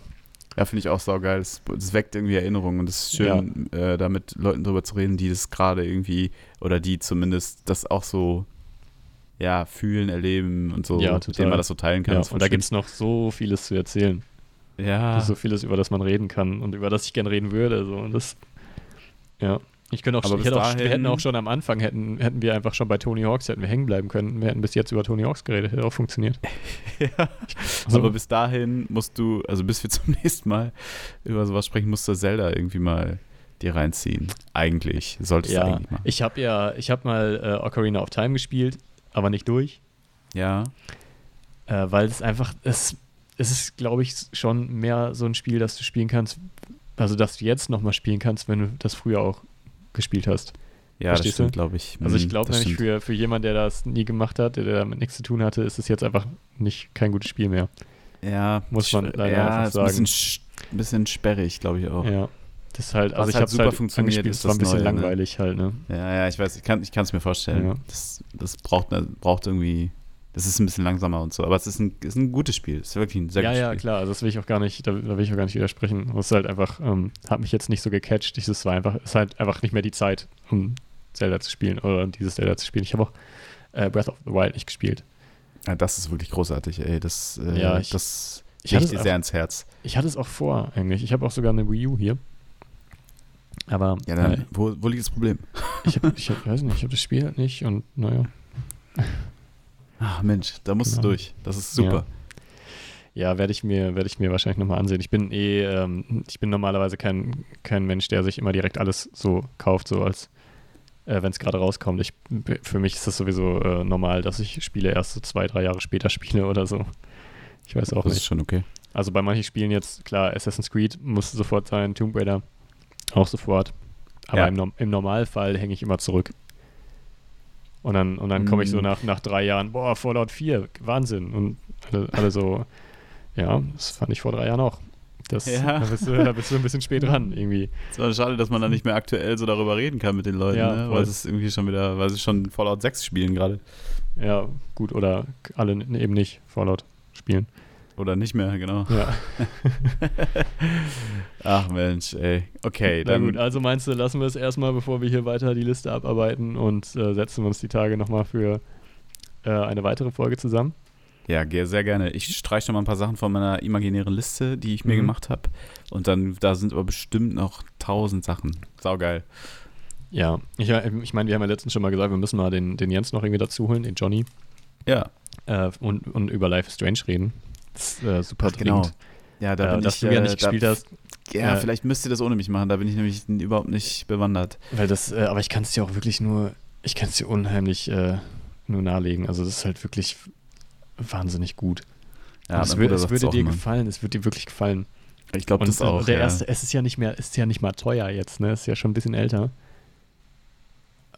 Ja, finde ich auch saugeil. Es, es weckt irgendwie Erinnerungen und es ist schön, äh, da mit Leuten drüber zu reden, die das gerade irgendwie oder die zumindest das auch so ja, fühlen, erleben und so, Ja, mit total. denen man das so teilen kann. Ja, und da gibt es noch so vieles zu erzählen. ja, So vieles, über das man reden kann und über das ich gerne reden würde. So. Und das, ja. Ich könnte auch, Aber ich bis hätte auch, wir dahin- hätten auch schon am Anfang, hätten, hätten wir einfach schon bei Tony Hawks, hätten wir hängen bleiben können. Wir hätten bis jetzt über Tony Hawks geredet, hätte auch funktioniert. ja. Also, Aber bis dahin musst du, also bis wir zum nächsten Mal über sowas sprechen, musst du Zelda irgendwie mal dir reinziehen. Eigentlich. Solltest du ja, eigentlich mal. ich habe ja, ich habe mal äh, Ocarina of Time gespielt, aber nicht durch, Ja. äh, weil es einfach, es, es ist, glaube ich, schon mehr so ein Spiel, das du spielen kannst, also dass du jetzt nochmal spielen kannst, wenn du das früher auch gespielt hast. Ja, das Verstehst du? stimmt, glaube ich. Also ich Mhm, glaube das nämlich für, für jemanden, der das nie gemacht hat, der damit nichts zu tun hatte, ist es jetzt einfach nicht kein gutes Spiel mehr. Ja, Muss man leider ja, einfach ist ein bisschen, sagen. bisschen sperrig, glaube ich auch. Ja. Ja. Das ist halt, Was also ich halt super halt funktioniert, ist es war ein das bisschen Neue, ne? langweilig halt, ne? ja, ich weiß, ich kann es mir vorstellen. Ja. Das, das braucht, braucht irgendwie, das ist ein bisschen langsamer und so. Aber es ist ein, ist ein gutes Spiel. Es ist wirklich ein sehr Ja, gutes ja, Spiel. klar, also das will ich auch gar nicht, da, da will ich auch gar nicht widersprechen. Es ist halt einfach, ähm, hat mich jetzt nicht so gecatcht. Es war einfach, es ist halt einfach nicht mehr die Zeit, um Zelda zu spielen oder dieses Zelda zu spielen. Ich habe auch äh, Breath of the Wild nicht gespielt. Ja, das ist wirklich großartig, ey. Das, äh, Ja, ich- das ich es dir sehr ans Herz. Ich hatte es auch vor, eigentlich. Ich habe auch sogar eine Wii U hier. Aber Ja, dann, äh, wo, wo liegt das Problem? ich, hab, ich hab, weiß nicht, ich habe das Spiel halt nicht und naja. Ach Mensch, da musst Genau. du durch. Das ist super. Ja, werde ich mir, werde ich mir wahrscheinlich nochmal ansehen. Ich bin eh, ähm, ich bin normalerweise kein, kein Mensch, der sich immer direkt alles so kauft, so als äh, wenn es gerade rauskommt. Ich, für mich ist das sowieso äh, normal, dass ich Spiele erst so zwei, drei Jahre später spiele oder so. Ich weiß auch das ist nicht. schon okay. Also bei manchen Spielen jetzt, klar, Assassin's Creed muss sofort sein, Tomb Raider auch sofort. Aber Ja. im, im Normalfall hänge ich immer zurück. Und dann, und dann komme ich so Mm. nach, nach drei Jahren, boah, Fallout 4, Wahnsinn. Und alle, alle so, ja, das fand ich vor drei Jahren auch. Das, Ja. da, bist du, da bist du ein bisschen spät dran, irgendwie. Es war schade, dass man dann nicht mehr aktuell so darüber reden kann mit den Leuten, Ja, ne? weil es irgendwie schon wieder, weil sie schon Fallout 6 spielen gerade. Ja, gut, oder alle eben nicht Fallout spielen. Oder nicht mehr, genau. Ja, Ach Mensch, ey. Okay, na dann. gut, also meinst du, lassen wir es erstmal, bevor wir hier weiter die Liste abarbeiten und äh, setzen wir uns die Tage nochmal für äh, eine weitere Folge zusammen? Ja, sehr gerne. Ich streiche noch mal ein paar Sachen von meiner imaginären Liste, die ich mir Mhm. gemacht habe. Und dann, da sind aber bestimmt noch tausend Sachen. Saugeil. Ja, ich, ich meine, wir haben ja letztens schon mal gesagt, wir müssen mal den, den Jens noch irgendwie dazu holen, den Johnny, Ja, äh, und, und über Life is Strange reden. Das äh, super Ach, genau. dringend. ja, da äh, bin dass ich. du ja äh, nicht da, gespielt hast, Ja, vielleicht müsst ihr das ohne mich machen. Da bin ich nämlich überhaupt nicht bewandert. weil das, äh, aber ich kann es dir auch wirklich nur, ich kann es dir unheimlich nur nahelegen. Also das ist halt wirklich wahnsinnig gut. Ja, es, Bruder es würde dir immer. gefallen, es würde dir wirklich gefallen. Ich glaube, das auch. der ja. erste, es ist ja nicht mehr, ist ja nicht mal teuer jetzt, ne? Es ist ja schon ein bisschen älter.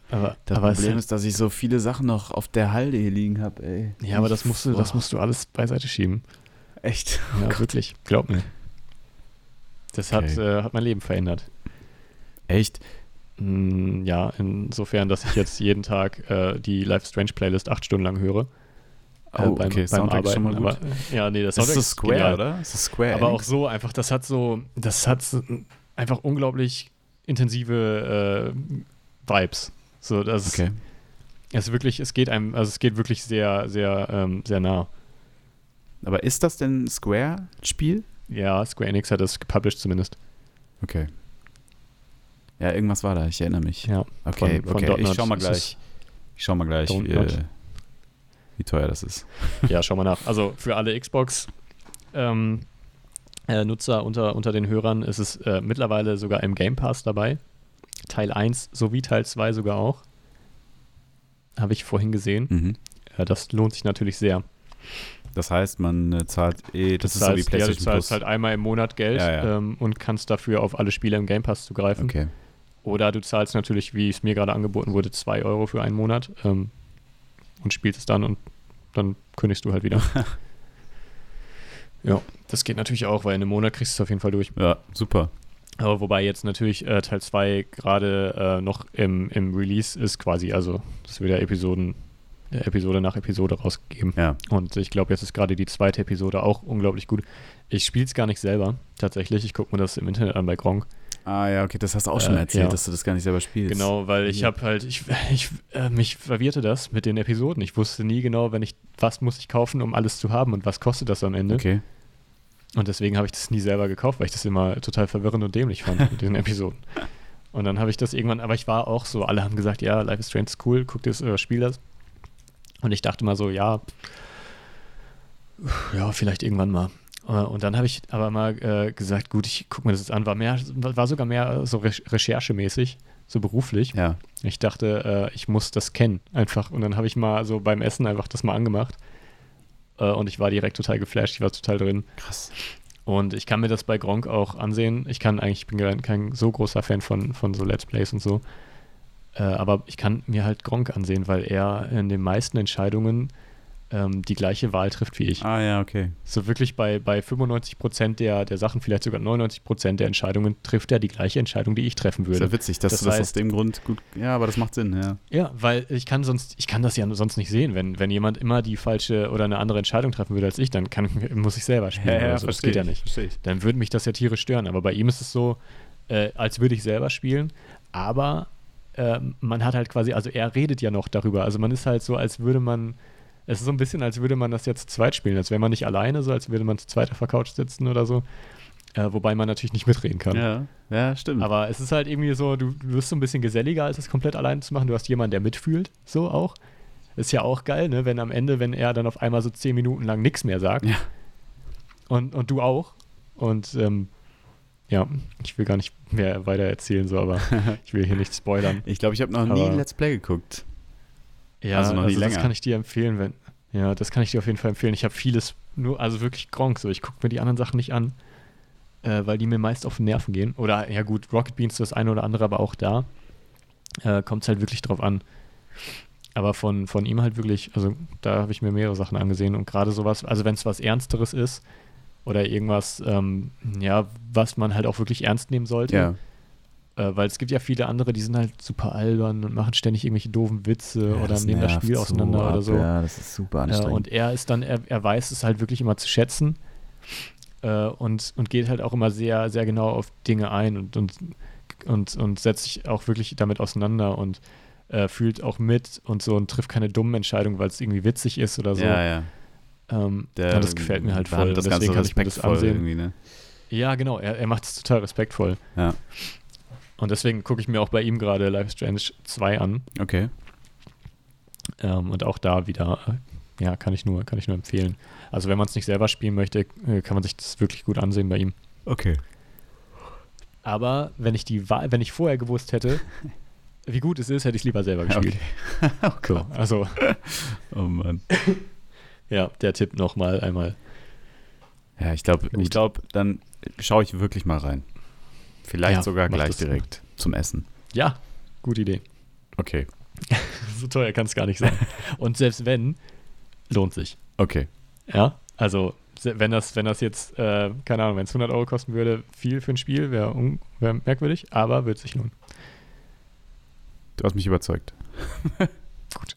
Aber, Das aber Problem ist, dass ich so viele Sachen noch auf der Halde hier liegen habe, ey. ja, aber das musst du, das Boah, musst du alles beiseite schieben. Echt? Ja, wirklich. Glaub mir. Das hat, Okay. äh, hat mein Leben verändert. Echt? Mm, ja, insofern, dass ich jetzt jeden Tag äh, die Life is Strange Playlist acht Stunden lang höre. Äh, Oh, okay, Soundtrack ist schon mal gut. Aber, ja, nee, das Das ist das Square, genial. oder? Das ist Square. Aber auch Enix. so einfach, das hat so, das hat so einfach unglaublich intensive äh, Vibes. So, das Okay. es ist wirklich, es geht einem, also es geht wirklich sehr, sehr, ähm, sehr nah. Aber ist das denn ein Square-Spiel? Ja, Square Enix hat das gepublished zumindest. Okay. Ja, irgendwas war da, ich erinnere mich. Ja, okay, von- von okay. Dotnut ich schau mal gleich. Ich schau mal gleich, wie, wie teuer das ist. ja, schau mal nach. Also für alle Xbox ähm, äh, Nutzer unter, unter den Hörern ist es äh, mittlerweile sogar im Game Pass dabei. Teil 1 sowie Teil 2 sogar auch. Habe ich vorhin gesehen. Mhm. Äh, das lohnt sich natürlich sehr. Das heißt, man äh, zahlt eh, das, ist so wie zahlst- ja, du PlayStation zahlst Plus. halt einmal im Monat Geld Ja, ja. Ähm, und kannst dafür auf alle Spiele im Game Pass zugreifen. okay. Oder du zahlst natürlich, wie es mir gerade angeboten wurde, 2 Euro für einen Monat ähm, und spielst es dann und dann kündigst du halt wieder. ja, das geht natürlich auch, weil in einem Monat kriegst du es auf jeden Fall durch. Ja, super. Aber wobei jetzt natürlich äh, Teil 2 gerade äh, noch im, im Release ist quasi, also das wird ja Episoden, Episode nach Episode rausgegeben. Ja. Und ich glaube, jetzt ist gerade die zweite Episode auch unglaublich gut. Ich spiele es gar nicht selber, tatsächlich. Ich gucke mir das im Internet an bei Gronk. Ah ja, okay, das hast du auch schon Äh, erzählt, ja. dass du das gar nicht selber spielst. Genau, weil ich habe halt, ich, ich äh, mich verwirrte das mit den Episoden. Ich wusste nie genau, wenn ich, was muss ich kaufen, um alles zu haben und was kostet das am Ende. Okay. Und deswegen habe ich das nie selber gekauft, weil ich das immer total verwirrend und dämlich fand mit diesen Episoden. Und dann habe ich das irgendwann, aber ich war auch so, alle haben gesagt, ja, Life is Strange ist cool, guck dir das oder spiel das. Und ich dachte mal so, ja, ja, vielleicht irgendwann mal. Äh, Und dann habe ich aber mal äh, gesagt, gut, ich gucke mir das jetzt an, war mehr, war sogar mehr so re recherchemäßig, so beruflich. Ja. Ich dachte, äh, ich muss das kennen, einfach. Und dann habe ich mal so beim Essen einfach das mal angemacht. Äh, und ich war direkt total geflasht, ich war total drin. Krass. Und ich kann mir das bei Gronk auch ansehen. Ich kann eigentlich, ich bin kein, kein so großer Fan von, von so Let's Plays und so. Äh, aber ich kann mir halt Gronk ansehen, weil er in den meisten Entscheidungen ähm, die gleiche Wahl trifft wie ich. Ah ja, okay. So wirklich bei, bei 95 Prozent der, der Sachen, vielleicht sogar 99 Prozent der Entscheidungen, trifft er die gleiche Entscheidung, die ich treffen Ist würde. ja witzig, dass Das du das aus dem Grund gut. Ja, aber das macht Sinn, ja. Ja, weil ich kann sonst, ich kann das ja sonst nicht sehen. Wenn, wenn jemand immer die falsche oder eine andere Entscheidung treffen würde als ich, dann kann, muss ich selber spielen. oder so. Das geht ja nicht. Ich. Dann würde mich das ja tierisch stören. Aber bei ihm ist es so, äh, als würde ich selber spielen, aber ähm, man hat halt quasi, also er redet ja noch darüber. Also man ist halt so, als würde man, es ist so ein bisschen, als würde man das jetzt zu zweit spielen, als wäre man nicht alleine, so als würde man zu zweit auf der Couch sitzen oder so. Äh, wobei man natürlich nicht mitreden kann. Ja, ja, stimmt. Aber es ist halt irgendwie so, du, du wirst so ein bisschen geselliger, als es komplett alleine zu machen. Du hast jemanden, der mitfühlt, so auch. Ist ja auch geil, ne? Wenn am Ende, wenn er dann auf einmal so zehn Minuten lang nichts mehr sagt. Ja. Und, und du auch. Und ähm, ja, ich will gar nicht mehr weiter erzählen, so, aber ich will hier nicht spoilern. ich glaube, ich habe noch nie Aber- ein Let's Play geguckt. Ja, Also noch nie das länger. kann ich dir empfehlen, wenn. Ja, das kann ich dir auf jeden Fall empfehlen. Ich habe vieles nur, also wirklich Gronk, so. Ich gucke mir die anderen Sachen nicht an, äh, weil die mir meist auf den Nerven gehen. Oder, ja gut, Rocket Beans das eine oder andere, aber auch da äh, kommt es halt wirklich drauf an. Aber von, von ihm halt wirklich, also da habe ich mir mehrere Sachen angesehen und gerade sowas, also wenn es was Ernsteres ist oder irgendwas, ähm, ja, was man halt auch wirklich ernst nehmen sollte, Ja. äh, weil es gibt ja viele andere, die sind halt super albern und machen ständig irgendwelche doofen Witze Ja, oder nehmen das Spiel auseinander ab, oder so. Ja, das ist super Ja, anstrengend. und er ist dann, er, er weiß es halt wirklich immer zu schätzen äh, und, und geht halt auch immer sehr, sehr genau auf Dinge ein und, und, und, und setzt sich auch wirklich damit auseinander und äh, fühlt auch mit und so und trifft keine dummen Entscheidungen, weil es irgendwie witzig ist oder so. ja, ja. Ähm, Der das gefällt mir halt voll. das Ganze kann ich mir das respektvoll ansehen. irgendwie, ne? Ja, genau, er, er macht es total respektvoll. Ja. Und deswegen gucke ich mir auch bei ihm gerade Life Strange 2 an. Okay. Ähm, und auch da wieder, äh, ja, kann ich nur, kann ich nur empfehlen. Also wenn man es nicht selber spielen möchte, äh, kann man sich das wirklich gut ansehen bei ihm. Okay. Aber wenn ich die Wahl, wenn ich vorher gewusst hätte, wie gut es ist, hätte ich es lieber selber gespielt. oh So, Gott. also Oh Mann. Ja, der Tipp nochmal einmal. Ja, ich glaube, ich glaube, dann schaue ich wirklich mal rein. Vielleicht Ja, sogar gleich direkt zum Essen. Ja, gute Idee. Okay. So teuer kann es gar nicht sein. Und selbst wenn, lohnt sich. Okay. Ja, also wenn das, wenn das jetzt, äh, keine Ahnung, wenn es 100 Euro kosten würde, viel für ein Spiel, wäre wär merkwürdig, aber wird sich lohnen. Du hast mich überzeugt. Gut.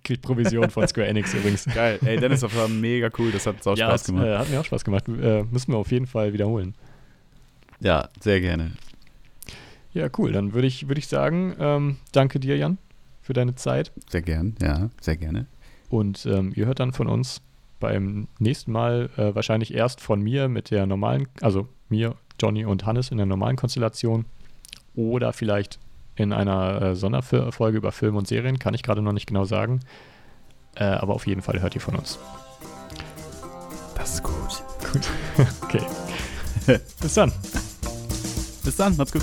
Ich krieg Provision von Square Enix übrigens. Geil. Ey, Dennis, das war mega cool. Das hat sau ja, Spaß es, gemacht. Äh, hat mir auch Spaß gemacht. Äh, müssen wir auf jeden Fall wiederholen. ja, sehr gerne. Ja, cool. Dann würde ich, würd ich sagen, ähm, danke dir, Jan, für deine Zeit. Sehr gern. Ja, sehr gerne. Und ähm, ihr hört dann von uns beim nächsten Mal äh, wahrscheinlich erst von mir mit der normalen, also mir, Johnny und Hannes in der normalen Konstellation oder vielleicht in einer äh, Sonderfolge über Filme und Serien, kann ich gerade noch nicht genau sagen. Äh, aber auf jeden Fall hört ihr von uns. Das ist gut. Gut. okay. Bis dann. Bis dann. Macht's gut.